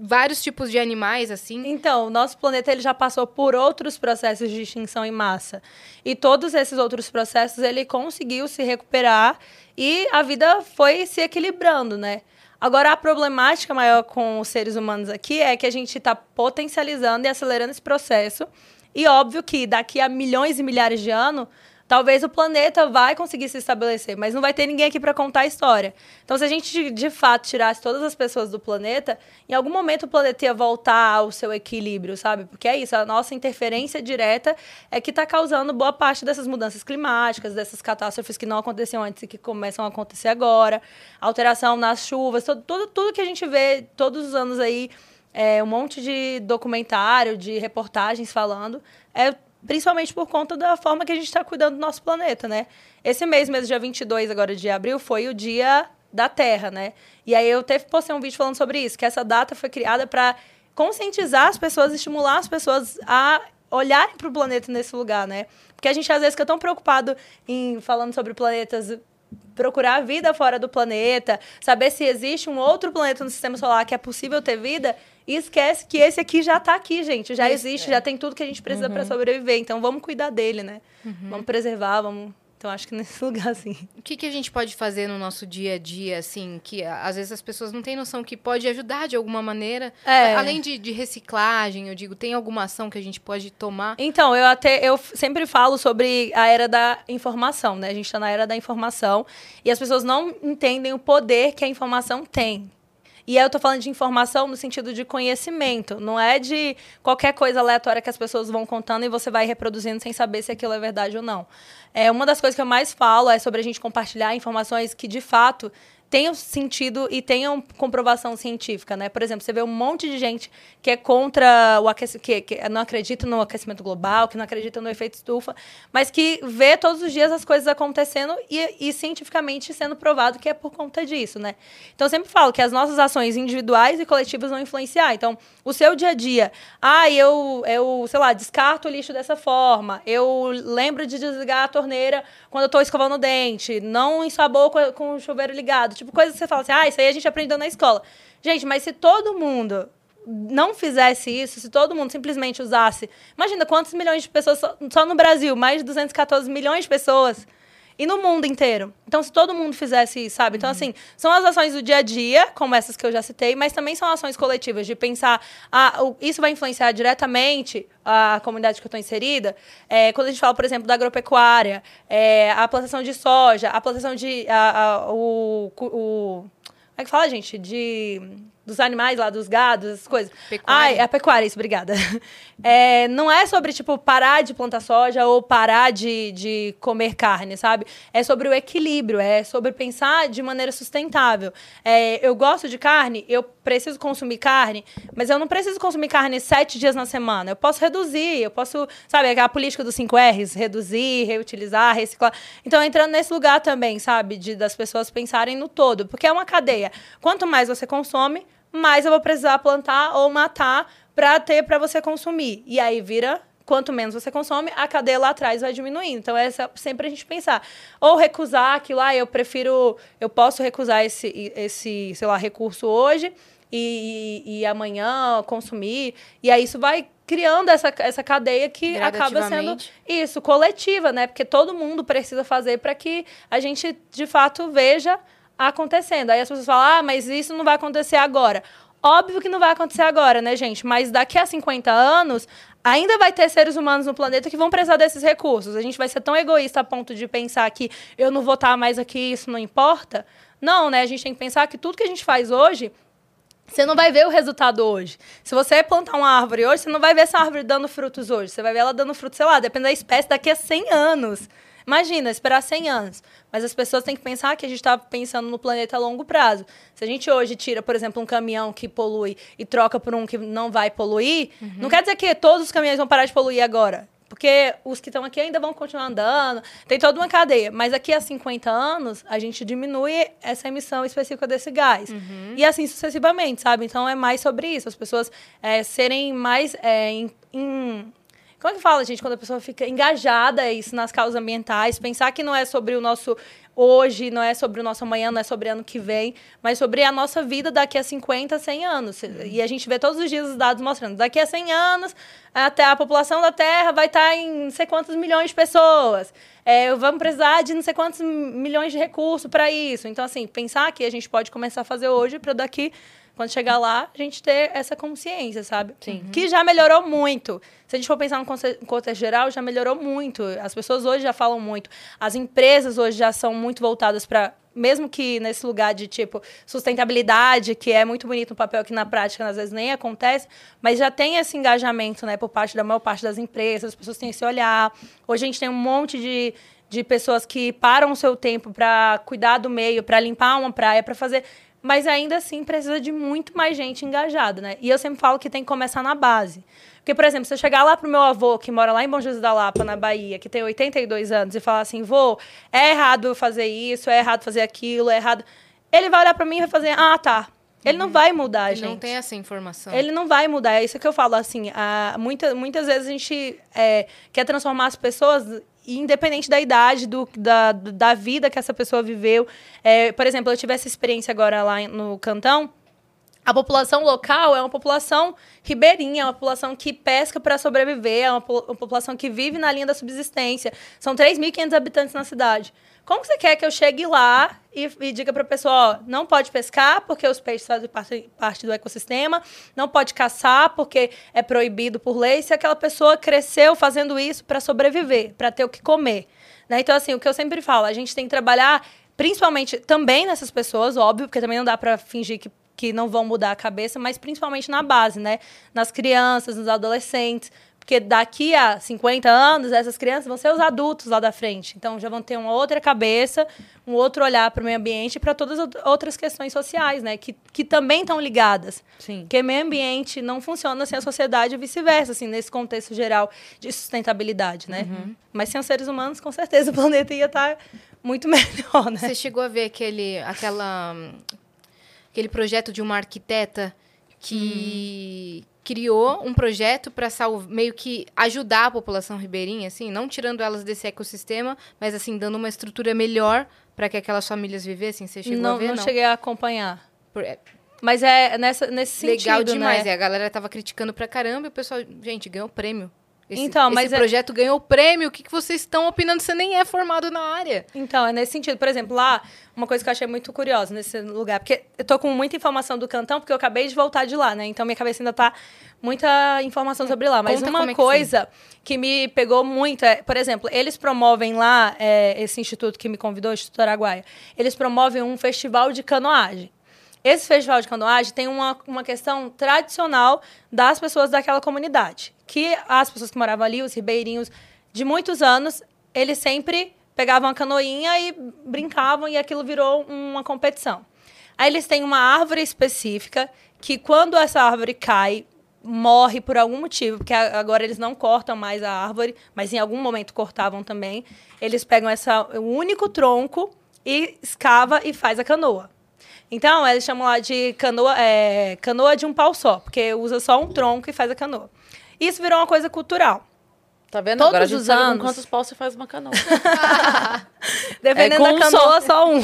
vários tipos de animais, assim. Então, o nosso planeta ele já passou por outros processos de extinção em massa. E todos esses outros processos ele conseguiu se recuperar e a vida foi se equilibrando, né? Agora, a problemática maior com os seres humanos aqui é que a gente está potencializando e acelerando esse processo. E óbvio que daqui a milhões e milhares de anos, talvez o planeta vai conseguir se estabelecer, mas não vai ter ninguém aqui para contar a história. Então, se a gente de, fato tirasse todas as pessoas do planeta, em algum momento o planeta ia voltar ao seu equilíbrio, sabe? Porque é isso, a nossa interferência direta é que está causando boa parte dessas mudanças climáticas, dessas catástrofes que não aconteciam antes e que começam a acontecer agora, alteração nas chuvas, tudo, tudo, tudo que a gente vê todos os anos aí, é, um monte de documentário, de reportagens falando, é principalmente por conta da forma que a gente está cuidando do nosso planeta, né? Esse mês, mês dia 22 agora de abril, foi o dia da Terra, né? E aí eu teve postei um vídeo falando sobre isso, que essa data foi criada para conscientizar as pessoas, estimular as pessoas a olharem para o planeta nesse lugar, né? Porque a gente às vezes fica tão preocupado em falando sobre planetas procurar vida fora do planeta, saber se existe um outro planeta no sistema solar que é possível ter vida, e esquece que esse aqui já está aqui, gente. Já existe, já tem tudo que a gente precisa para sobreviver. Então vamos cuidar dele, né? Vamos preservar, vamos. Então acho que nesse lugar, assim. O que, que a gente pode fazer no nosso dia a dia, assim, que às vezes as pessoas não têm noção que pode ajudar de alguma maneira? É. Além de, de reciclagem, eu digo, tem alguma ação que a gente pode tomar? Então, eu até eu sempre falo sobre a era da informação, né? A gente está na era da informação e as pessoas não entendem o poder que a informação tem. E aí eu tô falando de informação no sentido de conhecimento, não é de qualquer coisa aleatória que as pessoas vão contando e você vai reproduzindo sem saber se aquilo é verdade ou não. É, uma das coisas que eu mais falo é sobre a gente compartilhar informações que, de fato, tenham sentido e tenham comprovação científica, né? Por exemplo, você vê um monte de gente que é contra o aquecimento, que, que não acredita no aquecimento global, que não acredita no efeito estufa, mas que vê todos os dias as coisas acontecendo e, e cientificamente sendo provado que é por conta disso, né? Então, eu sempre falo que as nossas ações individuais e coletivas vão influenciar. Então, o seu dia a dia, ah, eu, eu, sei lá, descarto o lixo dessa forma, eu lembro de desligar a torneira quando eu estou escovando o dente, não ensabou com, com o chuveiro ligado, tipo coisas que você fala assim, ah, isso aí a gente aprendeu na escola. Gente, mas se todo mundo não fizesse isso, se todo mundo simplesmente usasse, imagina quantos milhões de pessoas só, só no Brasil, mais de 214 milhões de pessoas e no mundo inteiro. Então, se todo mundo fizesse isso, sabe? Então, assim, são as ações do dia a dia, como essas que eu já citei, mas também são ações coletivas, de pensar, ah, o- isso vai influenciar diretamente a comunidade que eu estou inserida. É, quando a gente fala, por exemplo, da agropecuária, é, a plantação de soja, a plantação de. a- a- o, o- como é que fala, gente? De dos animais lá, dos gados, essas coisas. Pecuária. Ai, é pecuária, isso, obrigada. É, não é sobre, tipo, parar de plantar soja ou parar de, de comer carne, sabe? É sobre o equilíbrio, é sobre pensar de maneira sustentável. É, eu gosto de carne, eu preciso consumir carne, mas eu não preciso consumir carne sete dias na semana. Eu posso reduzir, eu posso, sabe, aquela política dos 5 R's, reduzir, reutilizar, reciclar. Então, entrando nesse lugar também, sabe, de das pessoas pensarem no todo, porque é uma cadeia. Quanto mais você consome, mais eu vou precisar plantar ou matar para ter para você consumir. E aí vira quanto menos você consome, a cadeia lá atrás vai diminuindo. Então, essa é sempre a gente pensar. Ou recusar aquilo, ah, eu prefiro, eu posso recusar esse, esse sei lá, recurso hoje e, e amanhã consumir. E aí isso vai criando essa, essa cadeia que acaba sendo isso, coletiva, né? Porque todo mundo precisa fazer para que a gente, de fato, veja acontecendo. Aí as pessoas falam, ah, mas isso não vai acontecer agora. Óbvio que não vai acontecer agora, né, gente? Mas daqui a 50 anos, ainda vai ter seres humanos no planeta que vão precisar desses recursos. A gente vai ser tão egoísta a ponto de pensar que eu não vou estar mais aqui, isso não importa. Não, né? A gente tem que pensar que tudo que a gente faz hoje você não vai ver o resultado hoje. Se você plantar uma árvore hoje, você não vai ver essa árvore dando frutos hoje. Você vai ver ela dando frutos, sei lá, depende da espécie, daqui a 100 anos. Imagina, esperar 100 anos. Mas as pessoas têm que pensar que a gente está pensando no planeta a longo prazo. Se a gente hoje tira, por exemplo, um caminhão que polui e troca por um que não vai poluir, não quer dizer que todos os caminhões vão parar de poluir agora. Porque os que estão aqui ainda vão continuar andando, tem toda uma cadeia. Mas daqui a 50 anos, a gente diminui essa emissão específica desse gás. E assim sucessivamente, sabe? Então é mais sobre isso. As pessoas é, serem mais é, em, em- Como é que fala, gente, quando a pessoa fica engajada isso nas causas ambientais, pensar que não é sobre o nosso hoje, não é sobre o nosso amanhã, não é sobre ano que vem, mas sobre a nossa vida daqui a 50, 100 anos. E a gente vê todos os dias os dados mostrando, daqui a 100 anos, até a população da Terra vai estar em não sei quantos milhões de pessoas. É, vamos precisar de não sei quantos milhões de recursos para isso. Então, assim, pensar que a gente pode começar a fazer hoje para daqui quando chegar lá, a gente ter essa consciência, sabe? Sim. Que já melhorou muito. Se a gente for pensar no contexto geral, já melhorou muito. As pessoas hoje já falam muito. As empresas hoje já são muito voltadas para mesmo que nesse lugar de tipo sustentabilidade, que é muito bonito no papel, que na prática às vezes nem acontece, mas já tem esse engajamento, né, por parte da maior parte das empresas, as pessoas têm esse olhar. Hoje a gente tem um monte de, de pessoas que param o seu tempo para cuidar do meio, para limpar uma praia, para fazer mas ainda assim precisa de muito mais gente engajada, né? E eu sempre falo que tem que começar na base. Porque, por exemplo, se eu chegar lá pro meu avô, que mora lá em Bom Jesus da Lapa, na Bahia, que tem 82 anos, e falar assim, vô, é errado fazer isso, é errado fazer aquilo, é errado... Ele vai olhar pra mim e vai fazer, ah, tá. Ele não vai mudar, Ele gente. não tem essa informação. Ele não vai mudar. É isso que eu falo, assim. A, muita, muitas vezes a gente é, quer transformar as pessoas, independente da idade, do, da, da vida que essa pessoa viveu. É, por exemplo, eu tive essa experiência agora lá no Cantão. A população local é uma população ribeirinha, é uma população que pesca para sobreviver, é uma, uma população que vive na linha da subsistência. São 3.500 habitantes na cidade. Como você quer que eu chegue lá e, e diga para a pessoa, ó, não pode pescar porque os peixes fazem parte, parte do ecossistema, não pode caçar porque é proibido por lei, se aquela pessoa cresceu fazendo isso para sobreviver, para ter o que comer. né? Então, assim, o que eu sempre falo, a gente tem que trabalhar principalmente também nessas pessoas, óbvio, porque também não dá para fingir que que não vão mudar a cabeça, mas principalmente na base, né? Nas crianças, nos adolescentes. Porque daqui a 50 anos, essas crianças vão ser os adultos lá da frente. Então, já vão ter uma outra cabeça, um outro olhar para o meio ambiente e para todas as outras questões sociais, né? Que, que também estão ligadas. Sim. Porque meio ambiente não funciona sem a sociedade e vice-versa, assim, nesse contexto geral de sustentabilidade, né? Mas sem os seres humanos, com certeza, o planeta ia estar muito melhor, né? Você chegou a ver aquele, aquela, aquele projeto de uma arquiteta que criou um projeto para meio que ajudar a população ribeirinha, assim, não tirando elas desse ecossistema, mas assim dando uma estrutura melhor para que aquelas famílias vivessem. Você chegou não, a ver? não Não. cheguei a acompanhar. Por- é Mas é nessa, nesse sentido, legal demais. né? E a galera tava criticando pra caramba e o pessoal, gente, ganhou prêmio. Esse, Então, mas esse é- projeto ganhou prêmio. O que, que vocês estão opinando? Você nem é formado na área. Então, é nesse sentido. Por exemplo, lá, uma coisa que eu achei muito curiosa nesse lugar, porque eu tô com muita informação do Cantão, porque eu acabei de voltar de lá, né? Então, minha cabeça ainda tá muita informação sobre lá. Mas Conta uma é que coisa que me pegou muito é, por exemplo, eles promovem lá, é, esse instituto que me convidou, o Instituto Araguaia, eles promovem um festival de canoagem. esse festival de canoagem tem uma, uma questão tradicional das pessoas daquela comunidade. Que as pessoas que moravam ali, os ribeirinhos, de muitos anos, eles sempre pegavam a canoinha e brincavam e aquilo virou uma competição. Aí eles têm uma árvore específica que quando essa árvore cai, morre por algum motivo, porque agora eles não cortam mais a árvore, mas em algum momento cortavam também. Eles pegam essa, o único tronco e escava e faz a canoa. Então, eles chamam lá de canoa, é, canoa de um pau só, porque usa só um tronco e faz a canoa. Isso virou uma coisa cultural. Tá vendo? Todos Agora a gente os sabe com anos. quantos paus você faz uma canoa. Dependendo É, com da um canoa, só, um.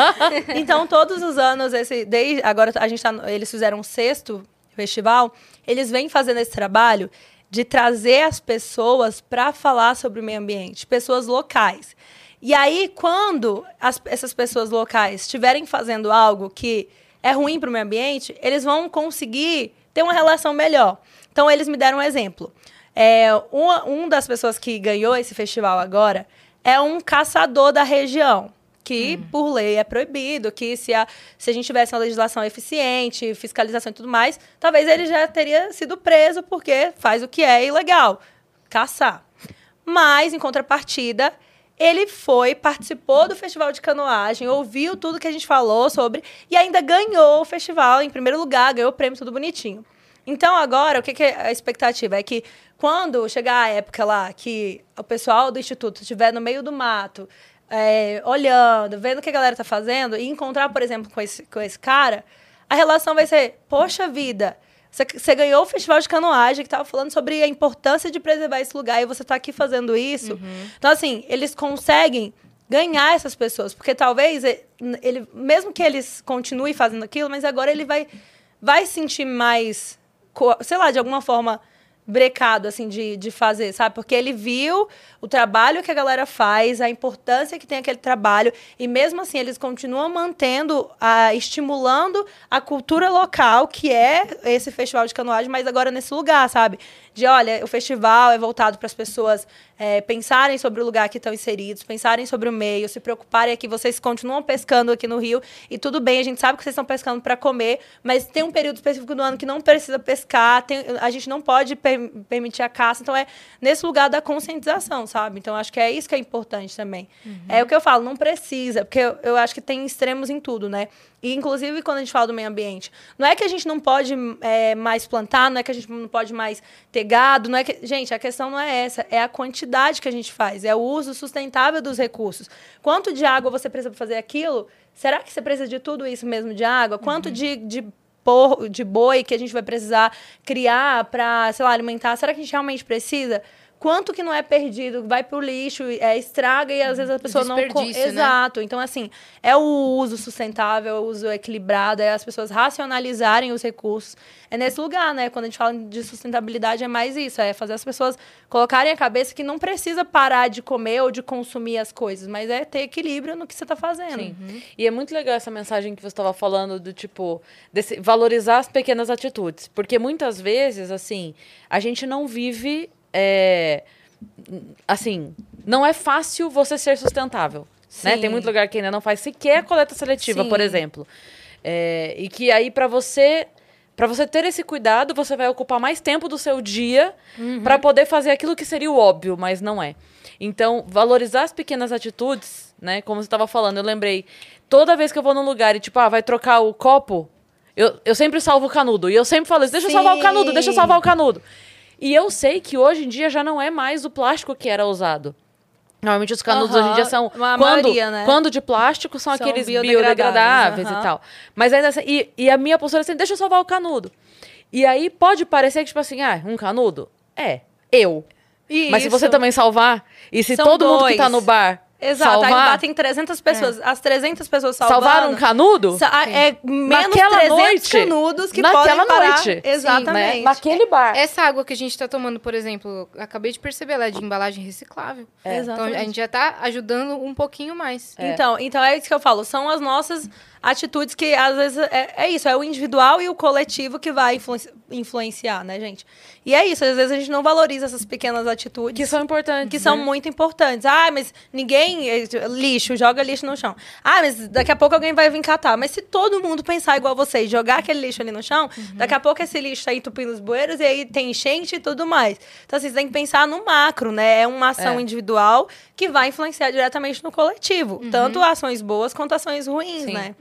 então, todos os anos, esse, desde, agora a gente tá, eles fizeram um sexto festival, eles vêm fazendo esse trabalho de trazer as pessoas para falar sobre o meio ambiente, pessoas locais. E aí, quando as- essas pessoas locais estiverem fazendo algo que é ruim para o meio ambiente, eles vão conseguir ter uma relação melhor. Então, eles me deram um exemplo. É, uma, um das pessoas que ganhou esse festival agora é um caçador da região. Que, por lei, é proibido, que se a, se a gente tivesse uma legislação eficiente, fiscalização e tudo mais, talvez ele já teria sido preso porque faz o que é ilegal, caçar. Mas, em contrapartida, ele foi, participou do festival de canoagem, ouviu tudo que a gente falou sobre e ainda ganhou o festival em primeiro lugar, ganhou o prêmio, tudo bonitinho. Então, agora, o que, que é a expectativa? É que quando chegar a época lá que o pessoal do Instituto estiver no meio do mato, é, olhando, vendo o que a galera tá fazendo, e encontrar, por exemplo, com esse, com esse cara, a relação vai ser, poxa vida, você, você ganhou o festival de canoagem que tava falando sobre a importância de preservar esse lugar e você tá aqui fazendo isso. Então, assim, eles conseguem ganhar essas pessoas, porque talvez ele, mesmo que eles continuem fazendo aquilo, mas agora ele vai, vai sentir mais, sei lá, de alguma forma brecado, assim, de, de fazer, sabe? Porque ele viu o trabalho que a galera faz, a importância que tem aquele trabalho, e mesmo assim eles continuam mantendo, a, estimulando a cultura local, que é esse festival de canoagem, mas agora nesse lugar, sabe? De, olha, o festival é voltado para as pessoas é, pensarem sobre o lugar que estão inseridos, pensarem sobre o meio, se preocuparem aqui, vocês continuam pescando aqui no Rio, e tudo bem, a gente sabe que vocês estão pescando para comer, mas tem um período específico do ano que não precisa pescar, tem- a gente não pode per- permitir a caça, então é nesse lugar da conscientização, sabe? Então acho que é isso que é importante também. É o que eu falo, não precisa, porque eu, eu acho que tem extremos em tudo, né? E, inclusive, quando a gente fala do meio ambiente, não é que a gente não pode é, mais plantar, não é que a gente não pode mais ter gado, não é que. Gente, a questão não é essa, é a quantidade que a gente faz, é o uso sustentável dos recursos. Quanto de água você precisa para fazer aquilo? Será que você precisa de tudo isso mesmo de água? Quanto de, de, por, de boi que a gente vai precisar criar para, sei lá, alimentar? Será que a gente realmente precisa? Quanto que não é perdido, vai pro lixo, é, estraga e às vezes a pessoa não... né? Exato. Então, assim, é o uso sustentável, é o uso equilibrado, é as pessoas racionalizarem os recursos. É nesse lugar, né? Quando a gente fala de sustentabilidade, é mais isso. É fazer as pessoas colocarem a cabeça que não precisa parar de comer ou de consumir as coisas, mas é ter equilíbrio no que você tá fazendo. Sim. E é muito legal essa mensagem que você estava falando do tipo, desse- valorizar as pequenas atitudes. Porque muitas vezes, assim, a gente não vive. É, assim, não é fácil você ser sustentável. Né? Sim. Tem muito lugar que ainda não faz sequer coleta seletiva, por Sim. exemplo. É, e que aí, para você. Para você ter esse cuidado, você vai ocupar mais tempo do seu dia Uhum. para poder fazer aquilo que seria o óbvio, mas não é. Então, valorizar as pequenas atitudes, né? Como você estava falando, eu lembrei. Toda vez que eu vou num lugar e, tipo, ah, vai trocar o copo, eu, eu sempre salvo o canudo. E eu sempre falo isso, deixa eu salvar o canudo, deixa eu Sim. salvar o canudo. E eu sei que hoje em dia já não é mais o plástico que era usado. Normalmente os canudos Aham, hoje em dia são. quando, maioria, né? quando de plástico são, São aqueles biodegradáveis, biodegradáveis e aham. tal. Mas ainda assim. E, e a minha postura é assim: deixa eu salvar o canudo. E aí pode parecer que, tipo assim, ah, um canudo? É, eu. Mas se você também salvar, e se São todo mundo que tá dois. no bar Exato, aí salvar, batem 300 pessoas. As 300 pessoas salvando... salvar um canudo, sa- É menos Naquela 300 noite, canudos que naquela podem parar. noite. Sim, Exatamente. né? naquele bar. Essa água que a gente tá tomando, por exemplo, acabei de perceber, ela é de embalagem reciclável. É. Então a gente já tá ajudando um pouquinho mais. É. Então, então é isso que eu falo. São as nossas atitudes que às vezes é, é isso, é o individual e o coletivo que vai influenci- influenciar, né, gente? E é isso, às vezes a gente não valoriza essas pequenas atitudes. Que são importantes. Que são né? muito importantes. Ah, mas ninguém. eh, Lixo, joga lixo no chão. Ah, mas daqui a pouco alguém vai vir catar. Mas se todo mundo pensar igual você e jogar aquele lixo ali no chão, daqui a pouco esse lixo tá entupindo os bueiros e aí tem enchente e tudo mais. Então, assim, você tem que pensar no macro, né? É uma ação É. individual que vai influenciar diretamente no coletivo. Tanto ações boas quanto ações ruins, Sim. né?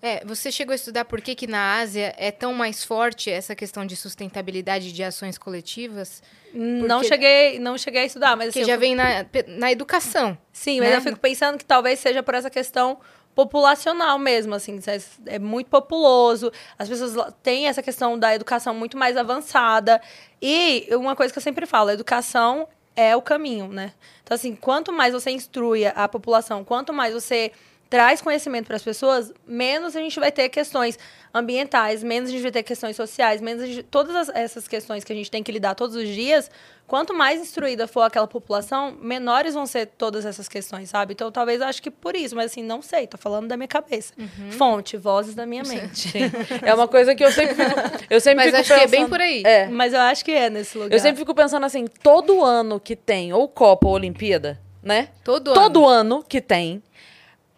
É, você chegou a estudar por que, que na Ásia é tão mais forte essa questão de sustentabilidade de ações coletivas? Não Porque- cheguei, não cheguei a estudar, mas Que assim, já eu vem na, na educação. Sim, mas né? eu fico pensando que talvez seja por essa questão populacional mesmo, assim, é- é muito populoso, as pessoas têm essa questão da educação muito mais avançada, e uma coisa que eu sempre falo, a educação é o caminho, né? Então, assim, quanto mais você instrui a população, quanto mais você traz conhecimento para as pessoas, menos a gente vai ter questões ambientais, menos a gente vai ter questões sociais, menos a gente, todas as- essas questões que a gente tem que lidar todos os dias, quanto mais instruída for aquela população, menores vão ser todas essas questões, sabe? Então, talvez eu acho que por isso, mas assim, não sei, tô falando da minha cabeça. Fonte, vozes da minha mente. Sim. É uma coisa que eu sempre fico. Eu sempre Mas fico acho que é bem pensando- por aí. É. Mas eu acho que é nesse lugar. Eu sempre fico pensando assim, todo ano que tem ou Copa ou Olimpíada, né? Todo, Todo ano. ano que tem,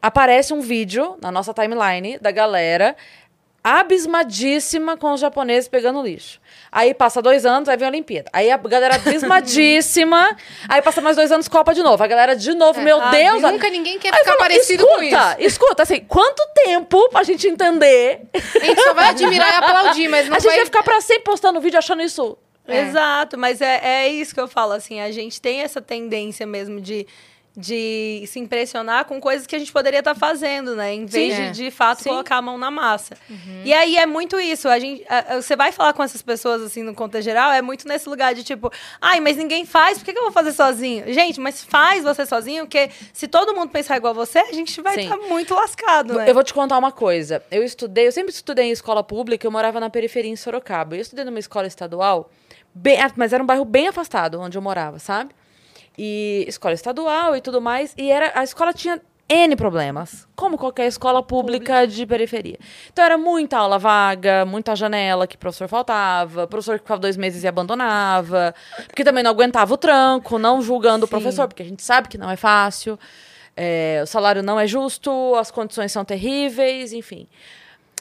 aparece um vídeo na nossa timeline da galera abismadíssima com os japoneses pegando lixo. Aí passa dois anos, aí vem a Olimpíada. Aí a galera abismadíssima, aí passa mais dois anos, Copa de novo. A galera de novo, meu Ah, Deus. Nunca ninguém quer Aí ficar falo, parecido escuta, com isso. Escuta, assim, quanto tempo pra gente entender? A gente só vai admirar e aplaudir, mas não a gente vai... vai ficar pra sempre postando vídeo achando isso É. Exato, mas é, é isso que eu falo, assim, a gente tem essa tendência mesmo de, de se impressionar com coisas que a gente poderia estar fazendo, né? Em vez Sim. de, É. de fato, Sim. colocar a mão na massa. E aí é muito isso, a gente, a- a- você vai falar com essas pessoas, assim, no contexto geral, é muito nesse lugar de tipo, ai, mas ninguém faz, por que, que eu vou fazer sozinho? Gente, mas faz você sozinho, porque se todo mundo pensar igual você, a gente vai estar muito lascado, né? Eu vou te contar uma coisa. Eu estudei, eu sempre estudei em escola pública, eu morava na periferia em Sorocaba. Eu estudei numa escola estadual, bem, mas era um bairro bem afastado onde eu morava, sabe? E escola estadual e tudo mais. E era, a escola tinha N problemas, como qualquer escola pública de periferia. Então era muita aula vaga, muita janela que o professor faltava, professor que ficava dois meses e abandonava, porque também não aguentava o tranco, não julgando o professor, porque a gente sabe que não é fácil. É, o salário não é justo, as condições são terríveis, enfim.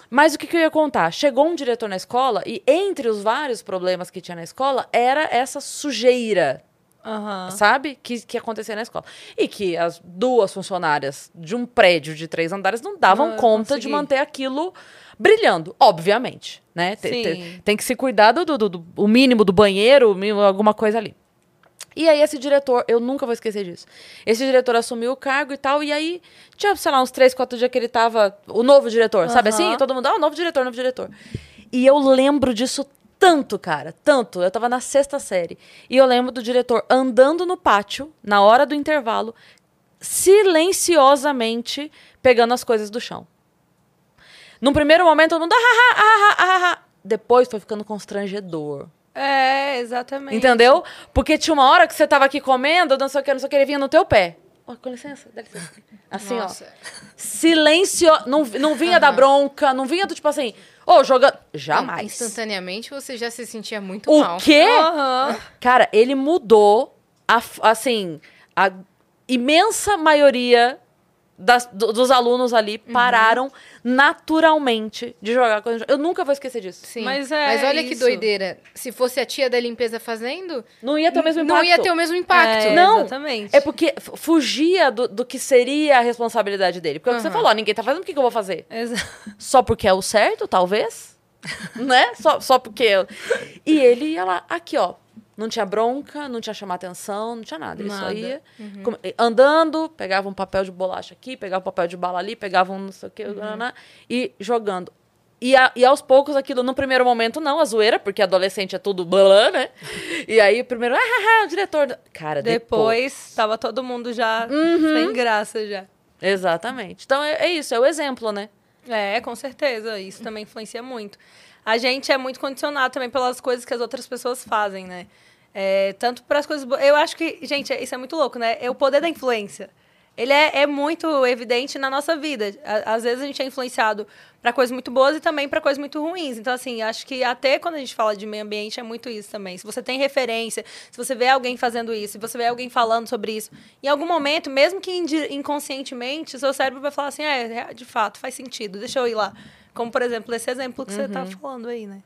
Mas o que, que eu ia contar? Chegou um diretor na escola e, entre os vários problemas que tinha na escola, era essa sujeira, Aham. sabe? Que, que acontecia na escola. E que as duas funcionárias de um prédio de três andares não davam Não conta de conseguir. manter aquilo brilhando, obviamente. Né? Tem, tem- tem que se cuidar do, do, do- o mínimo do banheiro, alguma coisa ali. E aí esse diretor, eu nunca vou esquecer disso. Esse diretor assumiu o cargo e tal, e aí tinha, sei lá, uns três, quatro dias que ele tava, o novo diretor, sabe Aham. assim? Todo mundo, ah, novo diretor, novo diretor. E eu lembro disso tanto, cara, tanto. Eu tava na sexta série. E eu lembro do diretor andando no pátio, na hora do intervalo, silenciosamente pegando as coisas do chão. Num primeiro momento, todo mundo, ah, ah, ah, ah, ah, ah. Depois foi ficando constrangedor. É, exatamente. Entendeu? Porque tinha uma hora que você tava aqui comendo, não sei o que, não sei o que, ele vinha no teu pé. Ó, com licença, dá licença. Assim, Nossa. ó. Silencio. Não, não vinha da bronca, não vinha do tipo assim, ô, jogando. Jamais. Instantaneamente você já se sentia muito O mal. quê? Aham. Cara, ele mudou, a assim, a imensa maioria das- do- dos alunos ali Uhum. pararam naturalmente de jogar. Eu nunca vou esquecer disso. Sim. Mas é Mas olha que isso. doideira. Se fosse a tia da limpeza fazendo, Não ia ter o mesmo impacto. não ia ter o mesmo impacto. É, Não, exatamente. É porque fugia do, do que seria a responsabilidade dele. Porque é o que você falou, ó, ninguém tá fazendo, o que, que eu vou fazer? Exa- Só porque é o certo, talvez? né? Só, só porque. eu- E ele ia lá, aqui, ó. Não tinha bronca, não tinha chamar atenção, não tinha nada. Ele só ia come- andando, pegava um papel de bolacha aqui, pegava um papel de bala ali, pegava um não sei o que, e jogando. E, a- e aos poucos aquilo, no primeiro momento, não, a zoeira, porque adolescente é tudo blá, né? E aí, primeiro, ah, ah, ah, o diretor. Cara, depois. Depois, tava todo mundo já Uhum. sem graça já. Exatamente. Então é, é isso, é o exemplo, né? É, com certeza. Isso também influencia muito. A gente é muito condicionado também pelas coisas que as outras pessoas fazem, né? É, tanto para as coisas boas. Eu acho que, gente, isso é muito louco, né? É o poder da influência. ele é, é muito evidente na nossa vida. À- Às vezes a gente é influenciado para coisas muito boas e também para coisas muito ruins. Então, assim, acho que até quando a gente fala de meio ambiente é muito isso também. Se você tem referência, se você vê alguém fazendo isso, se você vê alguém falando sobre isso, em algum momento, mesmo que inconscientemente, seu cérebro vai falar assim: é, é, de fato, faz sentido, deixa eu ir lá. Como, por exemplo, esse exemplo que você tá falando aí, né?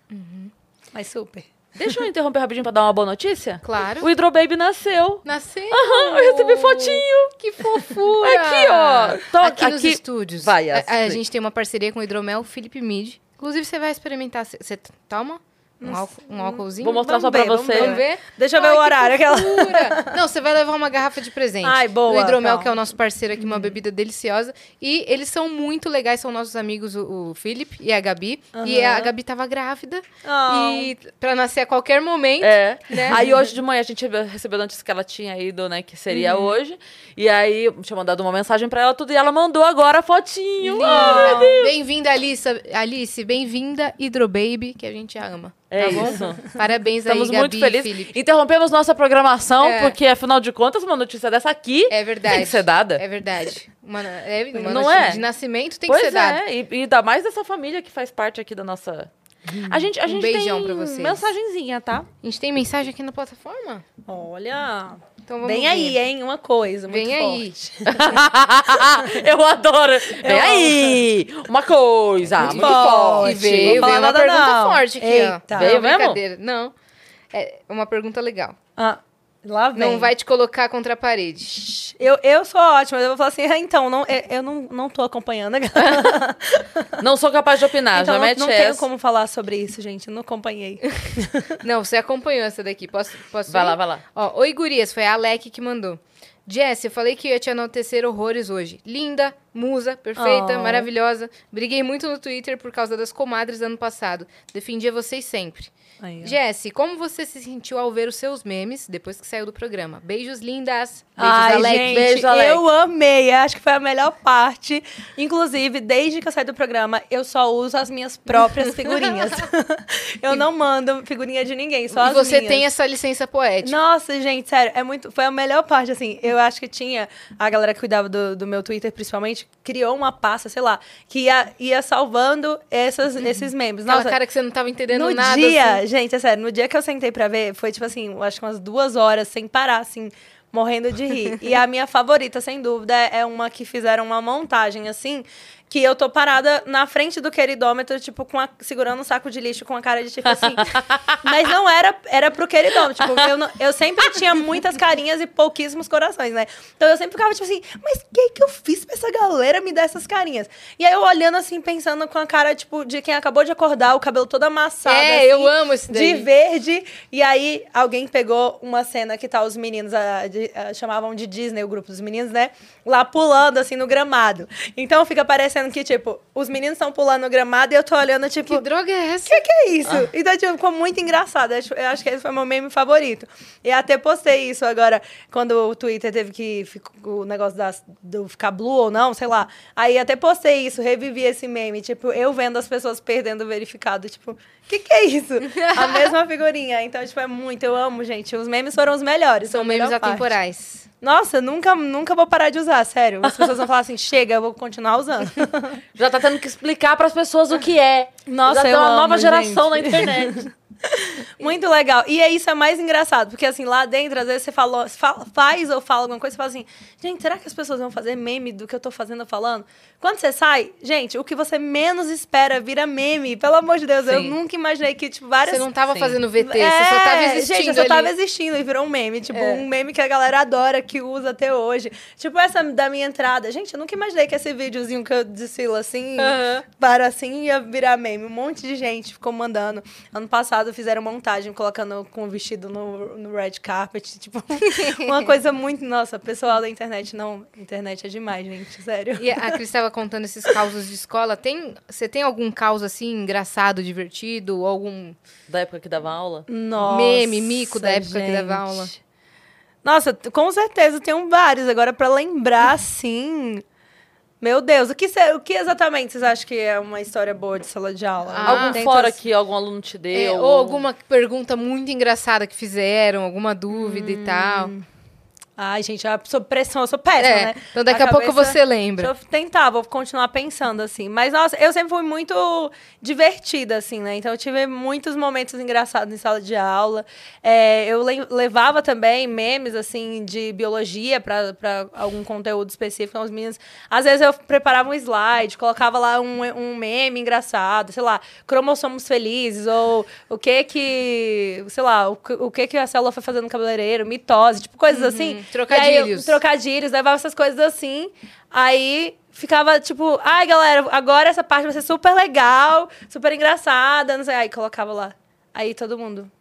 Mas super. Deixa eu interromper rapidinho pra dar uma boa notícia. Claro. O Hidrobaby nasceu. Nasceu! Aham, eu recebi fotinho. Que fofura! Aqui, ó. Tô- aqui, nos aqui- estúdios. Vai, a, a explica. gente tem uma parceria com o Hidromel Felipe Mid. Inclusive, você vai experimentar. Você toma? Um, álcool, um álcoolzinho? Vou mostrar Vamos só pra ver, vamos você. ver. Vamos ver? Deixa eu ver Ai, o horário, aquela-. Não, você vai levar uma garrafa de presente. Ai, boa, Do Hidromel, calma. que é o nosso parceiro aqui, uma bebida deliciosa. E eles são muito legais, são nossos amigos, o, o Felipe e a Gabi. E a Gabi tava grávida. Oh. E pra nascer a qualquer momento. É. Né? Aí hoje de manhã a gente recebeu a notícia que ela tinha ido, né? Que seria Uhum. hoje. E aí tinha mandado uma mensagem pra ela tudo e ela mandou agora a fotinho. Linda. Bem-vinda, Alice. Alice, bem-vinda, Hidrobaby, que a gente ama. É tá bom? isso. Parabéns Estamos aí, muito Gabi felizes. Felipe. Interrompemos nossa programação, É. porque afinal de contas, uma notícia dessa aqui É verdade. tem que ser dada. É verdade. Uma, é, uma Não notícia é? de nascimento tem pois que ser dada. é, e, e ainda mais dessa família que faz parte aqui da nossa. A gente, a Um gente beijão tem pra vocês. mensagenzinha, tá? A gente tem mensagem aqui na plataforma? Olha. Então vamos Vem ver. aí, hein? Uma coisa muito Vem aí. forte. Eu adoro. Vem aí! Uma coisa muito, forte. E veio, Vou falar veio uma nada, pergunta não. forte aqui, Eita. ó. Veio Não, mesmo? Não. É uma pergunta legal. Ah, lá vem. Não vai te colocar contra a parede. Eu, eu sou ótima, eu vou falar assim, ah, então, não, eu, eu não, não tô acompanhando. Não sou capaz de opinar, então, já não, mete não tenho essa. como falar sobre isso, gente. Eu não acompanhei. Não, você acompanhou essa daqui. Posso, posso Vai ir? lá, vai lá. Ó, Oi, gurias. Foi a Alec que mandou. Jess, eu falei que ia te enaltecer horrores hoje. Linda, musa, perfeita, Oh. maravilhosa. Briguei muito no Twitter por causa das comadres ano passado. Defendia vocês sempre. Aí, ó. Jesse, como você se sentiu ao ver os seus memes depois que saiu do programa? Beijos lindas. Beijos, Ai, Alec. gente, Beijo, Alec. eu amei. Acho que foi a melhor parte. Inclusive, desde que eu saí do programa, eu só uso as minhas próprias figurinhas. eu não mando figurinha de ninguém, só E as você minhas. tem essa licença poética. Nossa, gente, sério, é muito. Foi a melhor parte, assim. Eu acho que tinha. A galera que cuidava do, do meu Twitter, principalmente, criou uma pasta, sei lá, que ia, ia salvando essas, esses memes. Aquela Nossa, cara que você não tava entendendo no nada. dia, assim. Gente, é sério, no dia que eu sentei pra ver, foi tipo assim, acho que umas duas horas sem parar, assim, morrendo de rir. e a minha favorita, sem dúvida, é uma que fizeram uma montagem assim. Que eu tô parada na frente do queridômetro, tipo, com a- segurando um saco de lixo com a cara de tipo assim. Mas não era, era pro queridômetro. Tipo, eu, não- eu sempre tinha muitas carinhas e pouquíssimos corações, né? Então eu sempre ficava, tipo assim, mas o que, que eu fiz pra essa galera me dar essas carinhas? E aí eu olhando assim, pensando com a cara, tipo, de quem acabou de acordar, o cabelo todo amassado. É, assim, eu amo esse daí. De verde. E aí alguém pegou uma cena que tá os meninos, ah, de- ah, chamavam de Disney, o grupo dos meninos, né? Lá pulando, assim, no gramado. Então fica parecendo que, tipo, os meninos estão pulando no gramado e eu tô olhando, tipo. Que droga é essa? O que, que é isso? Então, tipo, ficou muito engraçado. Eu acho, eu acho que esse foi meu meme favorito. E até postei isso agora, quando o Twitter teve que. O negócio das, do ficar blue ou não, sei lá. Aí até postei isso, revivi esse meme. Tipo, eu vendo as pessoas perdendo o verificado. Tipo, que, que é isso? A mesma figurinha. Então, tipo, é muito. Eu amo, gente. Os memes foram os melhores. São memes parte. atemporais. Nossa, nunca, nunca vou parar de usar, sério. As pessoas vão falar assim: chega, eu vou continuar usando. Já tá tendo que explicar pras pessoas o que é. Nossa, Já tem eu uma amo, nova geração gente. na internet. Muito legal. E é isso é mais engraçado, porque assim, lá dentro, às vezes você falou, fa- faz ou fala alguma coisa, você fala assim, gente, será que as pessoas vão fazer meme do que eu tô fazendo ou falando? Quando você sai, gente, o que você menos espera vira meme. Pelo amor de Deus, eu Sim. nunca imaginei que, tipo, várias. Você não tava Sim. fazendo VT, você só tava É, existindo Gente, eu só ali. tava existindo e virou um meme. Tipo, É. um meme que a galera adora, que usa até hoje. Tipo, essa da minha entrada. Gente, eu nunca imaginei que esse videozinho que eu desfilo assim, Aham. para assim, ia virar meme. Um monte de gente ficou mandando. Ano passado fizeram montagem, colocando com o vestido no, no red carpet. Tipo, uma coisa muito... Nossa, pessoal da internet, não... Internet é demais, gente, sério. E a Cris estava contando esses causos de escola. Tem, você tem algum caos assim engraçado, divertido, ou algum Da época que dava aula. Nossa, meme, mico da época que dava gente. aula? Nossa, com certeza tem vários. Agora, pra lembrar, assim. Meu Deus, o que, cê- o que exatamente vocês acham que é uma história boa de sala de aula? Ah, algum Dentre fora que algum aluno te É, deu. ou alguma pergunta muito engraçada que fizeram, alguma dúvida e tal. Ai, gente, eu sob pressão, eu sou péssima, É, né? então daqui a pouco você lembra. Deixa eu tentar, vou continuar pensando, assim. Mas, nossa, eu sempre fui muito divertida, assim, né? Então, eu tive muitos momentos engraçados em sala de aula. É, eu le- levava também memes, assim, de biologia para algum conteúdo específico. Então, os meninos... Às vezes, eu preparava um slide, colocava lá um, um meme engraçado, sei lá, cromossomos felizes, ou o que que... Sei lá, o, que- o que que a célula foi fazendo no cabeleireiro, mitose, tipo, coisas assim. Trocadilhos. E aí, trocadilhos, levava essas coisas assim. Aí ficava tipo, ai galera, agora essa parte vai ser super legal, super engraçada, não sei. Aí colocava lá. Aí todo mundo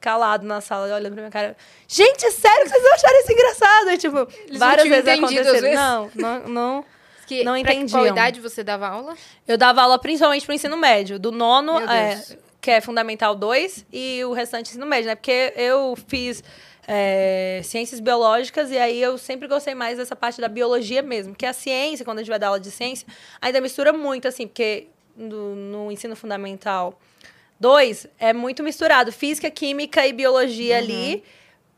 calado na sala, olhando pra minha cara. Gente, é sério que vocês não acharam isso engraçado? E, tipo, não várias vezes às vezes? Não, não, não. Que, Não pra entendiam. Qual idade você dava aula? Eu dava aula principalmente pro ensino médio, do nono, é, que é Fundamental 2, e o restante ensino médio, né? Porque eu fiz é, ciências biológicas e aí eu sempre gostei mais dessa parte da biologia mesmo. Porque a ciência, quando a gente vai dar aula de ciência, ainda mistura muito, assim, porque no, no ensino fundamental 2 é muito misturado. Física, química e biologia ali.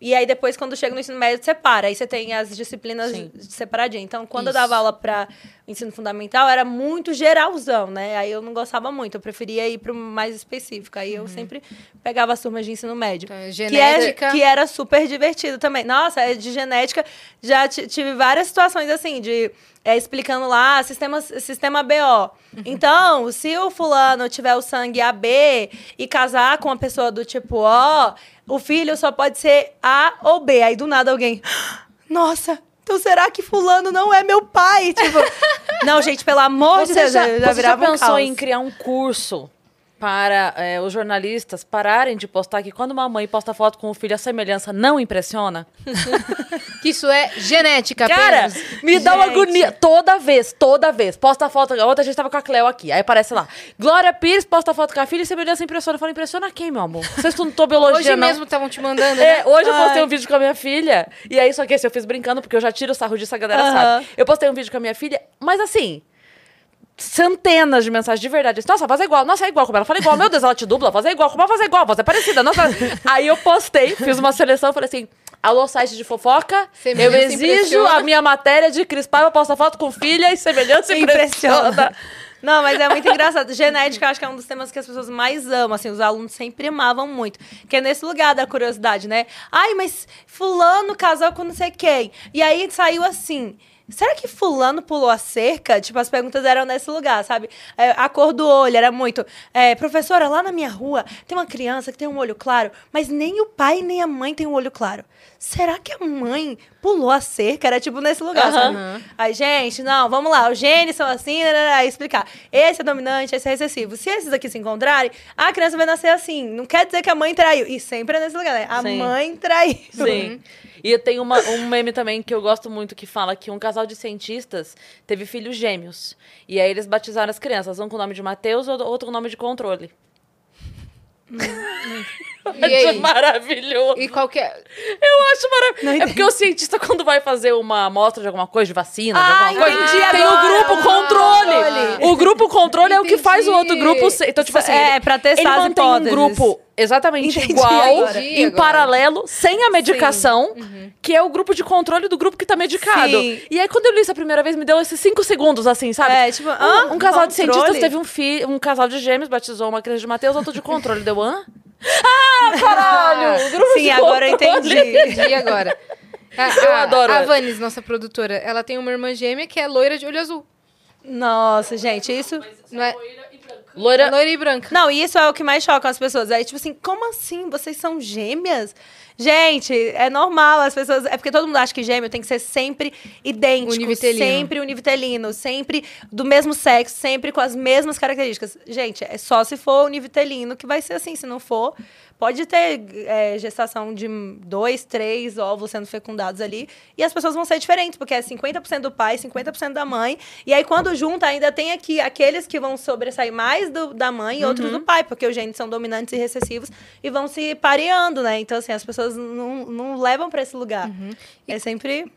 E aí, depois, quando chega no ensino médio, separa. Aí você tem as disciplinas Sim. separadinhas. Então, quando eu Isso. dava aula para ensino fundamental, era muito geralzão, né? Aí eu não gostava muito. Eu preferia ir para mais específico. Aí eu sempre pegava as turmas de ensino médio. Então, Que, genética. é, que era super divertido também. Nossa, é de genética, já ti- tive várias situações assim, de é, explicando lá, sistema, sistema BO. Então, se o fulano tiver o sangue AB e casar com uma pessoa do tipo O, o filho só pode ser A ou B. Aí do nada alguém. Nossa! Então será que fulano não é meu pai? Tipo, não, gente, pelo amor de Você Deus, já, já, você já um pensou caos. em criar um curso para é, os jornalistas pararem de postar que quando uma mãe posta foto com o filho, a semelhança não impressiona? Que isso é genética Cara, apenas. me dá uma agonia. Toda vez, toda vez. Posta foto. Ontem a gente tava com a Cleo aqui. Aí aparece lá. Glória Pires posta foto com a filha e semelhança impressiona. Eu falo, impressiona quem, meu amor? Vocês não estão biologia, Hoje não? mesmo estavam te mandando, É, né? hoje eu postei Ai. um vídeo com a minha filha. E aí, só que esse eu fiz brincando, porque eu já tiro o sarro disso, a galera Aham. sabe. Eu postei um vídeo com a minha filha, mas assim. Centenas de mensagens de verdade. Nossa, faz igual. Nossa, é igual como ela fala igual. Meu Deus, ela te dubla. Faz igual. Como ela faz igual? Faz é parecida. Nossa. aí eu postei, fiz uma seleção, falei assim: Alô, site de fofoca. Eu exijo impressiona." a minha matéria de Cris Paiva posta foto com filha e semelhança impressiona. Impressiona. Não, mas é muito engraçado. Genética, eu acho que é um dos temas que as pessoas mais amam, assim, os alunos sempre amavam muito. Que é nesse lugar da curiosidade, né? Ai, mas fulano casou com não sei quem. E aí saiu assim... Será que fulano pulou a cerca? Tipo, as perguntas eram nesse lugar, sabe? É, a cor do olho era muito... é, professora, lá na minha rua tem uma criança que tem um olho claro, mas nem o pai nem a mãe tem um olho claro. Será que a mãe pulou a cerca? Era tipo nesse lugar, sabe? Aí, gente, não, vamos lá. Os genes são assim, né, né, né, aí explicar. Esse é dominante, esse é recessivo. Se esses aqui se encontrarem, a criança vai nascer assim. Não quer dizer que a mãe traiu. E sempre é nesse lugar, né? A Sim. mãe traiu. Sim. E tem uma, um meme também que eu gosto muito que fala que um casal de cientistas teve filhos gêmeos. E aí eles batizaram as crianças, um com o nome de Mateus, outro com o nome de controle. E aí? maravilhoso. E qual que é? Eu acho maravilhoso. É porque o cientista, quando vai fazer uma amostra de alguma coisa, de vacina, de Ah, alguma coisa, entendi tem agora. o grupo controle. Controle. O grupo controle é o que faz o outro grupo ser. Então, tipo assim, É, ele- pra testar ele as mantém hipóteses. um grupo exatamente Entendi igual, agora. Em agora. paralelo, sem a medicação, que é o grupo de controle do grupo que tá medicado. Sim. E aí, quando eu li isso a primeira vez, me deu esses cinco segundos, assim, sabe? É, tipo, um, hã? um casal de Controle? cientistas teve um filho, um casal de gêmeos, batizou uma criança de Mateus, outro de controle. Deu, hã? Ah, caralho! Grupo Sim, de agora eu entendi. Entendi agora. A, Eu a- adoro A ela. Vanes, nossa produtora, ela tem uma irmã gêmea que é loira de olho azul. Nossa, gente, isso... Não é? Loira, Loira e branca. Não, isso é o que mais choca as pessoas. Aí, tipo assim, como assim? Vocês são gêmeas? Gente, é normal, as pessoas. É porque todo mundo acha que gêmeo tem que ser sempre idêntico, Univitelino. sempre univitelino, sempre do mesmo sexo, sempre com as mesmas características. Gente, é só se for univitelino que vai ser assim. Se não for, pode ter é, gestação de dois, três óvulos sendo fecundados ali. E as pessoas vão ser diferentes, porque é 50% do pai, 50% da mãe. E aí, quando junta, ainda tem aqui aqueles que vão sobressair mais do- da mãe e outros do pai, porque os genes são dominantes e recessivos e vão se pareando, né? Então, assim, as pessoas não, não levam pra esse lugar. É sempre.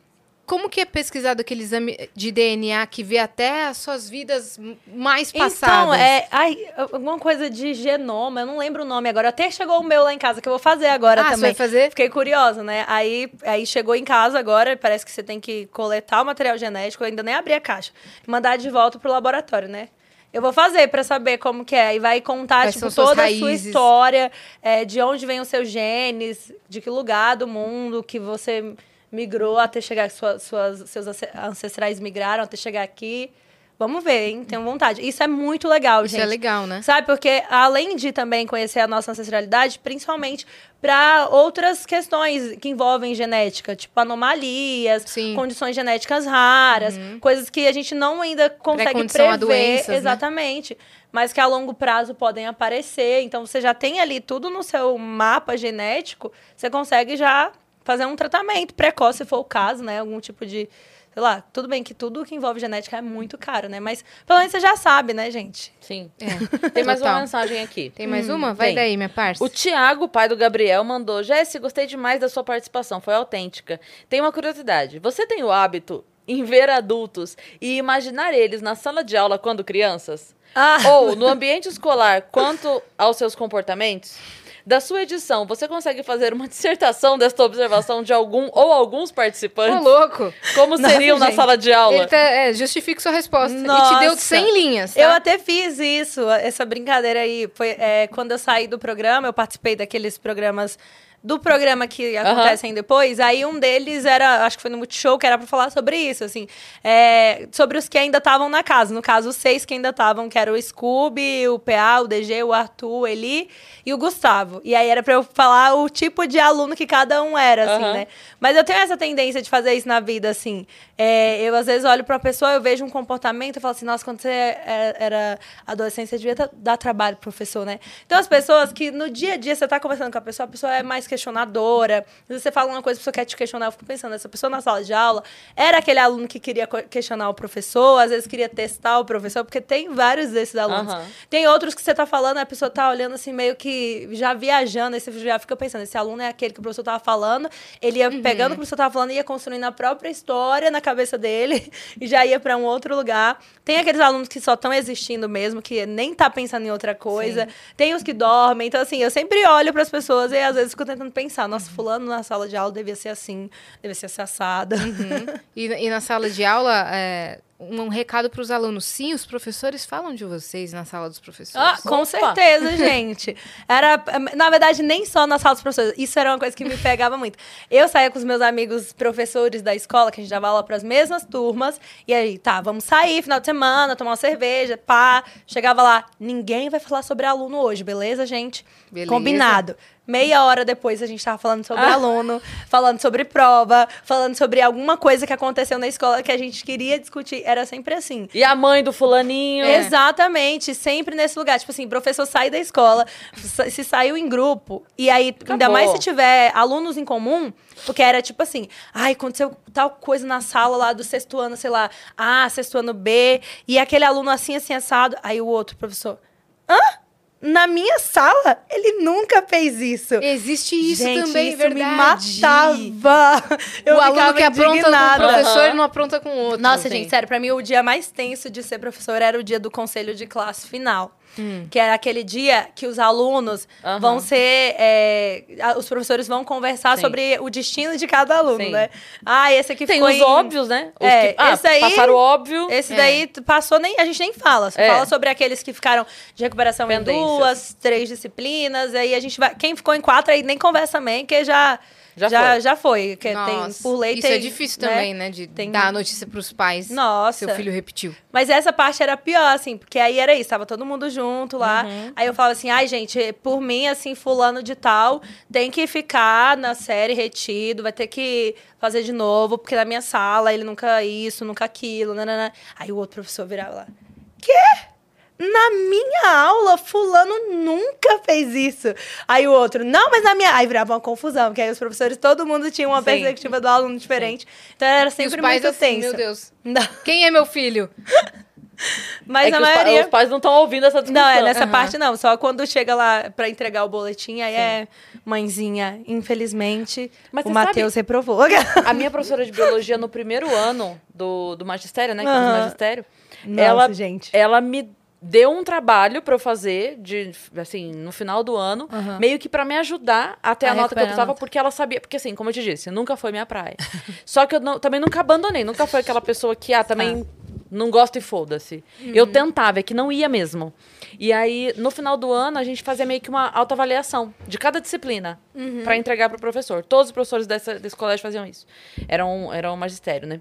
Como que é pesquisado aquele exame de DNA que vê até as suas vidas mais passadas? Então, é. Ai, alguma coisa de genoma, eu não lembro o nome agora. Até chegou o meu lá em casa, que eu vou fazer agora Ah, você também. vai fazer? Fiquei curiosa, né? Aí, aí chegou em casa agora, parece que você tem que coletar o material genético, eu ainda nem abri a caixa. E mandar de volta pro laboratório, né? Eu vou fazer pra saber como que é. E vai contar, Quais tipo, toda a sua raízes. história, é, de onde vem os seus genes, de que lugar do mundo que você migrou até chegar, sua, suas, seus ance- ancestrais migraram até chegar aqui. Vamos ver, hein? Tenho vontade. Isso é muito legal, Isso gente. é legal, né? Sabe, porque além de também conhecer a nossa ancestralidade, principalmente para outras questões que envolvem genética, tipo anomalias, Sim. Uhum. condições genéticas raras, coisas que a gente não ainda consegue prever doenças, né? exatamente, mas que a longo prazo podem aparecer. Então você já tem ali tudo no seu mapa genético, você consegue já fazer um tratamento precoce, se for o caso, né? Algum tipo de Sei lá, tudo bem que tudo que envolve genética é muito caro, né? Mas pelo menos você já sabe, né, gente? Sim. É. Tem mais uma mensagem aqui. Tem mais uma? Vai tem. daí, minha parça. O Tiago, pai do Gabriel, mandou: Jesse, gostei demais da sua participação, foi autêntica. Tem uma curiosidade: você tem o hábito em ver adultos e imaginar eles na sala de aula quando crianças? Ah. Ou no ambiente escolar quanto aos seus comportamentos? Da sua edição, você consegue fazer uma dissertação desta observação de algum ou alguns Ô, participantes? louco. Como Nossa, seriam na gente. sala de aula? Ele tá, é, justifica sua resposta. E te deu Nossa. 100 linhas, tá? Eu até fiz isso, essa brincadeira aí. Foi é, quando eu saí do programa, eu participei daqueles programas. Do programa que acontecem depois, aí um deles era, acho que foi no Multishow, que era pra falar sobre isso, assim. é, sobre os que ainda estavam na casa. No caso, os seis que ainda estavam, que era o Scooby, o PA, o DG, o Arthur, o Eli e o Gustavo. E aí era pra eu falar o tipo de aluno que cada um era, assim, Aham. né? Mas eu tenho essa tendência de fazer isso na vida, assim. É, eu, às vezes, olho pra pessoa, eu vejo um comportamento e falo assim, nossa, quando você é- era adolescente, você devia dar trabalho pro professor, né? Então, as pessoas que no dia a dia você tá conversando com a pessoa, a pessoa é mais questionadora. Às vezes você fala uma coisa, a pessoa quer te questionar, eu fico pensando, essa pessoa na sala de aula era aquele aluno que queria questionar o professor, às vezes queria testar o professor, porque tem vários desses alunos. Aham. Tem outros que você tá falando, a pessoa tá olhando assim, meio que já viajando, aí você já fica pensando, esse aluno é aquele que o professor tava falando, ele ia pegando o que o professor tava falando e ia construindo a própria história na cabeça dele e já ia pra um outro lugar. Tem aqueles alunos que só estão existindo mesmo, que nem tá pensando em outra coisa. Tem os que dormem. Então, assim, eu sempre olho pras pessoas e às vezes fico tentando pensar, nossa, fulano na sala de aula devia ser assim, devia ser assada. Uhum. E, e na sala de aula, é, um, um recado para os alunos. Sim, os professores falam de vocês na sala dos professores. Ah, com Opa. certeza, gente. Era, na verdade, nem só na sala dos professores. Isso era uma coisa que me pegava muito. Eu saía com os meus amigos professores da escola, que a gente dava aula para as mesmas turmas. E aí, tá, vamos sair final de semana, tomar uma cerveja, pá. Chegava lá, ninguém vai falar sobre aluno hoje, beleza, gente? Beleza. Combinado. Meia hora depois a gente tava falando sobre Ah. aluno, falando sobre prova, falando sobre alguma coisa que aconteceu na escola que a gente queria discutir. Era sempre assim. E a mãe do fulaninho? É. Exatamente, sempre nesse lugar. Tipo assim, professor sai da escola, se saiu em grupo, e aí, ainda Acabou. mais se tiver alunos em comum, porque era tipo assim, ai, aconteceu tal coisa na sala lá do sexto ano, sei lá, A, sexto ano B, e aquele aluno assim, assim, assado. Aí o outro professor, hã? Na minha sala? Ele nunca fez isso. Existe isso Gente, também, isso verdade. me matava. Eu o aluno que apronta com o indignada. professor Aham. não apronta com o outro. Nossa, assim. gente, sério, pra mim o dia mais tenso de ser professor era o dia do conselho de classe final. Que era aquele dia que os alunos Aham. vão ser. é, os professores vão conversar Sim. sobre o destino de cada aluno, Sim. né? Ah, esse aqui Tem ficou. os em- óbvios, né? Os É, que, ah, esse aí- passaram o óbvio. Esse É. daí passou, nem, a gente nem fala. É. fala sobre aqueles que ficaram de recuperação Pendências. em duas, três disciplinas. Aí a gente vai. Quem ficou em quatro aí nem conversa também, que já. Já já, foi. já foi. Que tem, por lei isso tem, é difícil né? também, né? De Tem- dar a notícia pros pais. Nossa. Seu filho repetiu. Mas essa parte era pior, assim, porque aí era isso, tava todo mundo junto lá. Uhum. Aí eu falava assim, ai, gente, por mim, assim, fulano de tal, tem que ficar na série retido, vai ter que fazer de novo, porque na minha sala ele nunca isso, nunca aquilo, nanana. Aí o outro professor virava lá, quê? Na minha aula, fulano nunca fez isso. Aí o outro, não, mas na minha... Aí virava uma confusão, porque aí os professores, todo mundo tinha uma Sim. perspectiva do aluno diferente. Então era E os sempre pais muito assim, tenso. meu Deus. Não. Quem é meu filho? Mas é a os pa- maioria. os, pais não estão ouvindo essa discussão. Não, é nessa Aham. parte não. Só quando chega lá pra entregar o boletim, aí é mãezinha. Infelizmente, Mas o Matheus reprovou. A minha professora de biologia no primeiro ano do, do magistério, né? Que Aham. magistério. Nossa, ela, gente. ela me deu um trabalho pra eu fazer, de, assim, no final do ano, Aham. meio que pra me ajudar a ter a, A nota que eu precisava, porque ela sabia. Porque, assim, como eu te disse, nunca foi minha praia. Só que eu não- também nunca abandonei, nunca foi aquela pessoa que, ah, também. Não gosto e foda-se. Eu tentava, é que não ia mesmo. E aí, no final do ano, a gente fazia meio que uma autoavaliação de cada disciplina pra entregar pro professor. Todos os professores dessa, desse colégio faziam isso. Era um, era um magistério, né?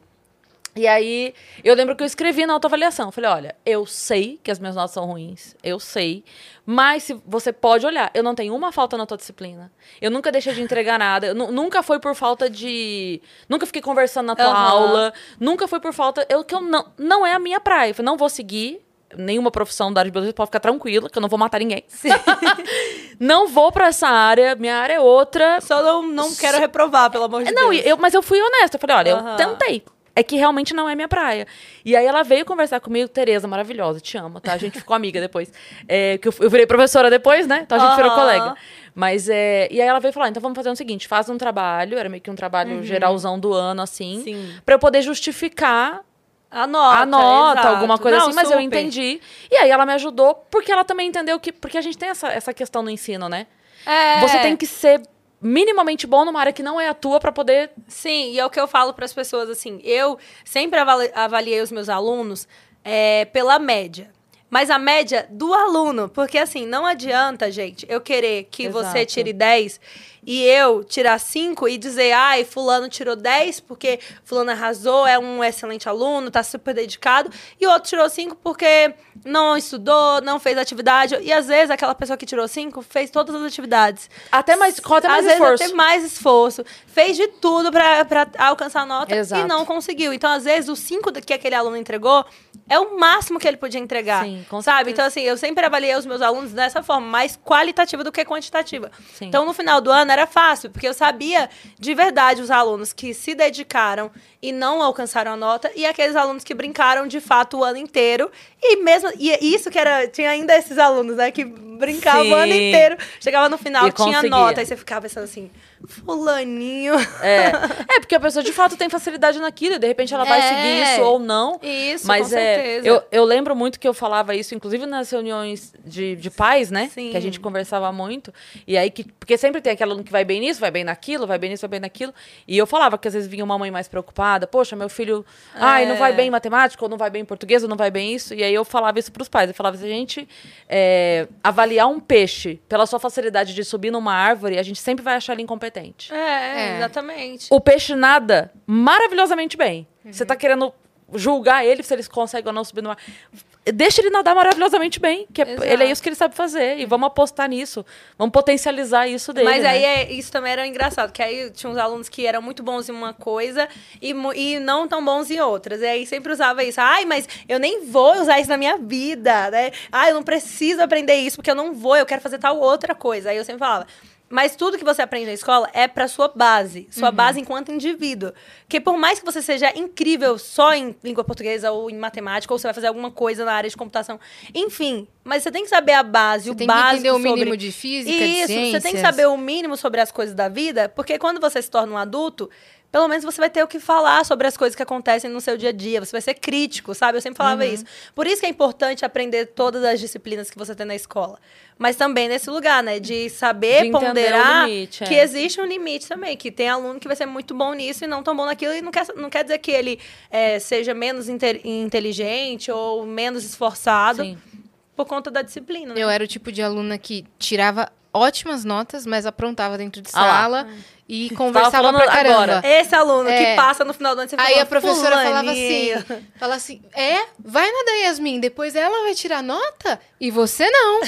E aí, eu lembro que eu escrevi na autoavaliação. Falei, olha, eu sei que as minhas notas são ruins, eu sei, mas se você pode olhar, eu não tenho uma falta na tua disciplina. Eu nunca deixei de entregar nada, eu nu- nunca foi por falta de... Nunca fiquei conversando na tua Aham. aula, nunca foi por falta... Eu, que eu não, não é a minha praia. Eu falei, não vou seguir nenhuma profissão da área de biologia, pode ficar tranquila, que eu não vou matar ninguém. não vou pra essa área, minha área é outra. Só não, não quero reprovar, pelo amor de Não, Deus. e eu, mas eu fui honesta. Eu falei, olha, Aham. eu tentei. É que realmente não é minha praia. E aí ela veio conversar comigo, Tereza, maravilhosa, te amo, tá? A gente ficou amiga depois. É, que eu, eu virei professora depois, né? Então a gente virou Aham. colega. Mas é. E aí ela veio falar: então vamos fazer o seguinte: faz um trabalho, era meio que um trabalho geralzão do ano, assim, Uhum. Sim. pra eu poder justificar A nota. exato. alguma coisa Não, assim, mas eu super. entendi. E aí ela me ajudou, porque ela também entendeu que. Porque a gente tem essa, essa questão no ensino, né? É. Você tem que ser minimamente bom numa área que não é a tua pra poder Sim, e é o que eu falo para as pessoas assim. Eu sempre avali- avaliei os meus alunos é, pela média. Mas a média do aluno, porque assim, não adianta, gente, eu querer que você Exato. tire 10 e eu tirar 5 e dizer, ai, fulano tirou 10 porque fulano arrasou, é um excelente aluno, tá super dedicado, e o outro tirou 5 porque não estudou, não fez atividade. E às vezes aquela pessoa que tirou 5 fez todas as atividades. Até mais, com até mais Às vezes esforço. até mais esforço. Fez de tudo pra alcançar a nota Exato. e não conseguiu. Então, às vezes, o 5 que aquele aluno entregou é o máximo que ele podia entregar. Sim, com sabe? Então, assim, eu sempre avaliei os meus alunos dessa forma, mais qualitativa do que quantitativa. Sim. Então, no final do ano era fácil, porque eu sabia de verdade os alunos que se dedicaram e não alcançaram a nota e aqueles alunos que brincaram de fato o ano inteiro. E mesmo e isso que era, tinha ainda esses alunos, né, que brincavam o ano Sim. inteiro, chegava no final, E tinha conseguia. nota, aí você ficava pensando assim, fulaninho. É. é, porque a pessoa de fato tem facilidade naquilo, e de repente ela vai É. seguir isso ou não. Isso, Mas com é, certeza. eu, eu lembro muito que eu falava isso, inclusive nas reuniões de, de pais, né? Sim. Que a gente conversava muito. E aí, que, porque sempre tem aquele aluno que vai bem nisso, vai bem naquilo, vai bem nisso, vai bem naquilo. E eu falava que às vezes vinha uma mãe mais preocupada, poxa, meu filho, ai, não É. vai bem em matemática, ou não vai bem em português, ou não vai bem isso. E aí eu falava isso pros pais. Eu falava, se a gente é, avaliar um peixe pela sua facilidade de subir numa árvore, a gente sempre vai achar ele incompetente. É, É. exatamente. O peixe nada maravilhosamente bem. Você tá querendo julgar ele se eles conseguem ou não subir no mar. Deixa ele nadar maravilhosamente bem, que é- Exato. ele é isso que ele sabe fazer. E vamos apostar nisso. Vamos potencializar isso dele. Mas né? aí é, isso também era engraçado, que aí tinha uns alunos que eram muito bons em uma coisa e, e não tão bons em outras. E aí sempre usava isso. Ai, mas eu nem vou usar isso na minha vida, né? Ai, eu não preciso aprender isso porque eu não vou, eu quero fazer tal outra coisa. Aí eu sempre falava. Mas tudo que você aprende na escola é pra sua base, sua Uhum. base enquanto indivíduo. Porque por mais que você seja incrível só em língua portuguesa ou em matemática, ou você vai fazer alguma coisa na área de computação, enfim, mas você tem que saber a base, o Você tem que básico entender o sobre- mínimo de física, de Isso, você tem que ciências. saber o mínimo sobre as coisas da vida, porque quando você se torna um adulto, pelo menos você vai ter o que falar sobre as coisas que acontecem no seu dia a dia. Você vai ser crítico, sabe? Eu sempre falava Uhum. isso. Por isso que é importante aprender todas as disciplinas que você tem na escola. Mas também nesse lugar, né? De saber De ponderar limite, é. que existe um limite também. Que tem aluno que vai ser muito bom nisso e não tão bom naquilo. E não quer, não quer dizer que ele é, seja menos inte- inteligente ou menos esforçado Sim. por conta da disciplina, né? Eu era o tipo de aluna que tirava ótimas notas, mas aprontava dentro de Ah sala e conversava pra caramba. agora. Esse aluno É. que passa no final do ano, você Aí fala, a professora falava "Fulaninho". assim, fala assim, é, vai na Yasmin, depois ela vai tirar nota e você não,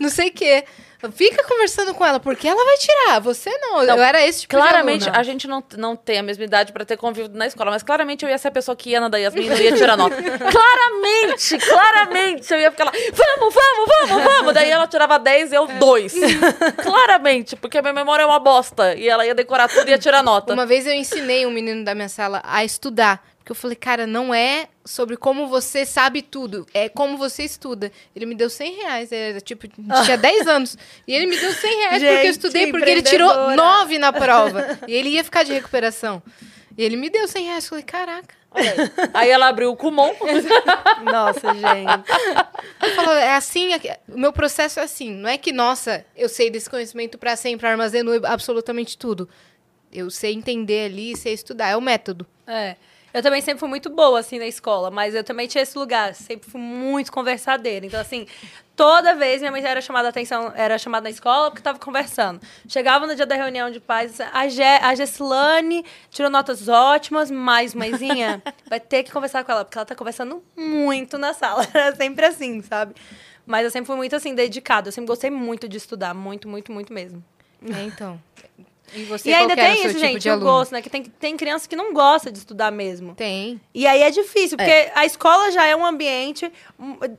não sei o quê. Fica conversando com ela, porque ela vai tirar, você não. Não, eu era esse tipo Claramente, a gente não, não tem a mesma idade pra ter convívio na escola, mas claramente eu ia ser a pessoa que ia na da Yasmin e não ia tirar nota. claramente, claramente, eu ia ficar lá, vamos, vamos, vamos, vamos. Daí ela tirava 10 e eu 2. claramente, porque a minha memória é uma bosta. E ela ia decorar tudo e ia tirar nota. Uma vez eu ensinei um menino da minha sala a estudar. Porque eu falei, cara, não é sobre como você sabe tudo, é como você estuda. Ele me deu 100 reais, era tipo, tinha 10 anos. E ele me deu 100 reais porque eu Gente, estudei, porque ele tirou empreendedora. 9 na prova. e ele ia ficar de recuperação. E ele me deu 100 reais. Eu falei, caraca. Aí ela abriu o Kumon. Nossa, gente. Falou, é assim, é- o meu processo é assim. Não é que, nossa, eu sei desse conhecimento para sempre, armazeno absolutamente tudo. Eu sei entender ali, sei estudar. É o método. É. Eu também sempre fui muito boa, assim, na escola, mas eu também tinha esse lugar, sempre fui muito conversadeira. Então, assim, toda vez minha mãe era chamada a atenção, era chamada na escola porque tava conversando. Chegava no dia da reunião de pais, a, Ge a Gessilane tirou notas ótimas, mas, mãezinha, vai ter que conversar com ela, porque ela tá conversando muito na sala. Era sempre assim, sabe? Mas eu sempre fui muito, assim, dedicada. Eu sempre gostei muito de estudar, muito, muito, muito mesmo. É, então. E você, e ainda tem isso, tipo gente, o gosto, né? Que tem, tem criança que não gosta de estudar mesmo. Tem. E aí é difícil, porque a escola já é um ambiente,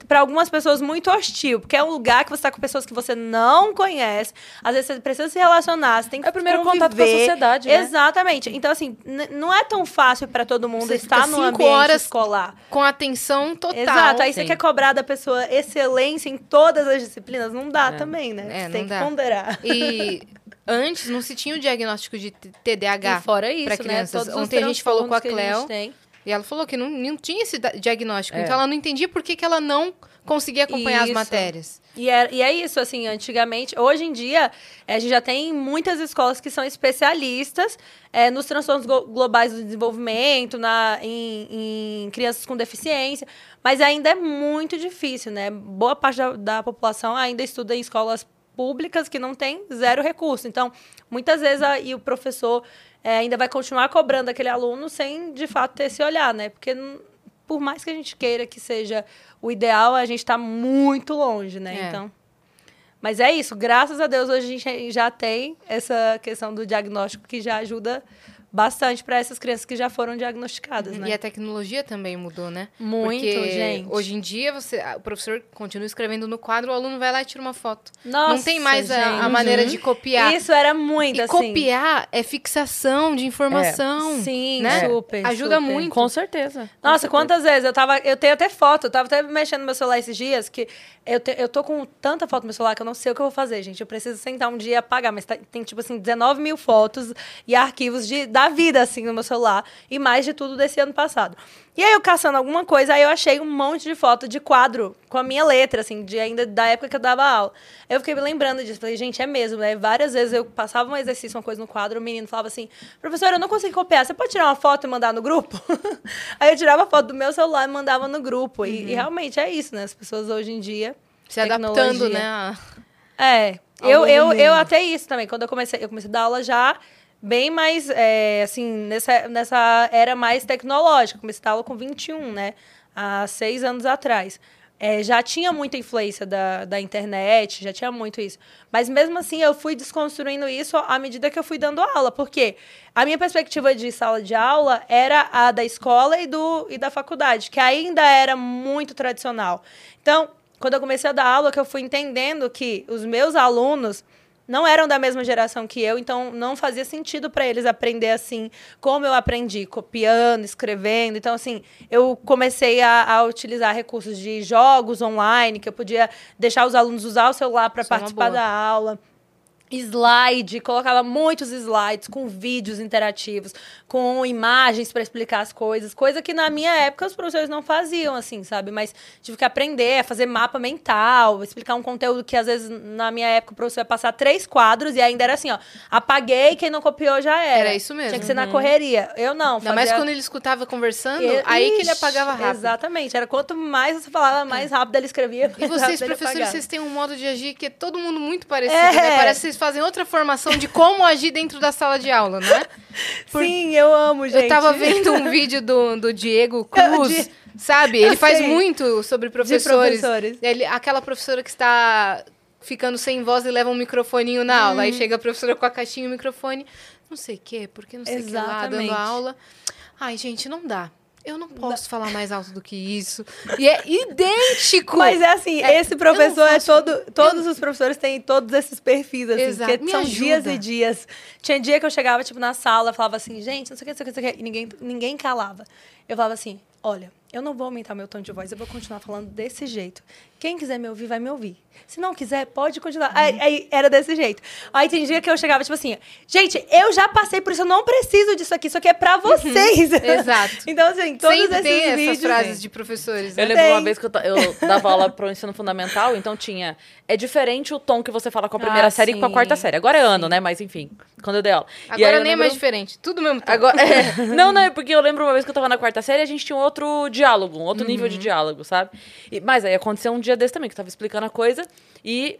para algumas pessoas, muito hostil. Porque é um lugar que você está com pessoas que você não conhece. Às vezes você precisa se relacionar, você tem que É o primeiro contato com a conviver. sociedade, né? Exatamente. Então, assim, não é tão fácil para todo mundo Você estar no cinco ambiente horas escolar. Com atenção total. Exato. Aí você sim. quer cobrar da pessoa excelência em todas as disciplinas. Não dá também, né? É, você não tem que dá. ponderar. E antes não se tinha o diagnóstico de TDAH. E fora isso, pra né? crianças. Os Ontem a gente falou com a Cleo. tem. E ela falou que não, não tinha esse diagnóstico. É. Então ela não entendia por que, que ela não conseguia acompanhar as Isso. matérias. E é, e é isso, assim, antigamente, hoje em dia, eh, a gente já tem muitas escolas que são especialistas eh, nos transtornos glo- globais do desenvolvimento, na, em, em crianças com deficiência, mas ainda é muito difícil, né? Boa parte da, da população ainda estuda em escolas públicas que não tem zero recurso. Então, muitas vezes a- e o professor eh, ainda vai continuar cobrando aquele aluno sem, de fato, ter esse olhar, né? Porque por mais que a gente queira que seja o ideal, a gente está muito longe, né? É. Então. Mas é isso, graças a Deus hoje a gente já tem essa questão do diagnóstico que já ajuda bastante para essas crianças que já foram diagnosticadas, né? E a tecnologia também mudou, né? Muito, Porque gente. Hoje em dia, você, o professor continua escrevendo no quadro, o aluno vai lá e tira uma foto. Nossa, não tem mais a, a maneira de copiar. Isso era muito E assim. copiar é fixação de informação. Sim, né? super. Ajuda super. muito. Com certeza. Nossa, quantas vezes eu tava. Eu tenho até foto, eu tava até mexendo no meu celular esses dias, que eu, te- eu tô com tanta foto no meu celular que eu não sei o que eu vou fazer, gente. Eu preciso sentar um dia e apagar, mas tá- tem, tipo assim, 19 mil fotos e arquivos de, da vida, assim, no meu celular. E mais de tudo desse ano passado. E aí eu caçando alguma coisa, aí eu achei um monte de foto de quadro com a minha letra, assim, de ainda da época que eu dava aula. Eu fiquei me lembrando disso. Falei, gente, é mesmo, né? Várias vezes eu passava um exercício, uma coisa no quadro, o menino falava assim, professora, eu não consigo copiar, você pode tirar uma foto e mandar no grupo? aí eu tirava a foto do meu celular e mandava no grupo. E, e realmente é isso, né? As pessoas hoje em dia. Se adaptando, né? É. Ao Eu, eu, mundo. eu até isso também. Quando eu comecei, eu comecei a dar aula já bem mais, é, assim, nessa, nessa era mais tecnológica. Comecei a aula com 21, né? Há seis anos atrás. É, já tinha muita influência da, da internet, já tinha muito isso. Mas mesmo assim, eu fui desconstruindo isso à medida que eu fui dando aula. Porque a minha perspectiva de sala de aula era a da escola e, do, e da faculdade, que ainda era muito tradicional. Então, quando eu comecei a dar aula, que eu fui entendendo que os meus alunos não eram da mesma geração que eu, então não fazia sentido para eles aprender assim, como eu aprendi, copiando, escrevendo. Então, assim, eu comecei a, a utilizar recursos de jogos online, que eu podia deixar os alunos usar o celular para é participar da aula. Slide, colocava muitos slides com vídeos interativos, com imagens para explicar as coisas, coisa que na minha época os professores não faziam, assim, sabe? Mas tive que aprender a fazer mapa mental, explicar um conteúdo que às vezes na minha época o professor ia passar três quadros e ainda era assim, ó, apaguei, quem não copiou já era. Era isso mesmo. Tinha que ser na correria. Eu não, Ainda mais fazia- quando ele escutava conversando, E- aí que ele Ixi, apagava rápido. Exatamente. Era quanto mais você falava, mais rápido ele escrevia. E vocês, professores, vocês têm um modo de agir que é todo mundo muito parecido, É. né? Parece que vocês fazem outra formação de como agir dentro da sala de aula, né? Por- Sim, eu amo, gente. Eu tava vendo um vídeo do, do Diego Cruz, Di- sabe? Ele faz sei. muito sobre professores. professores. Ele, aquela professora que está ficando sem voz e leva um microfoninho na aula. Hum. Aí chega a professora com a caixinha e o microfone. Não sei o quê, porque não sei o que lá, dando aula. Ai, gente, não dá. Eu não posso falar mais alto do que isso. E é idêntico. Mas é assim, É, esse professor eu não é todo. Todos os professores têm todos esses perfis, assim, Exato. porque Me são ajuda. dias e dias. Tinha dia que eu chegava, tipo, na sala, falava assim, gente, não sei o que, não sei o que, não sei o que, e ninguém, ninguém calava. Eu falava assim, olha, eu não vou aumentar meu tom de voz, eu vou continuar falando desse jeito. Quem quiser me ouvir, vai me ouvir. Se não quiser, pode continuar. Aí, aí era desse jeito. Aí tem dia que eu chegava, tipo assim, gente, eu já passei por isso, eu não preciso disso aqui, isso aqui é pra vocês. Exato. então, assim, todos Sempre esses tem essas vídeos... frases de professores, né? Eu lembro uma Tem. vez que eu, eu dava aula pro ensino fundamental, então tinha. É diferente o tom que você fala com a primeira Ah, série que com a sim. quarta série. Agora é ano, né? Mas enfim, quando eu dei aula. E aí Agora eu nem é lembro- mais diferente. Tudo mesmo tom. Agora, é. não, não, é porque eu lembro uma vez que eu tava na quarta série e a gente tinha um outro diálogo, um outro nível Uhum. de diálogo, sabe? E- mas aí aconteceu um dia desse também, que eu tava explicando a coisa e.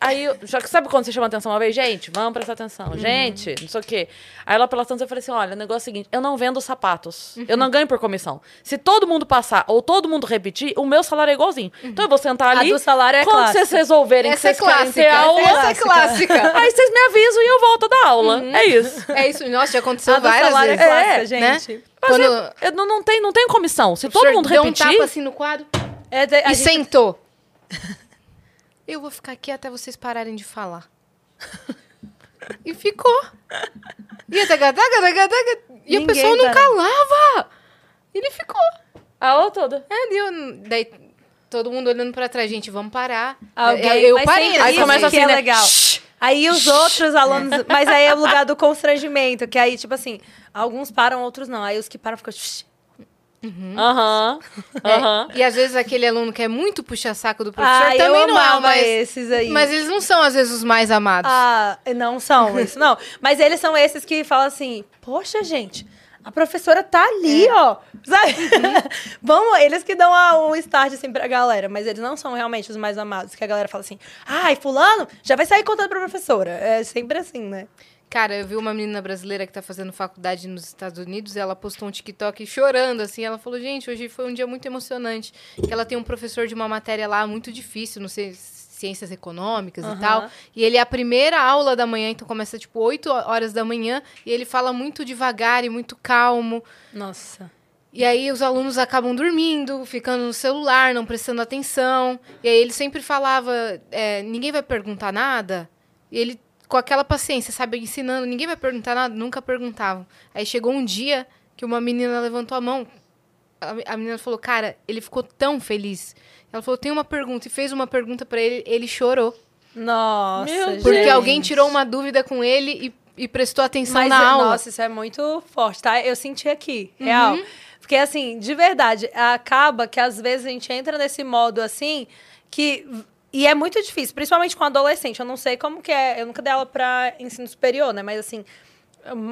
Aí, já que sabe quando você chama atenção uma vez? Gente, vamos prestar atenção. Uhum. Gente, não sei o quê. Aí ela pela atenção eu falei assim: olha, o negócio é o seguinte, eu não vendo sapatos. Eu Uhum. não ganho por comissão. Se todo mundo passar ou todo mundo repetir, o meu salário é igualzinho. Então eu vou sentar A ali. do salário é quando clássica. vocês resolverem Essa é que vocês querem clássica. ter aula. Essa é clássica. Aí vocês me avisam e eu volto da aula. É isso. É isso. Nossa, já aconteceu A várias é vezes. clássica, É, né? gente. Mas Quando eu, eu não, não, tem, não tem comissão. Se o todo mundo deu repetir. um tapa assim no quadro É, e gente- sentou. Eu vou ficar aqui até vocês pararem de falar. E ficou. E, a taca, taca, taca, taca, e a pessoa não para. calava. Ele ficou. A aula toda. É, deu, daí todo mundo olhando pra trás, gente, vamos parar. Alguém- É, eu parei. sempre nessa Aí começa que assim, é né? legal. Aí os outros alunos. Mas aí é o lugar do constrangimento, que aí, tipo assim, alguns param, outros não. Aí os que param ficam. "Shh". Aham. É, Aham. E às vezes aquele aluno que é muito puxa-saco do professor Ah, também não é, mas, esses aí. mas eles não são às vezes os mais amados. Ah, não são isso, não. Mas eles são esses que falam assim: Poxa, gente, a professora tá ali, É. ó. Sabe? Uhum. Vamos, eles que dão a- o start assim pra galera, mas eles não são realmente os mais amados. Que a galera fala assim: Ai, Fulano já vai sair contando pra professora. É sempre assim, né? Cara, eu vi uma menina brasileira que tá fazendo faculdade nos Estados Unidos, ela postou um TikTok chorando, assim, ela falou, gente, hoje foi um dia muito emocionante, que ela tem um professor de uma matéria lá muito difícil, não sei, ciências econômicas e Aham. tal, e ele é a primeira aula da manhã, então começa, tipo, 8 horas da manhã, e ele fala muito devagar e muito calmo, Nossa. e aí os alunos acabam dormindo, ficando no celular, não prestando atenção. E aí ele sempre falava, é, ninguém vai perguntar nada. E ele, com aquela paciência, sabe, ensinando, ninguém vai perguntar nada, nunca perguntavam. Aí chegou um dia que uma menina levantou a mão. A, a menina falou, cara, ele ficou tão feliz. Ela falou, tem uma pergunta, e fez uma pergunta pra ele, ele chorou. Nossa. Meu gente. Porque alguém tirou uma dúvida com ele e, e prestou atenção Mas, na aula. nossa, isso é muito forte, tá? Eu senti aqui, real. Porque, assim, de verdade, acaba que às vezes a gente entra nesse modo assim, que. E é muito difícil, principalmente com adolescente. Eu não sei como que é. Eu nunca dei aula pra ensino superior, né? Mas assim.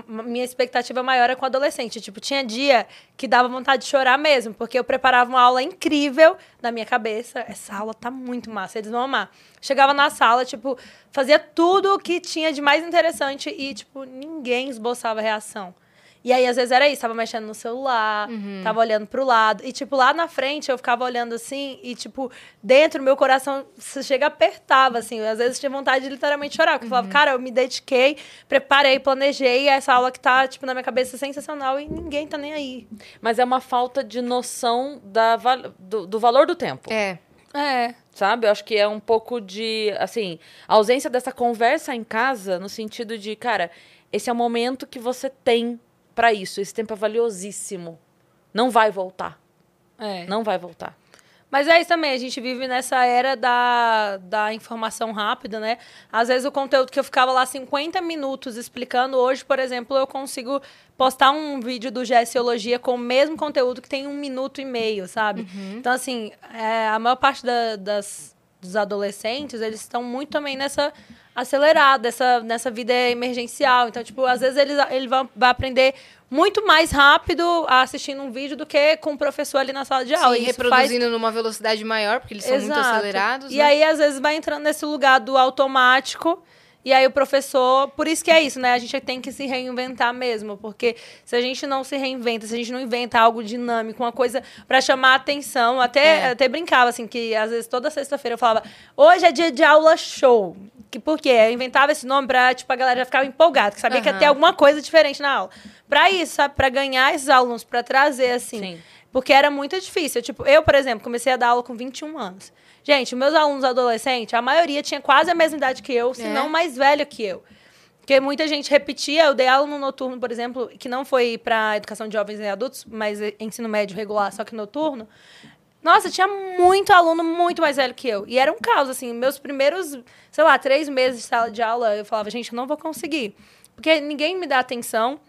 Minha expectativa maior é com adolescente. Tipo, tinha dia que dava vontade de chorar mesmo, porque eu preparava uma aula incrível na minha cabeça. Essa aula tá muito massa, eles vão amar. Chegava na sala, tipo, fazia tudo o que tinha de mais interessante e, tipo, ninguém esboçava reação. E aí, às vezes, era isso, tava mexendo no celular, tava olhando pro lado. E, tipo, lá na frente, eu ficava olhando assim, e, tipo, dentro, meu coração se chega apertava, assim. Eu, às vezes, tinha vontade de literalmente chorar. Porque eu falava, cara, eu me dediquei, preparei, planejei essa aula que tá, tipo, na minha cabeça sensacional e ninguém tá nem aí. Mas é uma falta de noção da, do, do valor do tempo. É. É. Sabe? Eu acho que é um pouco de, assim, a ausência dessa conversa em casa, no sentido de, cara, esse é o momento que você tem pra isso. Esse tempo é valiosíssimo. Não vai voltar. É. Não vai voltar. Mas é isso também, a gente vive nessa era da, da informação rápida, né? Às vezes o conteúdo que eu ficava lá 50 minutos explicando, hoje, por exemplo, eu consigo postar um vídeo do Gessiologia com o mesmo conteúdo que tem um minuto e meio, sabe? Então, assim, é, a maior parte da- das, dos adolescentes, eles estão muito também nessa acelerada, essa, nessa vida emergencial. Então, tipo, às vezes eles, ele vai, vai aprender muito mais rápido assistindo um vídeo do que com o professor ali na sala de aula. Sim, E isso faz reproduzindo numa velocidade maior, porque eles são muito acelerados. E né? aí, às vezes, vai entrando nesse lugar do automático. E aí o professor, por isso que é isso, né? A gente tem que se reinventar mesmo, porque se a gente não se reinventa, se a gente não inventa algo dinâmico, uma coisa pra chamar a atenção, até É. até brincava assim que às vezes toda sexta-feira eu falava: "Hoje é dia de aula show". Que, por quê? Eu inventava esse nome pra, tipo, a galera já ficava empolgada, que sabia que ia ter alguma coisa diferente na aula. Pra isso, sabe? Pra ganhar esses alunos, pra trazer, assim. Sim. Porque era muito difícil. Tipo, eu, por exemplo, comecei a dar aula com 21 anos. Gente, meus alunos adolescentes, a maioria tinha quase a mesma idade que eu, se É? não mais velho que eu. Porque muita gente repetia. Eu dei aula no noturno, por exemplo, que não foi para educação de jovens e adultos, mas é ensino médio regular, só que noturno. Nossa, tinha muito aluno muito mais velho que eu. E era um caos, assim. Meus primeiros, sei lá, três meses de sala de aula, eu falava, gente, eu não vou conseguir. Porque ninguém me dá atenção.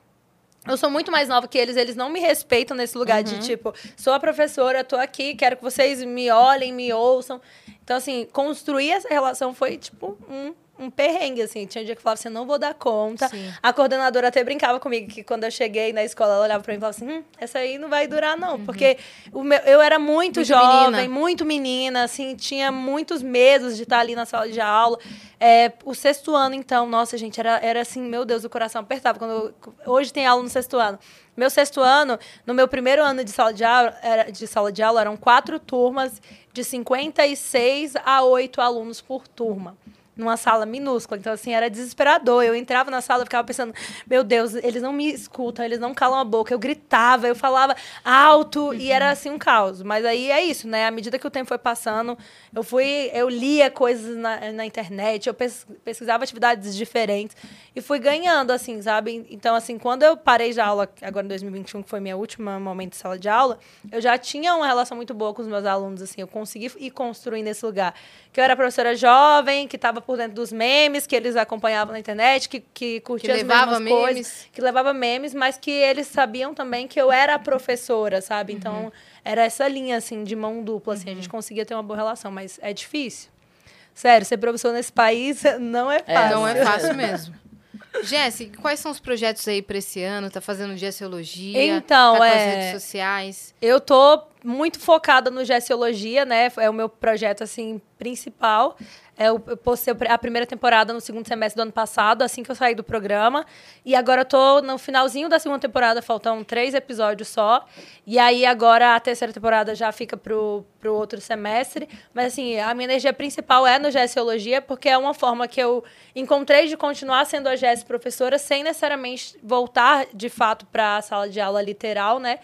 Eu sou muito mais nova que eles, eles não me respeitam nesse lugar de tipo, sou a professora, tô aqui, quero que vocês me olhem, me ouçam. Então, assim, construir essa relação foi tipo um, um perrengue, assim. Tinha um dia que eu falava assim, não vou dar conta. Sim. A coordenadora até brincava comigo que quando eu cheguei na escola, ela olhava pra mim e falava assim: hum, essa aí não vai durar, não. Porque o meu, eu era muito, Muito jovem, menina. muito menina, assim, tinha muitos medos de estar ali na sala de aula. É, o sexto ano, então, nossa, gente, era, era assim, meu Deus, o coração apertava. Quando eu- hoje tem aula no sexto ano. Meu sexto ano, no meu primeiro ano de sala de aula, era, de sala de aula eram quatro turmas de 56 a 8 alunos por turma numa sala minúscula. Então, assim, era desesperador. Eu entrava na sala e ficava pensando, meu Deus, eles não me escutam, eles não calam a boca. Eu gritava, eu falava alto e era assim um caos. Mas aí é isso, né? À medida que o tempo foi passando, eu fui, eu lia coisas na, na internet, eu pes- pesquisava atividades diferentes e fui ganhando, assim, sabe? Então, assim, quando eu parei de aula, agora em 2021, que foi minha última momento de sala de aula, eu já tinha uma relação muito boa com os meus alunos, assim, eu consegui ir construindo esse lugar. Que eu era professora jovem, que estava por dentro dos memes, que eles acompanhavam na internet, que, que curtia Que as levava mesmas coisas, memes. que levava memes, mas que eles sabiam também que eu era professora, sabe? Uhum. Então, era essa linha, assim, de mão dupla, assim, a gente conseguia ter uma boa relação, mas é difícil. Sério, ser professor nesse país não é fácil. Não é fácil mesmo. Jéssica, quais são os projetos aí pra esse ano? Tá fazendo Gessiologia? Então, tá com as é- redes sociais? Eu tô muito focada no Gessiologia, né? É o meu projeto, assim, principal. É, eu postei a primeira temporada no segundo semestre do ano passado, assim que eu saí do programa. E agora eu tô no finalzinho da segunda temporada, faltam três episódios só. E aí agora a terceira temporada já fica pro, pro outro semestre. Mas assim, a minha energia principal é no Gessiologia, porque é uma forma que eu encontrei de continuar sendo a Jess professora sem necessariamente voltar de fato para a sala de aula literal, né?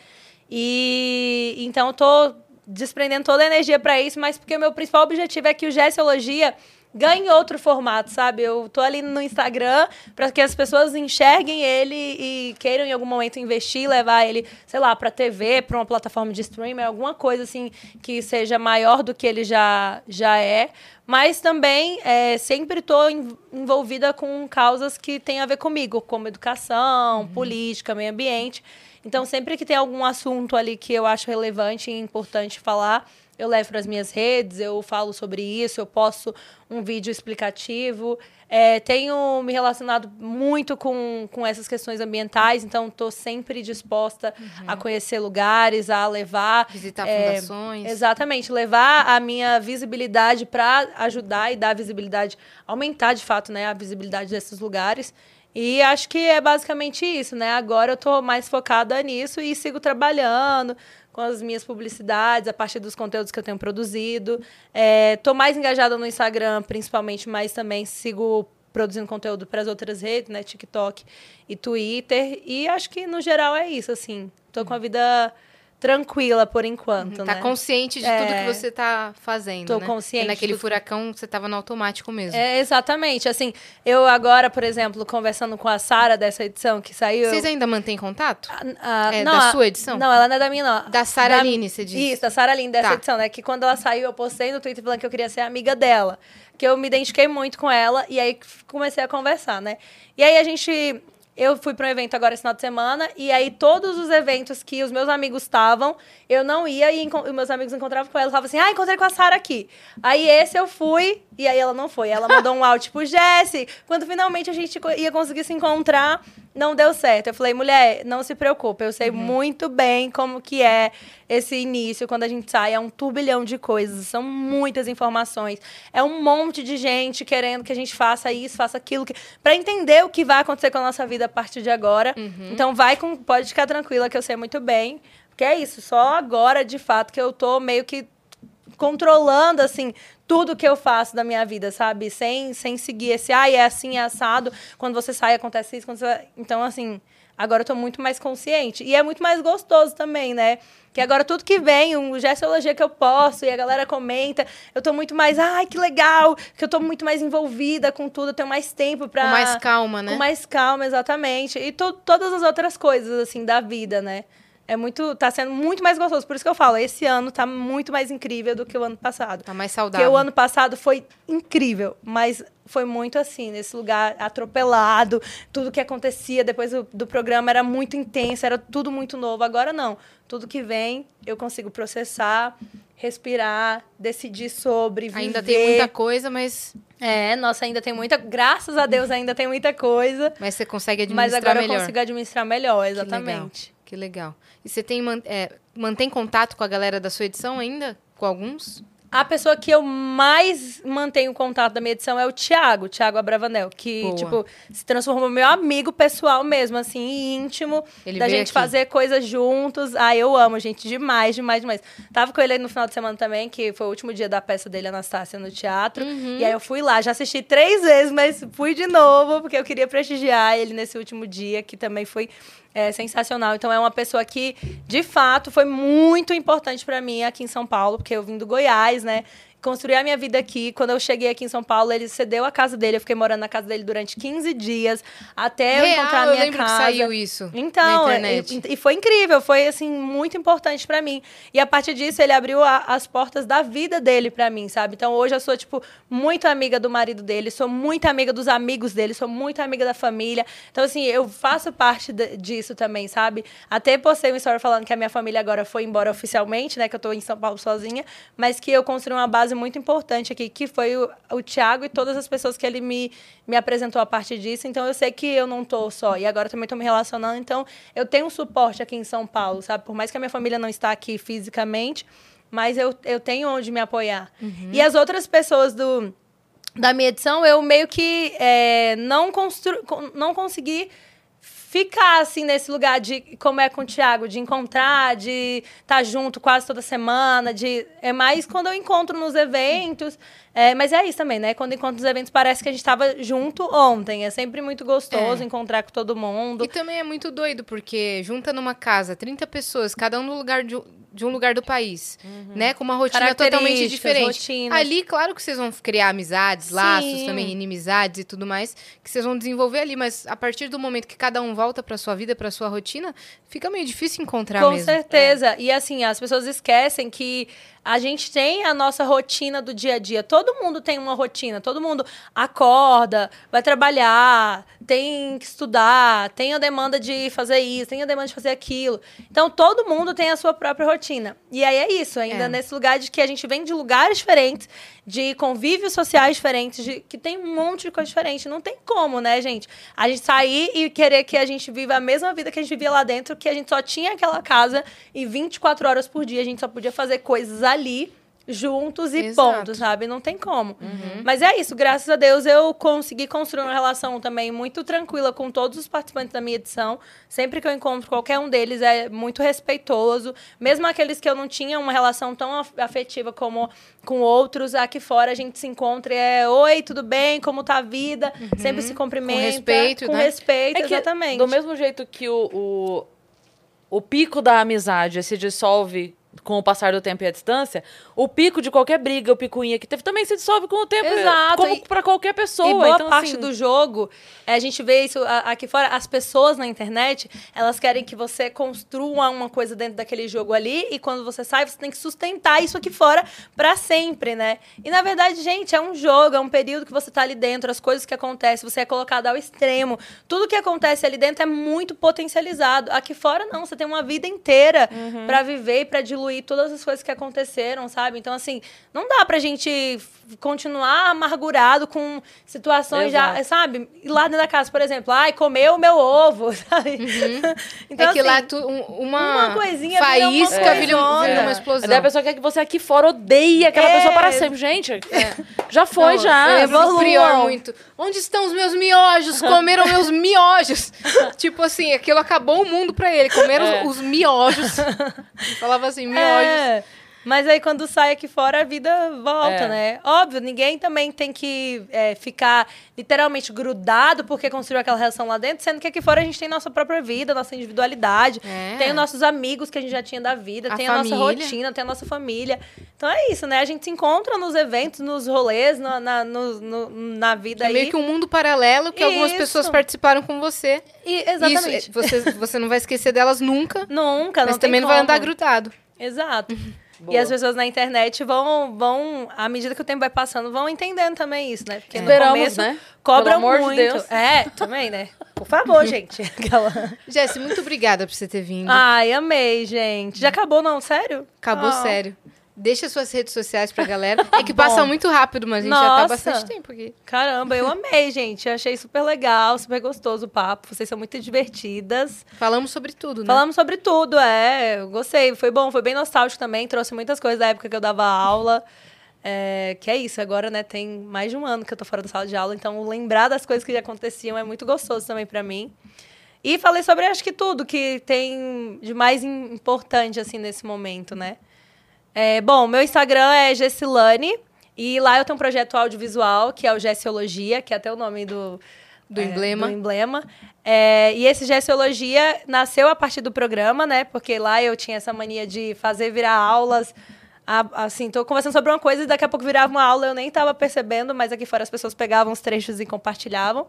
E então eu tô desprendendo toda a energia para isso, mas porque o meu principal objetivo é que o Gessiologia ganhe outro formato, sabe? Eu tô ali no Instagram para que as pessoas enxerguem ele e queiram em algum momento investir, levar ele, sei lá, para TV, para uma plataforma de streaming, alguma coisa assim que seja maior do que ele já já é. Mas também é, sempre estou envolvida com causas que têm a ver comigo, como educação, política, meio ambiente. Então, sempre que tem algum assunto ali que eu acho relevante e importante falar, eu levo para as minhas redes, eu falo sobre isso, eu posto um vídeo explicativo. É, tenho me relacionado muito com, com essas questões ambientais, então estou sempre disposta a conhecer lugares, a levar. Visitar é, fundações. Exatamente, levar a minha visibilidade para ajudar e dar visibilidade, aumentar de fato né, a visibilidade desses lugares. E acho que é basicamente isso, né? Agora eu tô mais focada nisso e sigo trabalhando com as minhas publicidades, a partir dos conteúdos que eu tenho produzido. É, tô mais engajada no Instagram, principalmente, mas também sigo produzindo conteúdo para as outras redes, né? TikTok e Twitter. E acho que, no geral, é isso, assim. Tô com a vida tranquila por enquanto, Tá né? consciente de É. tudo que você tá fazendo, Tô né? consciente E naquele furacão você tava no automático mesmo. É, exatamente. Assim, eu agora, por exemplo, conversando com a Sara dessa edição que saiu. Vocês eu- ainda mantêm contato? Ah, É não, da a- sua edição? Não, ela não é da minha, não. Da Sara Aline, você disse. Isso, da Sara Aline, dessa Tá. edição, né? Que quando ela saiu, eu postei no Twitter falando que eu queria ser amiga dela. Que eu me identifiquei muito com ela e aí comecei a conversar, né? E aí a gente. Eu fui para um evento agora esse final de semana e aí todos os eventos que os meus amigos estavam, eu não ia e os meus amigos encontravam com ela falavam assim: ah, encontrei com a Sara aqui. Aí esse eu fui e aí ela não foi. Ela mandou um áudio tipo, Jesse, quando finalmente a gente ia conseguir se encontrar, não deu certo. Eu falei, mulher, não se preocupe, eu sei muito bem como que é esse início, quando a gente sai, é um turbilhão de coisas, são muitas informações, é um monte de gente querendo que a gente faça isso, faça aquilo, que... para entender o que vai acontecer com a nossa vida a partir de agora. Então vai com, pode ficar tranquila que eu sei muito bem, porque é isso, só agora de fato que eu tô meio que controlando, assim, tudo que eu faço da minha vida, sabe? Sem, sem seguir esse, ah, é assim, é assado. Quando você sai, acontece isso. Quando você... Então, assim, agora eu tô muito mais consciente. E é muito mais gostoso também, né? Que agora tudo que vem, um gestologia que eu posso e a galera comenta, eu tô muito mais, ai, que legal, que eu tô muito mais envolvida com tudo, eu tenho mais tempo pra... Com mais calma, né? Com mais calma, exatamente. E to todas as outras coisas, assim, da vida, né? É muito, tá sendo muito mais gostoso. Por isso que eu falo, esse ano tá muito mais incrível do que o ano passado. Tá mais Porque saudável. o ano passado foi incrível, mas foi muito assim, nesse lugar atropelado, tudo que acontecia depois do, do programa era muito intenso, era tudo muito novo. Agora não. Tudo que vem, eu consigo processar, respirar, decidir sobre, viver. Ainda tem muita coisa, mas, É, nossa, ainda tem muita. Graças a Deus ainda tem muita coisa. mas você consegue Mas administrar agora melhor. eu consigo administrar melhor, exatamente. Que legal. E você tem, é, mantém contato com a galera da sua edição ainda? Com alguns? A pessoa que eu mais mantenho contato da minha edição é o Thiago, Thiago Abravanel, que, Boa. tipo, se transformou meu amigo pessoal mesmo, assim, íntimo, Ele da gente aqui. fazer coisas juntos. Ah, eu amo, gente, demais, demais, demais. Tava com ele aí no final de semana também, que foi o último dia da peça dele, Anastácia, no teatro. Uhum. E aí eu fui lá, já assisti três vezes, mas fui de novo, porque eu queria prestigiar ele nesse último dia, que também foi é, sensacional. Então é uma pessoa que, de fato, foi muito importante pra mim aqui em São Paulo, porque eu vim do Goiás, né? Construí a minha vida aqui. Quando eu cheguei aqui em São Paulo, ele cedeu a casa dele. Eu fiquei morando na casa dele durante 15 dias, até eu Real, encontrar a eu minha lembro casa. que saiu isso Então, é, internet. e, e foi incrível, foi assim muito importante pra mim. E a partir disso ele abriu a- as portas da vida dele pra mim, sabe? Então hoje eu sou tipo muito amiga do marido dele, sou muito amiga dos amigos dele, sou muito amiga da família. Então assim, eu faço parte de- disso também, sabe? Até postei uma história falando que a minha família agora foi embora oficialmente, né, que eu tô em São Paulo sozinha, mas que eu construí uma base muito importante aqui, que foi o, o Thiago e todas as pessoas que ele me, me apresentou a partir disso. Então eu sei que eu não tô só. E agora também tô me relacionando. Então eu tenho um suporte aqui em São Paulo, sabe? Por mais que a minha família não está aqui fisicamente, mas eu, eu tenho onde me apoiar. E as outras pessoas do da minha edição, eu meio que é, não, constru, con- não consegui ficar assim nesse lugar de como é com o Thiago, de encontrar, de estar junto quase toda semana, de é mais quando eu encontro nos eventos. É, mas é isso também, né? Quando encontro nos eventos parece que a gente estava junto ontem. É sempre muito gostoso É. encontrar com todo mundo. E também é muito doido, porque junta numa casa 30 pessoas, cada um no lugar de, um- de um lugar do país, né? Com uma rotina totalmente diferente. rotinas. Ali, claro que vocês vão criar amizades, laços Sim. também, inimizades e tudo mais, que vocês vão desenvolver ali, mas a partir do momento que cada um volta pra sua vida, pra sua rotina, fica meio difícil encontrar Com mesmo. certeza. E assim, as pessoas esquecem que a gente tem a nossa rotina do dia a dia. Todo mundo tem uma rotina. Todo mundo acorda, vai trabalhar, tem que estudar, tem a demanda de fazer isso, tem a demanda de fazer aquilo. Então, todo mundo tem a sua própria rotina. E aí é isso, ainda É. nesse lugar de que a gente vem de lugares diferentes, de convívios sociais diferentes, de, que tem um monte de coisa diferente. Não tem como, né, gente? A gente sair e querer que a gente viva a mesma vida que a gente vivia lá dentro, que a gente só tinha aquela casa e 24 horas por dia a gente só podia fazer coisas ali juntos e Exato. Uhum. ponto, sabe? Não tem como. Mas é isso, graças a Deus eu consegui construir uma relação também muito tranquila com todos os participantes da minha edição. Sempre que eu encontro qualquer um deles é muito respeitoso, mesmo aqueles que eu não tinha uma relação tão af- afetiva como com outros, aqui fora a gente se encontra e é oi, tudo bem? Como tá a vida? Sempre se cumprimenta. Com respeito, com né? respeito, É exatamente. do mesmo jeito que o, o, o pico da amizade se dissolve com o passar do tempo e a distância, o pico de qualquer briga, o picuinha que teve, também se dissolve com o tempo, Exato, como pra qualquer pessoa. E boa então, parte assim, do jogo, é, a gente vê isso aqui fora, as pessoas na internet, elas querem que você construa uma coisa dentro daquele jogo ali, e quando você sai, você tem que sustentar isso aqui fora pra sempre, né? E na verdade, gente, é um jogo, é um período que você tá ali dentro, as coisas que acontecem, você é colocado ao extremo. Tudo que acontece ali dentro é muito potencializado. Aqui fora, não, você tem uma vida inteira Uhum. pra viver e pra diluir todas as coisas que aconteceram, sabe? Então, assim, não dá pra gente continuar amargurado com situações já, Exato. sabe? E lá dentro da casa, por exemplo, ai, comeu o meu ovo, sabe? Então, é que assim, lá tu, um- uma, uma coisinha vira uma faísca vira, um- coisona. vira uma É. explosão. Daí a pessoa quer que você aqui fora odeie aquela É. pessoa para sempre. Gente, já foi, Não, já. Prior muito. Onde estão os meus miojos? Comeram meus miojos. tipo assim, aquilo acabou o mundo pra ele. Comeram É. os, os miojos. Falava assim, miojos. É. Mas aí quando sai aqui fora, a vida volta, É. né? Óbvio, ninguém também tem que é, ficar literalmente grudado porque construiu aquela relação lá dentro, sendo que aqui fora a gente tem nossa própria vida, nossa individualidade, É. tem os nossos amigos que a gente já tinha da vida, A tem a nossa família. rotina, tem a nossa família. Então é isso, né? A gente se encontra nos eventos, nos rolês, na, na, no- no- na vida É aí. meio que um mundo paralelo que algumas Isso. pessoas participaram com você. E- Isso, exatamente. é, você, você não vai esquecer delas nunca, Nunca, mas não também não vai andar grudado. Exato. E Boa. as pessoas na internet vão, vão, à medida que o tempo vai passando, vão entendendo também isso, né? Porque Esperamos, no começo né? cobram de muito. Deus. É, também, né? Por favor, gente. Aquela... Jéssica, muito obrigada por você ter vindo. Ai, amei, gente. Já acabou, não? Sério? Acabou Ah. sério. Deixa suas redes sociais pra galera. É que passa muito rápido, mas a gente já tá Nossa. há bastante tempo aqui. Caramba, eu amei, gente. Eu achei super legal, super gostoso o papo. Vocês são muito divertidas. Falamos sobre tudo, né? Falamos sobre tudo, é. Eu gostei. Foi bom, foi bem nostálgico também. Trouxe muitas coisas da época que eu dava aula. É, que é isso, agora, né, tem mais de um ano que eu tô fora da sala de aula, então lembrar das coisas que aconteciam é muito gostoso também pra mim. E falei sobre, acho que tudo que tem de mais im- importante, assim, nesse momento, né? É, bom, meu Instagram é Gessilane, e lá eu tenho um projeto audiovisual, que é o Gessiologia, que é até o nome do... Do é, emblema. do emblema. É, e esse Gessiologia nasceu a partir do programa, né? Porque lá eu tinha essa mania de fazer virar aulas. a- assim, tô conversando sobre uma coisa e daqui a pouco virava uma aula, eu nem tava percebendo, mas aqui fora as pessoas pegavam os trechos e compartilhavam.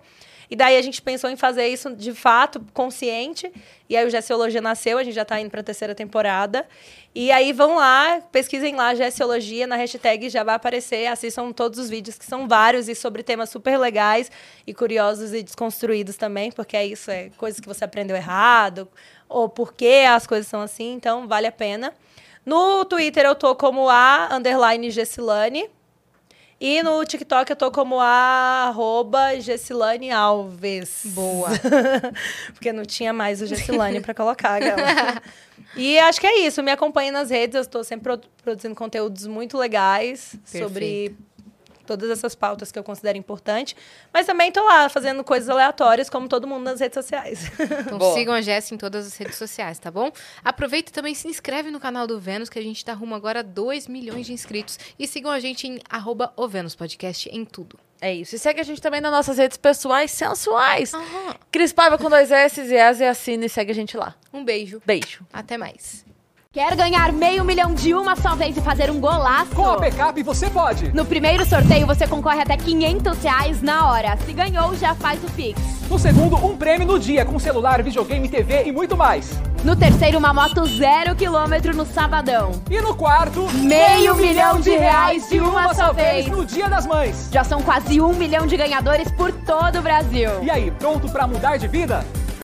E daí a gente pensou em fazer isso de fato, consciente. E aí o Gessiologia nasceu, a gente já tá indo pra terceira temporada. E aí vão lá, pesquisem lá Gessiologia na hashtag, já vai aparecer, assistam todos os vídeos, que são vários e sobre temas super legais e curiosos e desconstruídos também, porque é isso, é coisas que você aprendeu errado, ou por que as coisas são assim, então vale a pena. No Twitter eu tô como a underline Gessilane. E no TikTok eu tô como a arroba Gessilane Alves. Boa. Porque não tinha mais o Gessilane pra colocar. Aquela. e acho que é isso. Me acompanhe nas redes. Eu estou sempre produ- produzindo conteúdos muito legais sobre todas essas pautas que eu considero importante. Mas também tô lá fazendo coisas aleatórias, como todo mundo nas redes sociais. Então Boa. sigam a Jéssica em todas as redes sociais, tá bom? Aproveita e também se inscreve no canal do Vênus, que a gente tá rumo agora a 2 milhões de inscritos. E sigam a gente em arroba o Vênus Podcast em tudo. É isso. E segue a gente também nas nossas redes pessoais sensuais. Cris Paiva com dois S e S e assina e segue a gente lá. Um beijo. Beijo. Até mais. Quer ganhar meio milhão de uma só vez e fazer um golaço? Com a Pecap você pode. No primeiro sorteio você concorre até 500 reais na hora. Se ganhou, já faz o Pix. No segundo, um prêmio no dia com celular, videogame, TV e muito mais. No terceiro, uma moto zero quilômetro no sabadão. E no quarto, Meio milhão de reais de uma só vez. no Dia das Mães. Já são quase um milhão de ganhadores por todo o Brasil. E aí, pronto pra mudar de vida?